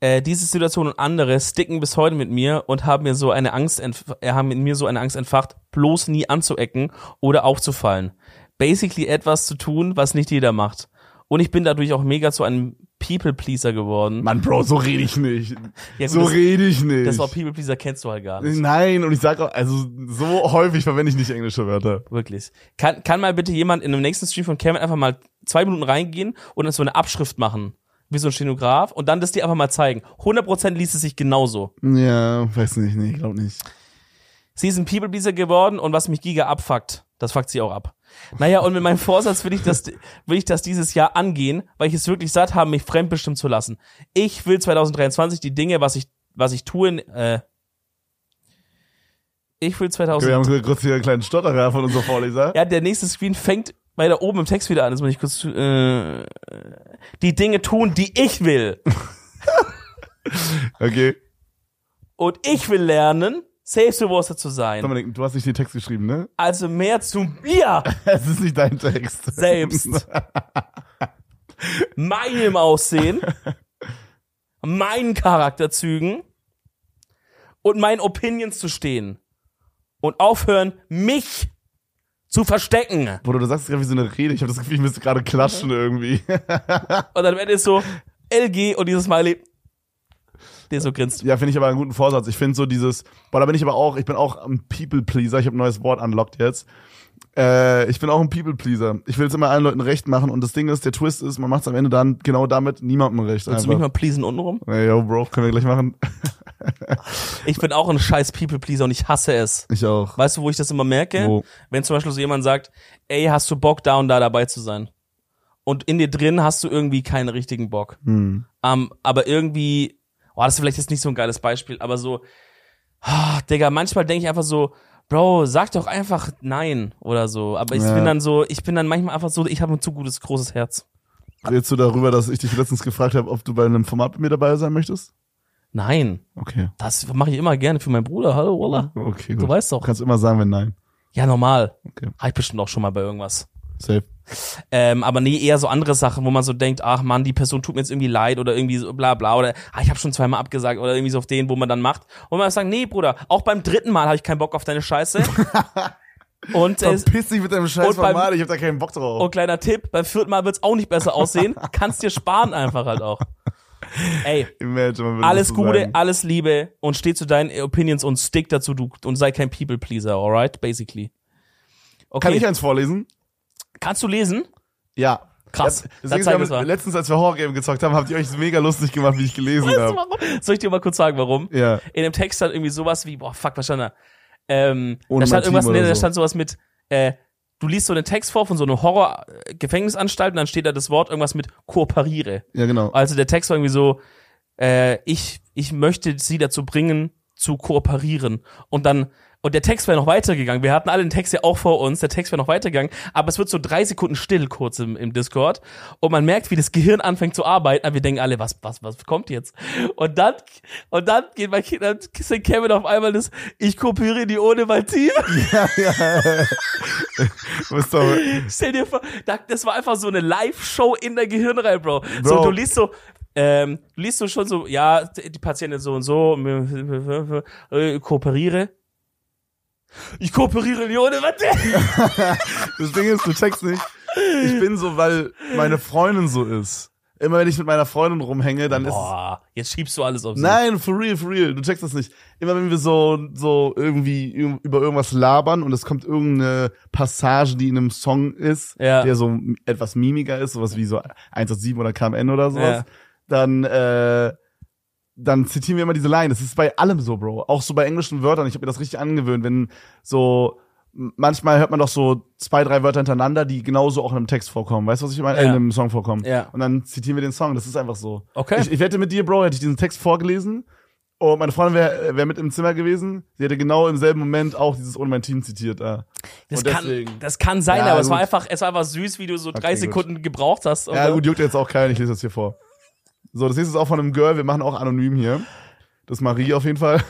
Speaker 2: Äh, diese Situation und andere sticken bis heute mit mir und haben mir so eine Angst, äh, haben in mir so eine Angst entfacht, bloß nie anzuecken oder aufzufallen. Basically etwas zu tun, was nicht jeder macht. Und ich bin dadurch auch mega zu einem People-Pleaser geworden.
Speaker 1: Mann, Bro, so rede ich nicht.
Speaker 2: Ja, gut,
Speaker 1: so rede ich nicht.
Speaker 2: Das Wort People-Pleaser kennst du halt gar nicht.
Speaker 1: Nein, und ich sag auch, also so häufig verwende ich nicht englische Wörter.
Speaker 2: Wirklich. Kann, kann mal bitte jemand in dem nächsten Stream von Kevin einfach mal zwei Minuten reingehen und dann so eine Abschrift machen? Wie so ein Stenograf und dann das dir einfach mal zeigen. 100% liest es sich genauso.
Speaker 1: Ja, weiß nicht, nee, glaub nicht.
Speaker 2: Sie ist ein People-Pleaser geworden und was mich giga abfuckt, das fuckt sie auch ab. Naja, und mit meinem Vorsatz will ich das, will ich das dieses Jahr angehen, weil ich es wirklich satt habe, mich fremdbestimmen zu lassen. Ich will 2023 die Dinge, was ich, was ich tue, äh, ich will 2000,
Speaker 1: Wir haben kurz hier einen kleinen Stotterer von unserem Vorleser.
Speaker 2: Ja, der nächste Screen fängt bei da oben im Text wieder an. Das muss ich kurz äh, die Dinge tun, die ich will.
Speaker 1: Okay.
Speaker 2: Und ich will lernen, selbstbewusster zu sein.
Speaker 1: Dominik, du hast nicht den Text geschrieben, ne?
Speaker 2: Also mehr zu mir
Speaker 1: Es ist nicht dein Text.
Speaker 2: selbst. Meinem Aussehen, meinen Charakterzügen und meinen Opinions zu stehen. Und aufhören, mich zu verstecken.
Speaker 1: Bruder, du sagst gerade wie so eine Rede. Ich habe das Gefühl, ich müsste gerade klatschen irgendwie.
Speaker 2: Und dann am Ende ist so LG und dieses Smiley, der so grinst.
Speaker 1: Ja, finde ich aber einen guten Vorsatz. Ich finde so dieses, boah, da bin ich aber auch, ich bin auch ein People-Pleaser. Ich habe ein neues Wort unlocked jetzt. Äh, ich bin auch ein People-Pleaser. Ich will es immer allen Leuten recht machen und das Ding ist, der Twist ist, man macht es am Ende dann genau damit niemandem recht.
Speaker 2: Willst du mich
Speaker 1: Einfach.
Speaker 2: mal pleasen untenrum?
Speaker 1: Ey, yo, Bro, können wir gleich machen.
Speaker 2: Ich bin auch ein scheiß People-Pleaser und ich hasse es.
Speaker 1: Ich auch.
Speaker 2: Weißt du, wo ich das immer merke?
Speaker 1: Wo?
Speaker 2: Wenn zum Beispiel so jemand sagt, ey, hast du Bock, da und da dabei zu sein? Und in dir drin hast du irgendwie keinen richtigen Bock.
Speaker 1: Hm.
Speaker 2: Ähm, aber irgendwie, oh, das ist vielleicht jetzt nicht so ein geiles Beispiel, aber so, ah, Digga, manchmal denke ich einfach so, Bro, sag doch einfach nein oder so. Aber ich
Speaker 1: Ja.
Speaker 2: bin dann so, ich bin dann manchmal einfach so, ich habe ein zu gutes, großes Herz.
Speaker 1: Redest du darüber, dass ich dich letztens gefragt habe, ob du bei einem Format mit mir dabei sein möchtest?
Speaker 2: Nein,
Speaker 1: Okay.
Speaker 2: das mache ich immer gerne für meinen Bruder. Hallo, Walla.
Speaker 1: Okay,
Speaker 2: Du
Speaker 1: gut.
Speaker 2: weißt
Speaker 1: Du
Speaker 2: doch.
Speaker 1: kannst immer sagen, wenn nein.
Speaker 2: Ja, normal.
Speaker 1: Okay.
Speaker 2: Habe ich bestimmt auch schon mal bei irgendwas.
Speaker 1: Safe.
Speaker 2: Ähm, aber nee, eher so andere Sachen, wo man so denkt, ach man, die Person tut mir jetzt irgendwie leid oder irgendwie so bla bla oder ah, ich habe schon zweimal abgesagt oder irgendwie so auf den, wo man dann macht. Und man sagt, nee, Bruder, auch beim dritten Mal habe ich keinen Bock auf deine Scheiße. und, äh,
Speaker 1: Verpiss dich mit deinem scheiß
Speaker 2: und beim-
Speaker 1: Format, ich hab da keinen Bock drauf.
Speaker 2: und kleiner Tipp, beim vierten Mal wird's auch nicht besser aussehen. Kannst dir sparen einfach halt auch. Ey,
Speaker 1: Imagine,
Speaker 2: alles Gute,
Speaker 1: sagen.
Speaker 2: alles Liebe und steh zu deinen Opinions und stick dazu du und sei kein People Pleaser, alright? Basically. Okay.
Speaker 1: Kann ich eins vorlesen?
Speaker 2: Kannst du lesen?
Speaker 1: Ja.
Speaker 2: Krass.
Speaker 1: Ja, deswegen haben letztens, als wir Horror-Game gezockt haben, habt ihr euch mega lustig gemacht, wie ich gelesen habe.
Speaker 2: Soll ich dir mal kurz sagen, warum?
Speaker 1: Ja.
Speaker 2: In dem Text stand irgendwie sowas wie, boah, fuck, was stand da? Ähm,
Speaker 1: Ohne
Speaker 2: da stand irgendwas, nee,
Speaker 1: oder
Speaker 2: da
Speaker 1: so.
Speaker 2: stand sowas mit, äh, du liest so einen Text vor von so einer Horror-Gefängnisanstalt und dann steht da das Wort irgendwas mit kooperiere.
Speaker 1: Ja, genau.
Speaker 2: Also der Text war irgendwie so, äh, ich, ich möchte sie dazu bringen, zu kooperieren. Und dann, und der Text wäre noch weitergegangen. Wir hatten alle den Text ja auch vor uns, der Text wäre noch weitergegangen, aber es wird so drei Sekunden still kurz im, im Discord. Und man merkt, wie das Gehirn anfängt zu arbeiten, aber wir denken alle, was, was, was kommt jetzt? Und dann, und dann geht mein Kind, dann singt Kevin auf einmal das, ich kooperiere die ohne mein Team.
Speaker 1: Du bist doch,
Speaker 2: Stell dir vor, da- das war einfach so eine Live-Show in der Gehirnreihe, Bro. So,
Speaker 1: Bro.
Speaker 2: du liest so, ähm, du liest so schon so, ja, die Patientin so und so, äh, kooperiere. Ich kooperiere nicht ohne was?
Speaker 1: das Ding ist, du checkst nicht. Ich bin so, weil meine Freundin so ist. Immer wenn ich mit meiner Freundin rumhänge, dann ist
Speaker 2: Boah, jetzt schiebst du alles auf sie.
Speaker 1: Nein, for real, for real. Du checkst das nicht. Immer wenn wir so, so irgendwie über irgendwas labern und es kommt irgendeine Passage, die in einem Song ist,
Speaker 2: Ja.
Speaker 1: der so etwas mimiger ist, sowas wie so 187 oder KMN oder sowas,
Speaker 2: Ja.
Speaker 1: dann, äh, dann zitieren wir immer diese Line. Das ist bei allem so, Bro. Auch so bei englischen Wörtern. Ich habe mir das richtig angewöhnt, wenn so manchmal hört man doch so zwei, drei Wörter hintereinander, die genauso auch in einem Text vorkommen. Weißt du, was ich meine? Äh,
Speaker 2: Ja.
Speaker 1: in einem Song vorkommen.
Speaker 2: Ja.
Speaker 1: Und dann zitieren wir den Song. Das ist einfach so.
Speaker 2: Okay.
Speaker 1: Ich, ich wette mit dir, Bro, hätte ich diesen Text vorgelesen und meine Freundin wäre wär mit im Zimmer gewesen. Sie hätte genau im selben Moment auch dieses Ohne mein Team zitiert. Äh.
Speaker 2: das,
Speaker 1: und
Speaker 2: kann,
Speaker 1: deswegen-
Speaker 2: das kann sein,
Speaker 1: Ja,
Speaker 2: aber es war
Speaker 1: gut.
Speaker 2: einfach, es war einfach süß, wie du so drei
Speaker 1: gut.
Speaker 2: Sekunden gebraucht hast.
Speaker 1: Ja, gut, juckt jetzt auch keinen. Ich lese das hier vor. So, das nächste ist auch von einem Girl. Wir machen auch anonym hier. Das ist Marie auf jeden Fall.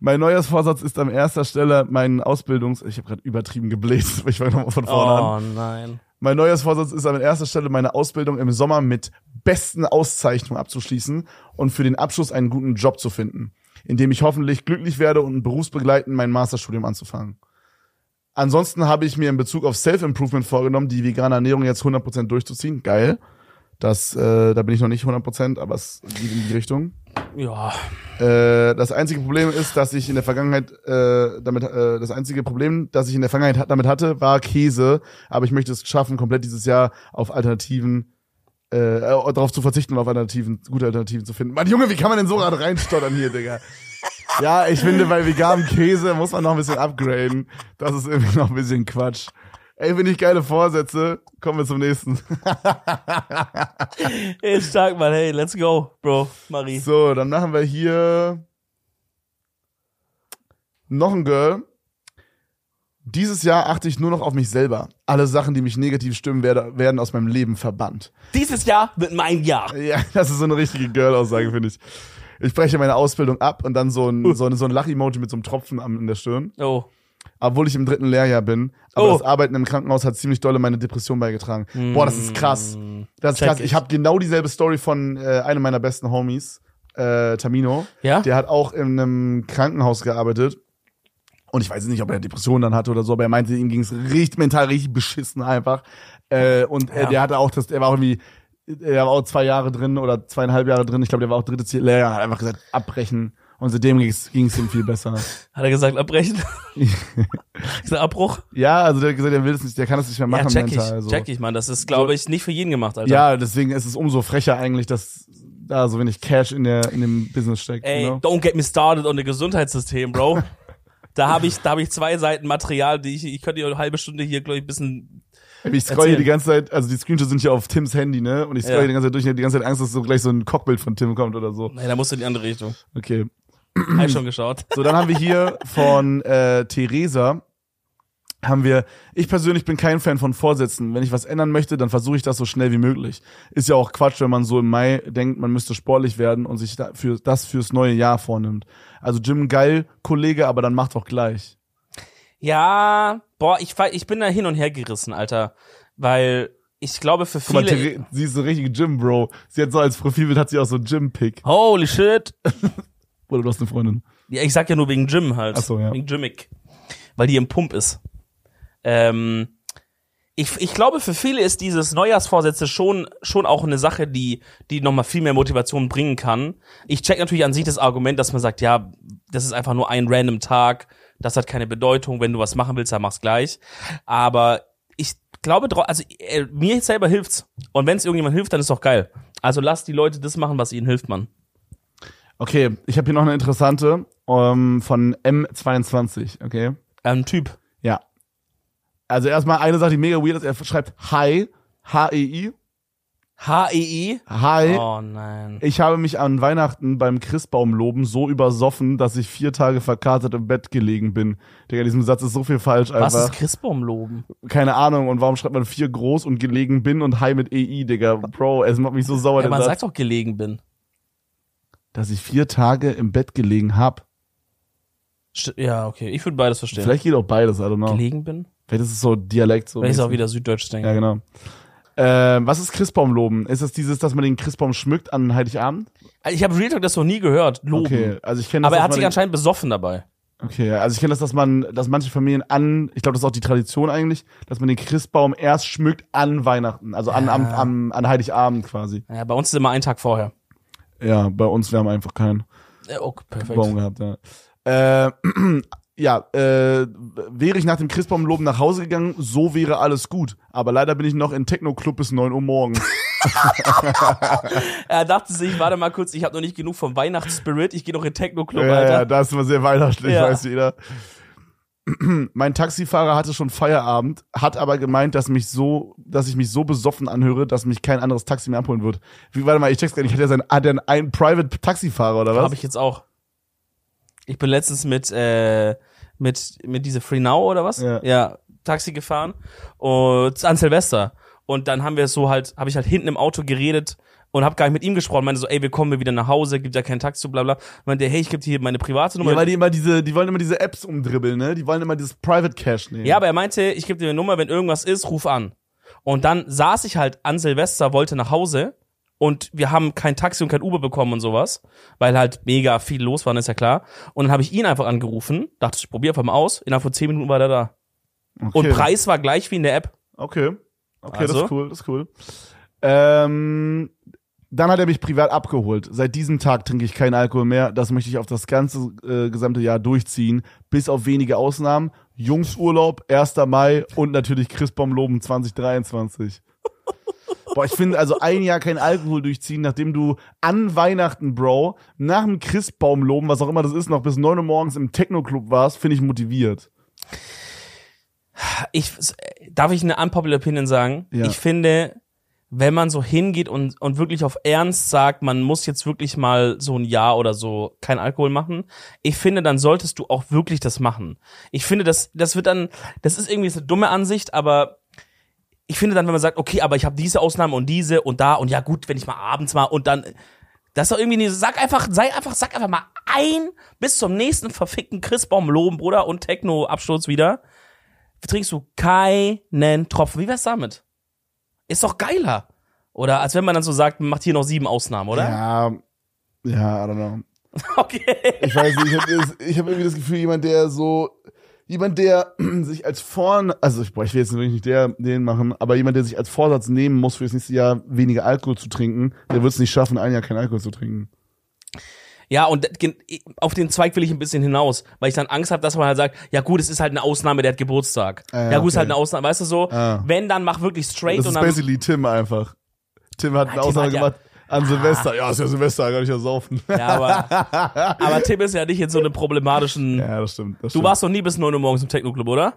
Speaker 1: Mein neuer Vorsatz ist an erster Stelle mein Ausbildungs... Ich habe gerade übertrieben gebläst, ich fange nochmal von vorne an.
Speaker 2: Oh nein.
Speaker 1: Mein Neujahrsvorsatz ist an erster Stelle meine Ausbildung im Sommer mit besten Auszeichnungen abzuschließen und für den Abschluss einen guten Job zu finden, in dem ich hoffentlich glücklich werde und berufsbegleitend mein Masterstudium anzufangen. Ansonsten habe ich mir in Bezug auf Self-Improvement vorgenommen, die vegane Ernährung jetzt 100% durchzuziehen. Geil. Das, äh, da bin ich noch nicht 100%, aber es geht in die Richtung.
Speaker 2: Ja.
Speaker 1: Äh, das einzige Problem ist, dass ich in der Vergangenheit äh, damit äh, das einzige Problem, das ich in der Vergangenheit damit hatte, war Käse. Aber ich möchte es schaffen, komplett dieses Jahr auf Alternativen äh, äh, darauf zu verzichten und auf Alternativen, gute Alternativen zu finden. Mann, Junge, wie kann man denn so gerade reinstottern hier, Digga? Ja, ich finde, bei veganem Käse muss man noch ein bisschen upgraden. Das ist irgendwie noch ein bisschen Quatsch. Ey, finde ich geile Vorsätze. Kommen wir zum nächsten.
Speaker 2: Ey, stark, Mann. Hey, let's go, Bro. Marie.
Speaker 1: So, dann machen wir hier noch ein Girl. Dieses Jahr achte ich nur noch auf mich selber. Alle Sachen, die mich negativ stimmen, werde, werden aus meinem Leben verbannt.
Speaker 2: Dieses Jahr wird mein Jahr.
Speaker 1: Ja, das ist so eine richtige Girl-Aussage, finde ich. Ich breche meine Ausbildung ab und dann so ein, so ein, so ein Lach-Emoji mit so einem Tropfen in der Stirn.
Speaker 2: Oh.
Speaker 1: Obwohl ich im dritten Lehrjahr bin. Aber
Speaker 2: Oh.
Speaker 1: das Arbeiten im Krankenhaus hat ziemlich dolle meine Depression beigetragen. Boah, das ist krass. Das ist
Speaker 2: Check
Speaker 1: krass.
Speaker 2: ich.
Speaker 1: Ich habe genau dieselbe Story von äh, einem meiner besten Homies, äh, Tamino.
Speaker 2: Ja?
Speaker 1: Der hat auch in einem Krankenhaus gearbeitet. Und ich weiß nicht, ob er Depressionen dann hatte oder so, aber er meinte, ihm ging es richtig mental richtig beschissen einfach. Äh, und äh,
Speaker 2: Ja.
Speaker 1: der hatte auch das, er war auch irgendwie, er war auch zwei Jahre drin oder zweieinhalb Jahre drin. Ich glaube, der war auch drittes Lehrjahr, hat einfach gesagt, abbrechen. Und seitdem ging es ihm viel besser.
Speaker 2: Hat er gesagt, abbrechen? Ist der Abbruch?
Speaker 1: Ja, also der hat gesagt, er will es nicht, der kann es nicht mehr machen
Speaker 2: ja, check ich.
Speaker 1: mental. So.
Speaker 2: Check ich, Mann. Das ist, glaube ich, nicht für jeden gemacht, Alter.
Speaker 1: Ja, deswegen ist es umso frecher eigentlich, dass da so wenig Cash in der in dem Business steckt.
Speaker 2: Ey,
Speaker 1: you know?
Speaker 2: don't get me started on the Gesundheitssystem, Bro. da habe ich, da habe ich zwei Seiten Material, die ich, ich könnte hier eine halbe Stunde hier, glaube ich, ein bisschen.
Speaker 1: Ich scroll hier die ganze Zeit, also die Screenshots sind hier auf Tims Handy, ne? Und ich scroll
Speaker 2: Ja.
Speaker 1: hier die ganze Zeit durch, ich hab die ganze Zeit Angst, dass so gleich so ein Cockbild von Tim kommt oder so.
Speaker 2: Nee, da musst du in die andere Richtung.
Speaker 1: Okay.
Speaker 2: Hab ich schon geschaut.
Speaker 1: So, dann haben wir hier von äh, Theresa haben wir, ich persönlich bin kein Fan von Vorsätzen. Wenn ich was ändern möchte, dann versuche ich das so schnell wie möglich. Ist ja auch Quatsch, wenn man so im Mai denkt, man müsste sportlich werden und sich da für, das fürs neue Jahr vornimmt. Also Jim geil, Kollege, aber dann macht doch gleich.
Speaker 2: Ja, boah, ich, ich bin da hin und her gerissen, Alter. Weil ich glaube, für
Speaker 1: Guck mal,
Speaker 2: viele.
Speaker 1: Sie ist so richtig Gym, Bro. Sie hat so als Profilbild hat sie auch so Gym-Pick.
Speaker 2: Holy shit.
Speaker 1: Oder du hast eine Freundin.
Speaker 2: Ja, ich sag ja nur wegen Jim halt.
Speaker 1: Ach so, ja.
Speaker 2: Wegen Jimmick. Weil die im Pump ist. Ähm, ich, ich glaube, für viele ist dieses Neujahrsvorsätze schon, schon auch eine Sache, die, die nochmal viel mehr Motivation bringen kann. Ich check natürlich an sich das Argument, dass man sagt, ja, das ist einfach nur ein random Tag, das hat keine Bedeutung, wenn du was machen willst, dann mach's gleich. Aber ich glaube, also äh, mir selber hilft's. Und wenn es irgendjemand hilft, dann ist doch geil. Also lass die Leute das machen, was ihnen hilft, Mann.
Speaker 1: Okay, ich habe hier noch eine interessante ähm, von M22, okay?
Speaker 2: Ein Typ.
Speaker 1: Also erstmal eine Sache, die mega weird ist, er schreibt Hi, H-E-I,
Speaker 2: H-E-I.
Speaker 1: Hi.
Speaker 2: Oh nein.
Speaker 1: Ich habe mich an Weihnachten beim Christbaumloben so übersoffen, dass ich vier Tage verkatert im Bett gelegen bin. Digga, diesem Satz ist so viel falsch
Speaker 2: Was
Speaker 1: einfach.
Speaker 2: ist Christbaumloben?
Speaker 1: Keine Ahnung. Und warum schreibt man vier groß und gelegen bin und Hi mit EI, Digga? Bro, es macht mich so sauer,
Speaker 2: Ja, man
Speaker 1: Satz.
Speaker 2: sagt doch gelegen bin.
Speaker 1: dass ich vier Tage im Bett gelegen hab.
Speaker 2: Ja, okay. Ich würde beides verstehen.
Speaker 1: Vielleicht geht auch beides, I don't know.
Speaker 2: gelegen bin?
Speaker 1: Vielleicht ist es so Dialekt. So
Speaker 2: Vielleicht ist auch wieder süddeutsch denken.
Speaker 1: Ja, genau. Ähm, was ist Christbaumloben? Ist das dieses, dass man den Christbaum schmückt an Heiligabend?
Speaker 2: Also Ich habe Real Talk das noch nie gehört. Loben.
Speaker 1: Okay, also ich kenne.
Speaker 2: Aber er hat sich anscheinend besoffen dabei.
Speaker 1: Okay, ja, also ich kenne das, dass man, dass manche Familien an, ich glaube, das ist auch die Tradition eigentlich, dass man den Christbaum erst schmückt an Weihnachten, also an, am, am, an Heiligabend quasi.
Speaker 2: Ja, bei uns ist immer ein Tag vorher.
Speaker 1: Ja, bei uns, wir haben einfach keinen
Speaker 2: Ja, okay, perfekt.
Speaker 1: Baum gehabt, ja. Äh, ja, äh, wäre ich nach dem Christbaumloben nach Hause gegangen, so wäre alles gut. Aber leider bin ich noch in Techno-Club bis 9 Uhr morgens.
Speaker 2: Er dachte sich, warte mal kurz, ich habe noch nicht genug vom Weihnachtsspirit, ich gehe noch in Techno-Club,
Speaker 1: ja, ja,
Speaker 2: Alter.
Speaker 1: da ist immer sehr weihnachtlich,
Speaker 2: Ja.
Speaker 1: weiß jeder. mein Taxifahrer hatte schon Feierabend, hat aber gemeint, dass mich so, dass ich mich so besoffen anhöre, dass mich kein anderes Taxi mehr abholen wird. Wie, warte mal, ich check's gar nicht. Hat er sein, hat er einen Private Taxifahrer oder was?
Speaker 2: Habe ich jetzt auch. Ich bin letztens mit, äh, mit, mit diese Free Now oder was?
Speaker 1: Ja.
Speaker 2: Taxi gefahren und an Silvester. Und dann haben wir so halt, habe ich halt hinten im Auto geredet und habe gar nicht mit ihm gesprochen. Meinte so, ey, wir kommen wieder nach Hause, gibt ja kein Taxi, bla bla. Meinte, hey, ich gebe dir hier meine private Nummer.
Speaker 1: Ja, weil die immer diese, die wollen immer diese Apps umdribbeln, ne? Die wollen immer dieses Private Cash nehmen.
Speaker 2: Ja, aber er meinte, ich gebe dir eine Nummer, wenn irgendwas ist, ruf an. Und dann saß ich halt an Silvester, wollte nach Hause und wir haben kein Taxi und kein Uber bekommen und sowas, weil halt mega viel los war, ist ja klar. Und dann habe ich ihn einfach angerufen, dachte, ich probiere einfach mal aus. Innerhalb von zehn Minuten war der da.
Speaker 1: Okay.
Speaker 2: Und Preis war gleich wie in der App.
Speaker 1: Okay. Okay,
Speaker 2: Also?
Speaker 1: das ist cool, das ist cool. Ähm, dann hat er mich privat abgeholt. Seit diesem Tag trinke ich keinen Alkohol mehr. Das möchte ich auf das ganze äh, gesamte Jahr durchziehen. Bis auf wenige Ausnahmen. Jungsurlaub, 1. Mai und natürlich Christbaumloben 2023. Boah, ich finde also ein Jahr kein Alkohol durchziehen, nachdem du an Weihnachten, Bro, nach dem Christbaumloben, was auch immer das ist, noch bis 9 Uhr morgens im Techno-Club warst, finde ich motiviert.
Speaker 2: Ich, darf ich eine unpopular Opinion sagen?
Speaker 1: Ja.
Speaker 2: Ich finde, wenn man so hingeht und, und wirklich auf Ernst sagt, man muss jetzt wirklich mal so ein Jahr oder so kein Alkohol machen, ich finde, dann solltest du auch wirklich das machen. Ich finde, das, das wird dann, das ist irgendwie so eine dumme Ansicht, aber ich finde dann, wenn man sagt, okay, aber ich habe diese Ausnahme und diese und da und ja gut, wenn ich mal abends mal und dann, das ist doch irgendwie nicht, sag einfach, sei einfach, sag einfach mal ein bis zum nächsten verfickten Christbaum loben, Bruder, und Techno-Absturz wieder. Trinkst du keinen Tropfen. Wie wär's damit? Ist doch geiler. Oder als wenn man dann so sagt, man macht hier noch sieben Ausnahmen, oder?
Speaker 1: Ja, ja, I don't know.
Speaker 2: Okay.
Speaker 1: Ich weiß nicht, ich habe ich hab irgendwie das Gefühl, jemand, der so, jemand, der sich als Vorn, also ich, boah, ich will jetzt wirklich nicht der, den machen, aber jemand, der sich als Vorsatz nehmen muss, für das nächste Jahr weniger Alkohol zu trinken, der wird es nicht schaffen, ein Jahr kein Alkohol zu trinken.
Speaker 2: Ja, und auf den Zweig will ich ein bisschen hinaus, weil ich dann Angst habe, dass man halt sagt, ja gut, es ist halt eine Ausnahme, der hat Geburtstag.
Speaker 1: Ah, ja,
Speaker 2: ja gut, ist
Speaker 1: okay.
Speaker 2: halt eine Ausnahme, weißt du so?
Speaker 1: Ah.
Speaker 2: Wenn, dann mach wirklich straight
Speaker 1: Das
Speaker 2: und
Speaker 1: ist
Speaker 2: dann.
Speaker 1: basically Tim einfach. Tim hat eine
Speaker 2: Tim
Speaker 1: Aussage
Speaker 2: hat ja-
Speaker 1: gemacht an Silvester. Ja, ist ja Silvester, kann ich ja saufen.
Speaker 2: Ja, aber, aber Tim ist ja nicht in so einem problematischen.
Speaker 1: Ja, das stimmt. Das
Speaker 2: Du
Speaker 1: stimmt.
Speaker 2: warst noch nie bis 9 Uhr morgens im Techno-Club, oder?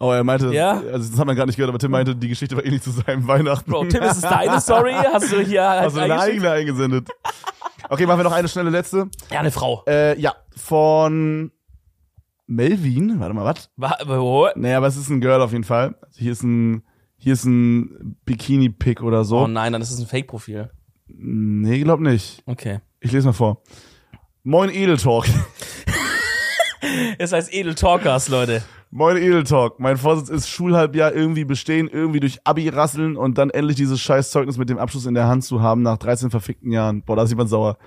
Speaker 1: Oh, er meinte,
Speaker 2: Ja?
Speaker 1: also das hat man gar nicht gehört, aber Tim meinte, die Geschichte war ähnlich zu seinem Weihnachten.
Speaker 2: Bro, Tim, ist es deine Story? Hast du hier halt
Speaker 1: Hast du eine eigene eingesendet? Okay, machen wir noch eine schnelle letzte.
Speaker 2: Ja, eine Frau.
Speaker 1: Äh, ja, von Melvin. Warte mal, was? Nee, aber es ist ein Girl auf jeden Fall. Also hier ist ein, hier ist ein Bikini-Pick oder so.
Speaker 2: Oh nein, dann ist es ein Fake-Profil.
Speaker 1: nee, glaub nicht.
Speaker 2: Okay.
Speaker 1: Ich lese mal vor. Moin Edeltalk.
Speaker 2: Es heißt Edel Talkers, Leute.
Speaker 1: Moin Edeltalk. Mein Vorsitz ist Schulhalbjahr irgendwie bestehen, irgendwie durch Abi rasseln und dann endlich dieses scheiß Zeugnis mit dem Abschluss in der Hand zu haben nach 13 verfickten Jahren. Boah, da ist jemand sauer.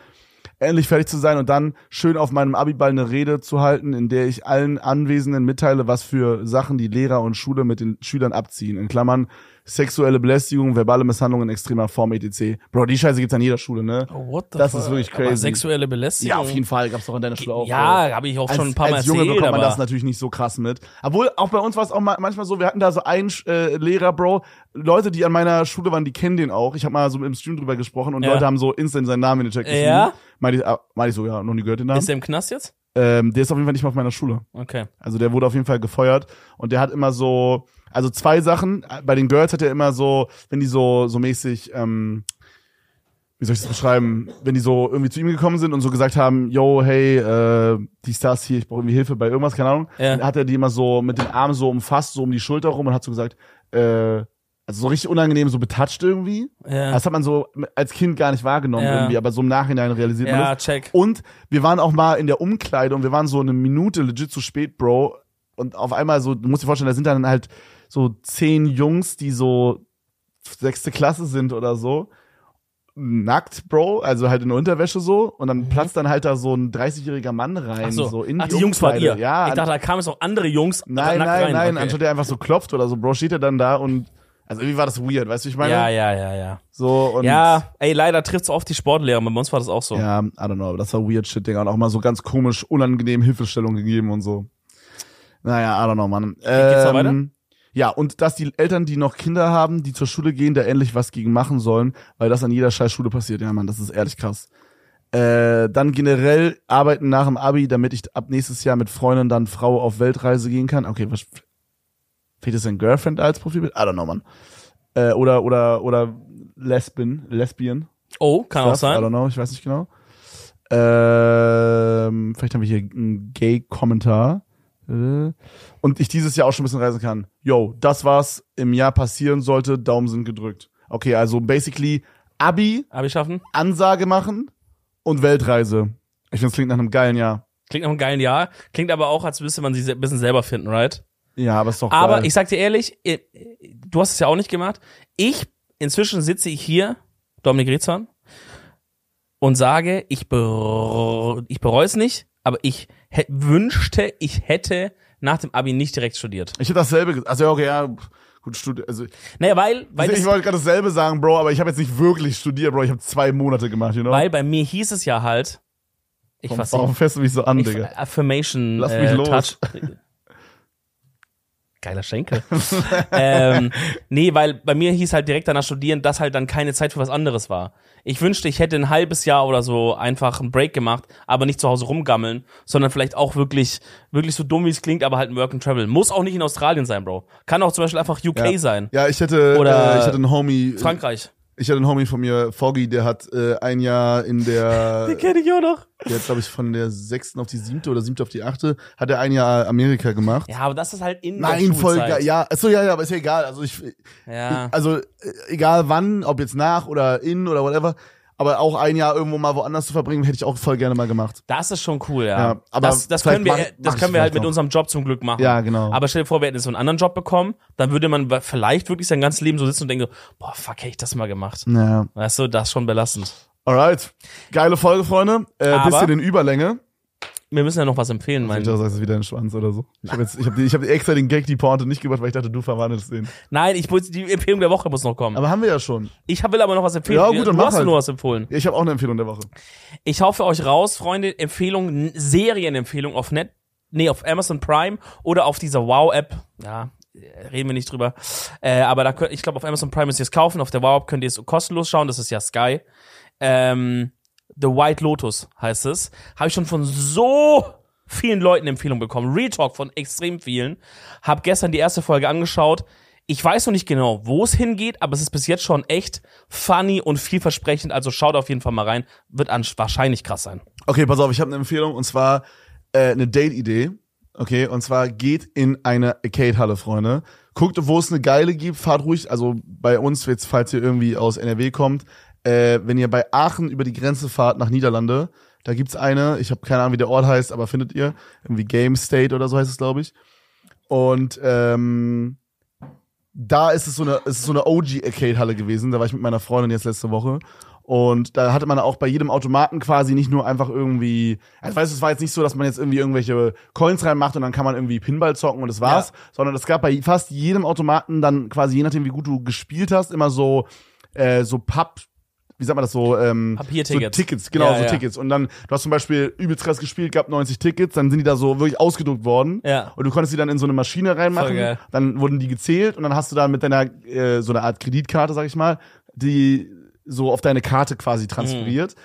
Speaker 1: Endlich fertig zu sein und dann schön auf meinem Abiball eine Rede zu halten, in der ich allen Anwesenden mitteile, was für Sachen die Lehrer und Schule mit den Schülern abziehen. In Klammern sexuelle Belästigung, verbale Misshandlung in extremer Form etc. Bro, die Scheiße gibt's an jeder Schule, ne?
Speaker 2: Oh, what the
Speaker 1: Das
Speaker 2: fuck?
Speaker 1: ist wirklich
Speaker 2: Aber
Speaker 1: crazy.
Speaker 2: sexuelle Belästigung.
Speaker 1: Ja, auf jeden Fall. Gab's doch in deiner Schule auch.
Speaker 2: Ja, habe ich auch
Speaker 1: als,
Speaker 2: schon ein paar Mal
Speaker 1: als Junge
Speaker 2: erzählt,
Speaker 1: bekommt man
Speaker 2: aber
Speaker 1: das natürlich nicht so krass mit. Obwohl, auch bei uns war es auch ma manchmal so, wir hatten da so einen äh, Lehrer, Bro, Leute, die an meiner Schule waren, die kennen den auch. Ich habe mal so im Stream drüber gesprochen und
Speaker 2: Ja.
Speaker 1: Leute haben so instant seinen Namen in den Chat geschrieben.
Speaker 2: Ja?
Speaker 1: Meinte ich, ah, meinte ich so, ja, noch nie gehört den Namen.
Speaker 2: ist der im Knast jetzt?
Speaker 1: ähm, der ist auf jeden Fall nicht mehr auf meiner Schule.
Speaker 2: Okay.
Speaker 1: Also der wurde auf jeden Fall gefeuert und der hat immer so, also zwei Sachen. Bei den Girls hat er immer so, wenn die so so mäßig, ähm, wie soll ich das beschreiben, wenn die so irgendwie zu ihm gekommen sind und so gesagt haben, yo, hey, äh, die Stars hier, ich brauche irgendwie Hilfe bei irgendwas, keine Ahnung,
Speaker 2: Ja.
Speaker 1: dann hat er die immer so mit den Armen so umfasst, so um die Schulter rum und hat so gesagt, äh, also so richtig unangenehm, so betatscht irgendwie.
Speaker 2: Ja,
Speaker 1: Das hat man so als Kind gar nicht wahrgenommen
Speaker 2: Ja.
Speaker 1: irgendwie, aber so im Nachhinein realisiert man
Speaker 2: ja
Speaker 1: das.
Speaker 2: check.
Speaker 1: Und wir waren auch mal in der Umkleide und wir waren so eine Minute legit zu spät, Bro. Und auf einmal so, du musst dir vorstellen, da sind dann halt so zehn Jungs, die so sechste Klasse sind oder so. Nackt, Bro, also halt in der Unterwäsche so. Und dann platzt dann halt da so ein 30-jähriger Mann rein,
Speaker 2: Ach so.
Speaker 1: so in
Speaker 2: Ach,
Speaker 1: die,
Speaker 2: die Jungs war ihr.
Speaker 1: Ja,
Speaker 2: ich dachte, da kamen jetzt auch andere Jungs.
Speaker 1: nein, nein,
Speaker 2: rein.
Speaker 1: nein,
Speaker 2: okay.
Speaker 1: anstatt der einfach so klopft oder so, Bro, steht er dann da und, also irgendwie war das weird, weißt du, wie ich meine?
Speaker 2: Ja, ja, ja, ja.
Speaker 1: So, und.
Speaker 2: Ja, ey, leider trifft's oft die Sportlehrer. Bei uns war das auch so.
Speaker 1: Ja, I don't know, aber das war weird shit, Digga. Und auch mal so ganz komisch, unangenehm Hilfestellung gegeben und so. Naja, I don't know, Mann.
Speaker 2: geht's noch weiter?
Speaker 1: Ja, und dass die Eltern, die noch Kinder haben, die zur Schule gehen, da endlich was gegen machen sollen, weil das an jeder scheiß Schule passiert. Ja, Mann, das ist ehrlich krass. Äh, dann generell arbeiten nach dem Abi, damit ich ab nächstes Jahr mit Freunden dann Frau auf Weltreise gehen kann. Okay, was, fehlt es ein Girlfriend als Profilbild? I don't know, Mann. Äh, oder, oder, oder Lesbian, Lesbian.
Speaker 2: Oh, kann auch
Speaker 1: Stuff. I
Speaker 2: sein.
Speaker 1: don't know, ich weiß nicht genau. Ähm, vielleicht haben wir hier einen Gay-Kommentar. Und ich dieses Jahr auch schon ein bisschen reisen kann. Yo, das was im Jahr passieren sollte, Daumen sind gedrückt. Okay, also basically Abi,
Speaker 2: Abi schaffen?
Speaker 1: Ansage machen und Weltreise. Ich finde, es klingt nach einem geilen Jahr.
Speaker 2: Klingt nach einem geilen Jahr. Klingt aber auch, als müsste man sie ein bisschen selber finden, right?
Speaker 1: Ja, aber ist doch
Speaker 2: Aber
Speaker 1: geil.
Speaker 2: ich sag dir ehrlich, äh, du hast es ja auch nicht gemacht. Ich, inzwischen sitze ich hier, Dominik Rizan, und sage, ich, ber ich bereue es nicht, aber ich wünschte, ich hätte nach dem Abi nicht direkt studiert.
Speaker 1: Ich hätte dasselbe, also ja, okay, ja, gut studiert, also,
Speaker 2: Naja, weil, weil,
Speaker 1: ich
Speaker 2: es,
Speaker 1: wollte gerade dasselbe sagen, Bro, aber ich habe jetzt nicht wirklich studiert, Bro, ich habe zwei Monate gemacht, you know?
Speaker 2: weil bei mir hieß es ja halt, ich
Speaker 1: warum,
Speaker 2: weiß
Speaker 1: warum
Speaker 2: nicht,
Speaker 1: fährst du mich so an,
Speaker 2: ich,
Speaker 1: Digga?
Speaker 2: Affirmation
Speaker 1: Lass
Speaker 2: äh,
Speaker 1: mich los.
Speaker 2: Touch. Geiler Schenkel. ähm, nee, weil bei mir hieß halt direkt danach studieren, dass halt dann keine Zeit für was anderes war. Ich wünschte, ich hätte ein halbes Jahr oder so einfach einen Break gemacht, aber nicht zu Hause rumgammeln, sondern vielleicht auch wirklich, wirklich so dumm wie es klingt, aber halt ein Work and Travel. Muss auch nicht in Australien sein, Bro. Kann auch zum Beispiel einfach UK
Speaker 1: Ja.
Speaker 2: sein.
Speaker 1: Ja, ich hätte,
Speaker 2: Oder
Speaker 1: äh, ich hatte einen Homie,
Speaker 2: Frankreich.
Speaker 1: Ich hatte einen Homie von mir, Foggy, der hat äh, ein Jahr in der,
Speaker 2: kenne ich auch noch.
Speaker 1: der hat glaube ich von der sechsten auf die siebte oder siebte auf die achte, hat er ein Jahr Amerika gemacht.
Speaker 2: Ja, aber das ist halt in
Speaker 1: Nein,
Speaker 2: der
Speaker 1: voll geil. Ja, achso, ja, ja, aber ist ja egal. Also ich,
Speaker 2: Ja.
Speaker 1: also äh, egal wann, ob jetzt nach oder in oder whatever, aber auch ein Jahr irgendwo mal woanders zu verbringen, hätte ich auch voll gerne mal gemacht.
Speaker 2: Das ist schon cool, ja.
Speaker 1: Ja, aber
Speaker 2: das, das können wir,
Speaker 1: mach-
Speaker 2: das
Speaker 1: mach
Speaker 2: können wir halt mit
Speaker 1: noch.
Speaker 2: unserem Job zum Glück machen.
Speaker 1: Ja, genau.
Speaker 2: Aber stell dir vor, wir hätten so einen anderen Job bekommen, dann würde man vielleicht wirklich sein ganzes Leben so sitzen und denken, so, boah, fuck, hätte ich das mal gemacht.
Speaker 1: Naja.
Speaker 2: Weißt du, das ist schon belastend.
Speaker 1: Alright. Geile Folge, Freunde. Äh,
Speaker 2: Aber-
Speaker 1: bisschen in Überlänge.
Speaker 2: Wir müssen ja noch was empfehlen, mein.
Speaker 1: Ich dachte, das ist wieder ein Schwanz oder so. Ich habe jetzt, ich hab extra den Gag, die Pointe nicht gemacht, weil ich dachte, du verwandelst den.
Speaker 2: Nein, ich muss, die Empfehlung der Woche muss noch kommen.
Speaker 1: Aber haben wir ja schon.
Speaker 2: ich hab- will aber noch was empfehlen.
Speaker 1: Ja, gut, dann
Speaker 2: du
Speaker 1: mach
Speaker 2: hast
Speaker 1: halt.
Speaker 2: nur was empfohlen.
Speaker 1: Ja, ich habe auch eine Empfehlung der Woche.
Speaker 2: Ich hau für euch raus, Freunde, Empfehlung, Serienempfehlung auf Net, nee, auf Amazon Prime oder auf dieser Wow-App. Ja, äh, reden wir nicht drüber. Äh, aber da könnt, ich glaube, auf Amazon Prime müsst ihr es kaufen, auf der Wow-App könnt ihr es kostenlos schauen, das ist ja Sky. Ähm, The White Lotus heißt es. Habe ich schon von so vielen Leuten Empfehlung bekommen. Real Talk von extrem vielen. Hab gestern die erste Folge angeschaut. Ich weiß noch nicht genau, wo es hingeht, aber es ist bis jetzt schon echt funny und vielversprechend. Also schaut auf jeden Fall mal rein. Wird wahrscheinlich krass sein.
Speaker 1: Okay, pass auf, ich habe eine Empfehlung und zwar äh, eine Date-Idee. Okay, und zwar geht in eine Arcade-Halle, Freunde. Guckt, wo es eine geile gibt, fahrt ruhig, also bei uns, jetzt, falls ihr irgendwie aus NRW kommt, äh, wenn ihr bei Aachen über die Grenze fahrt nach Niederlande, da gibt's eine, ich habe keine Ahnung, wie der Ort heißt, aber findet ihr, irgendwie Game State oder so heißt es, glaube ich. Und ähm, da ist es so eine, es ist so eine OG-Arcade-Halle gewesen, da war ich mit meiner Freundin jetzt letzte Woche. Und da hatte man auch bei jedem Automaten quasi nicht nur einfach irgendwie, ich weiß, es war jetzt nicht so, dass man jetzt irgendwie irgendwelche Coins reinmacht und dann kann man irgendwie Pinball zocken und das war's, sondern es gab bei fast jedem Automaten dann quasi, je nachdem wie gut du gespielt hast, immer so, äh, so Papp, wie sagt man das so, ähm,
Speaker 2: Papiertickets.
Speaker 1: So Tickets, genau,
Speaker 2: Ja,
Speaker 1: so
Speaker 2: ja.
Speaker 1: Tickets. Und dann, du hast zum Beispiel übelst krass gespielt, gab 90 Tickets, dann sind die da so wirklich ausgedruckt worden.
Speaker 2: Ja.
Speaker 1: Und du konntest die dann in so eine Maschine reinmachen. Dann wurden die gezählt und dann hast du da mit deiner, äh, so eine Art Kreditkarte, sag ich mal, die so auf deine Karte quasi transferiert.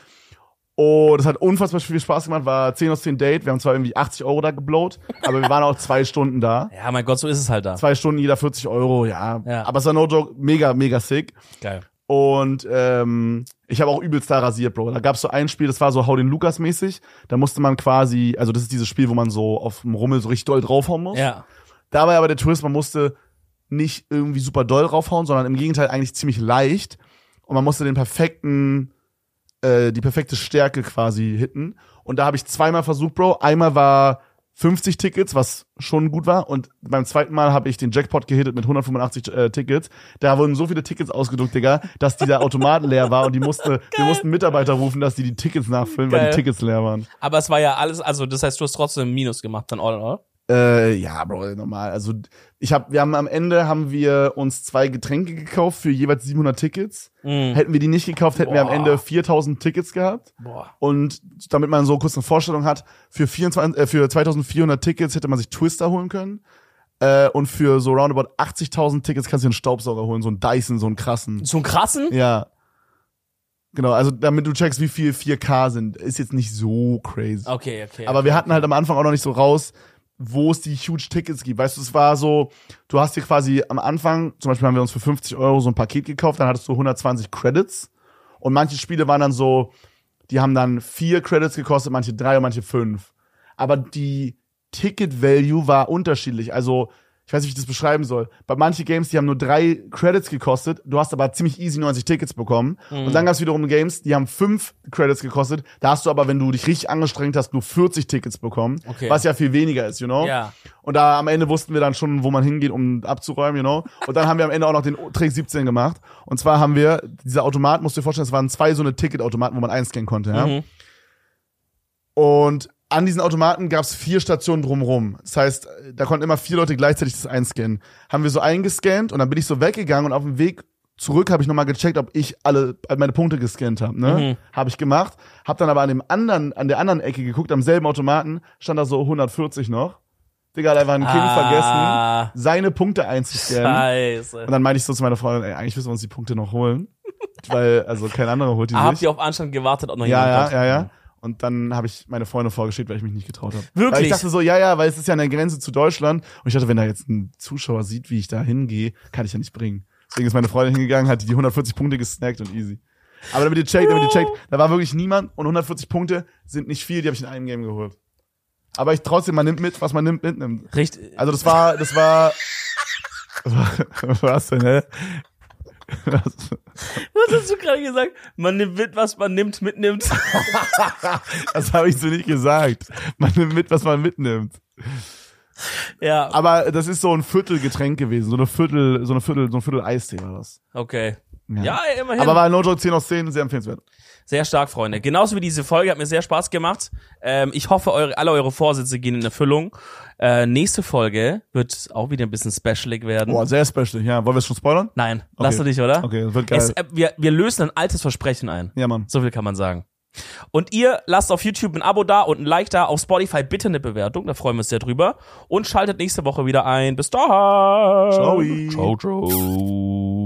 Speaker 1: Und das hat unfassbar viel Spaß gemacht, war 10 aus 10 Date. Wir haben zwar irgendwie 80 Euro da geblowt, aber wir waren auch zwei Stunden da.
Speaker 2: Ja, mein Gott, so ist es halt da.
Speaker 1: Zwei Stunden, jeder 40 Euro, ja.
Speaker 2: Ja.
Speaker 1: Aber es war no joke, mega, mega sick.
Speaker 2: Geil.
Speaker 1: Und ähm, ich habe auch übelst da rasiert, Bro. Da gab's so ein Spiel, das war so Hau den Lukas mäßig. Da musste man quasi, also das ist dieses Spiel, wo man so auf dem Rummel so richtig doll draufhauen muss.
Speaker 2: Ja.
Speaker 1: Da war aber der Twist, man musste nicht irgendwie super doll draufhauen, sondern im Gegenteil eigentlich ziemlich leicht. Und man musste den perfekten, äh, die perfekte Stärke quasi hitten. Und da habe ich zweimal versucht, Bro. Einmal war 50 Tickets, was schon gut war. Und beim zweiten Mal habe ich den Jackpot gehittet mit 185 äh, Tickets. Da wurden so viele Tickets ausgedruckt, Digga, dass dieser Automat leer war und die musste, wir mussten Mitarbeiter rufen, dass die die Tickets nachfüllen, weil
Speaker 2: Geil.
Speaker 1: die Tickets leer waren.
Speaker 2: Aber es war ja alles, also das heißt, du hast trotzdem Minus gemacht, dann all in all.
Speaker 1: Äh, ja, Bro, normal. Also ich habe, wir haben am Ende haben wir uns zwei Getränke gekauft für jeweils 700 Tickets.
Speaker 2: Mhm.
Speaker 1: Hätten wir die nicht gekauft, hätten wir am
Speaker 2: Boah.
Speaker 1: Ende 4000 Tickets gehabt.
Speaker 2: Boah.
Speaker 1: Und damit man so kurz eine Vorstellung hat, für 24, äh, für 2400 Tickets hätte man sich Twister holen können. Äh, und für so roundabout 80.000 Tickets kannst du dir einen Staubsauger holen, so einen Dyson, so einen krassen.
Speaker 2: So einen krassen?
Speaker 1: Ja. Genau, also damit du checkst, wie viel 4K sind, ist jetzt nicht so crazy.
Speaker 2: Okay, okay.
Speaker 1: Aber wir hatten halt am Anfang auch noch nicht so raus, wo es die huge Tickets gibt. Weißt du, es war so, du hast dir quasi am Anfang, zum Beispiel haben wir uns für 50 Euro so ein Paket gekauft, dann hattest du 120 Credits und manche Spiele waren dann so, die haben dann vier Credits gekostet, manche drei und manche fünf. Aber die Ticket Value war unterschiedlich. Also ich weiß nicht, wie ich das beschreiben soll. Bei manchen Games, die haben nur drei Credits gekostet, du hast aber ziemlich easy 90 Tickets bekommen. Und dann gab es wiederum Games, die haben fünf Credits gekostet. Da hast du aber, wenn du dich richtig angestrengt hast, nur 40 Tickets bekommen.
Speaker 2: Okay.
Speaker 1: Was ja viel weniger ist, you know?
Speaker 2: Ja.
Speaker 1: Und da am Ende wussten wir dann schon, wo man hingeht, um abzuräumen, you know? Und dann haben wir am Ende auch noch den Trick 17 gemacht. Und zwar haben wir, dieser Automat, musst du dir vorstellen, es waren zwei so eine Ticketautomaten, wo man einscannen konnte, ja?
Speaker 2: Mhm.
Speaker 1: Und an diesen Automaten gab es vier Stationen drumrum. Das heißt, da konnten immer vier Leute gleichzeitig das einscannen. Haben wir so eingescannt und dann bin ich so weggegangen und auf dem Weg zurück habe ich nochmal gecheckt, ob ich alle meine Punkte gescannt habe. Ne?
Speaker 2: Mhm.
Speaker 1: Habe ich gemacht. Habe dann aber an dem anderen, an der anderen Ecke geguckt, am selben Automaten stand da so 140 noch. Digga hat einfach einen King
Speaker 2: Ah.
Speaker 1: vergessen, seine Punkte einzuscannen.
Speaker 2: Scheiße.
Speaker 1: Und dann meinte ich so zu meiner Freundin, ey, eigentlich müssen wir uns die Punkte noch holen. Weil, also kein anderer holt die
Speaker 2: Ah, Habt ihr auf Anstand gewartet, ob noch
Speaker 1: Ja, ja, ja, ja. Und dann habe ich meine Freunde vorgeschickt, weil ich mich nicht getraut habe.
Speaker 2: Wirklich?
Speaker 1: Weil ich dachte so, ja, ja, weil es ist ja an der Grenze zu Deutschland. Und ich dachte, wenn da jetzt ein Zuschauer sieht, wie ich da hingehe, kann ich ja nicht bringen. Deswegen ist meine Freundin hingegangen, hat die 140 Punkte gesnackt und easy. Aber damit ihr checkt, damit ihr checkt, da war wirklich niemand und 140 Punkte sind nicht viel, die habe ich in einem Game geholt. Aber ich trotzdem, man nimmt mit, was man nimmt, mitnimmt.
Speaker 2: Richtig.
Speaker 1: Also das war, das war, was denn, hä? Was?
Speaker 2: Was hast du gerade gesagt? Man nimmt mit, was man nimmt, mitnimmt.
Speaker 1: Das habe ich so nicht gesagt. Man nimmt mit, was man mitnimmt.
Speaker 2: ja,
Speaker 1: Aber das ist so ein Viertelgetränk gewesen, so eine Viertel, so eine Viertel, so ein Viertel Eistee war das.
Speaker 2: okay. Ja, immerhin.
Speaker 1: Aber war No Joke 10 aus 10, sehr empfehlenswert.
Speaker 2: Sehr stark, Freunde. Genauso wie diese Folge hat mir sehr Spaß gemacht. Ähm, ich hoffe, eure, alle eure Vorsätze gehen in Erfüllung. Äh, nächste Folge wird auch wieder ein bisschen specialig werden.
Speaker 1: Boah, sehr special. Ja, wollen wir es schon spoilern?
Speaker 2: Nein, lass
Speaker 1: Okay.
Speaker 2: du dich, oder?
Speaker 1: Okay, das wird geil.
Speaker 2: Es, äh, wir, wir lösen ein altes Versprechen ein.
Speaker 1: ja, Mann.
Speaker 2: So viel kann man sagen. Und ihr lasst auf YouTube ein Abo da und ein Like da, auf Spotify bitte eine Bewertung, da freuen wir uns sehr drüber. Und schaltet nächste Woche wieder ein. Bis dahin.
Speaker 1: Ciao.
Speaker 2: Ciao, ciao.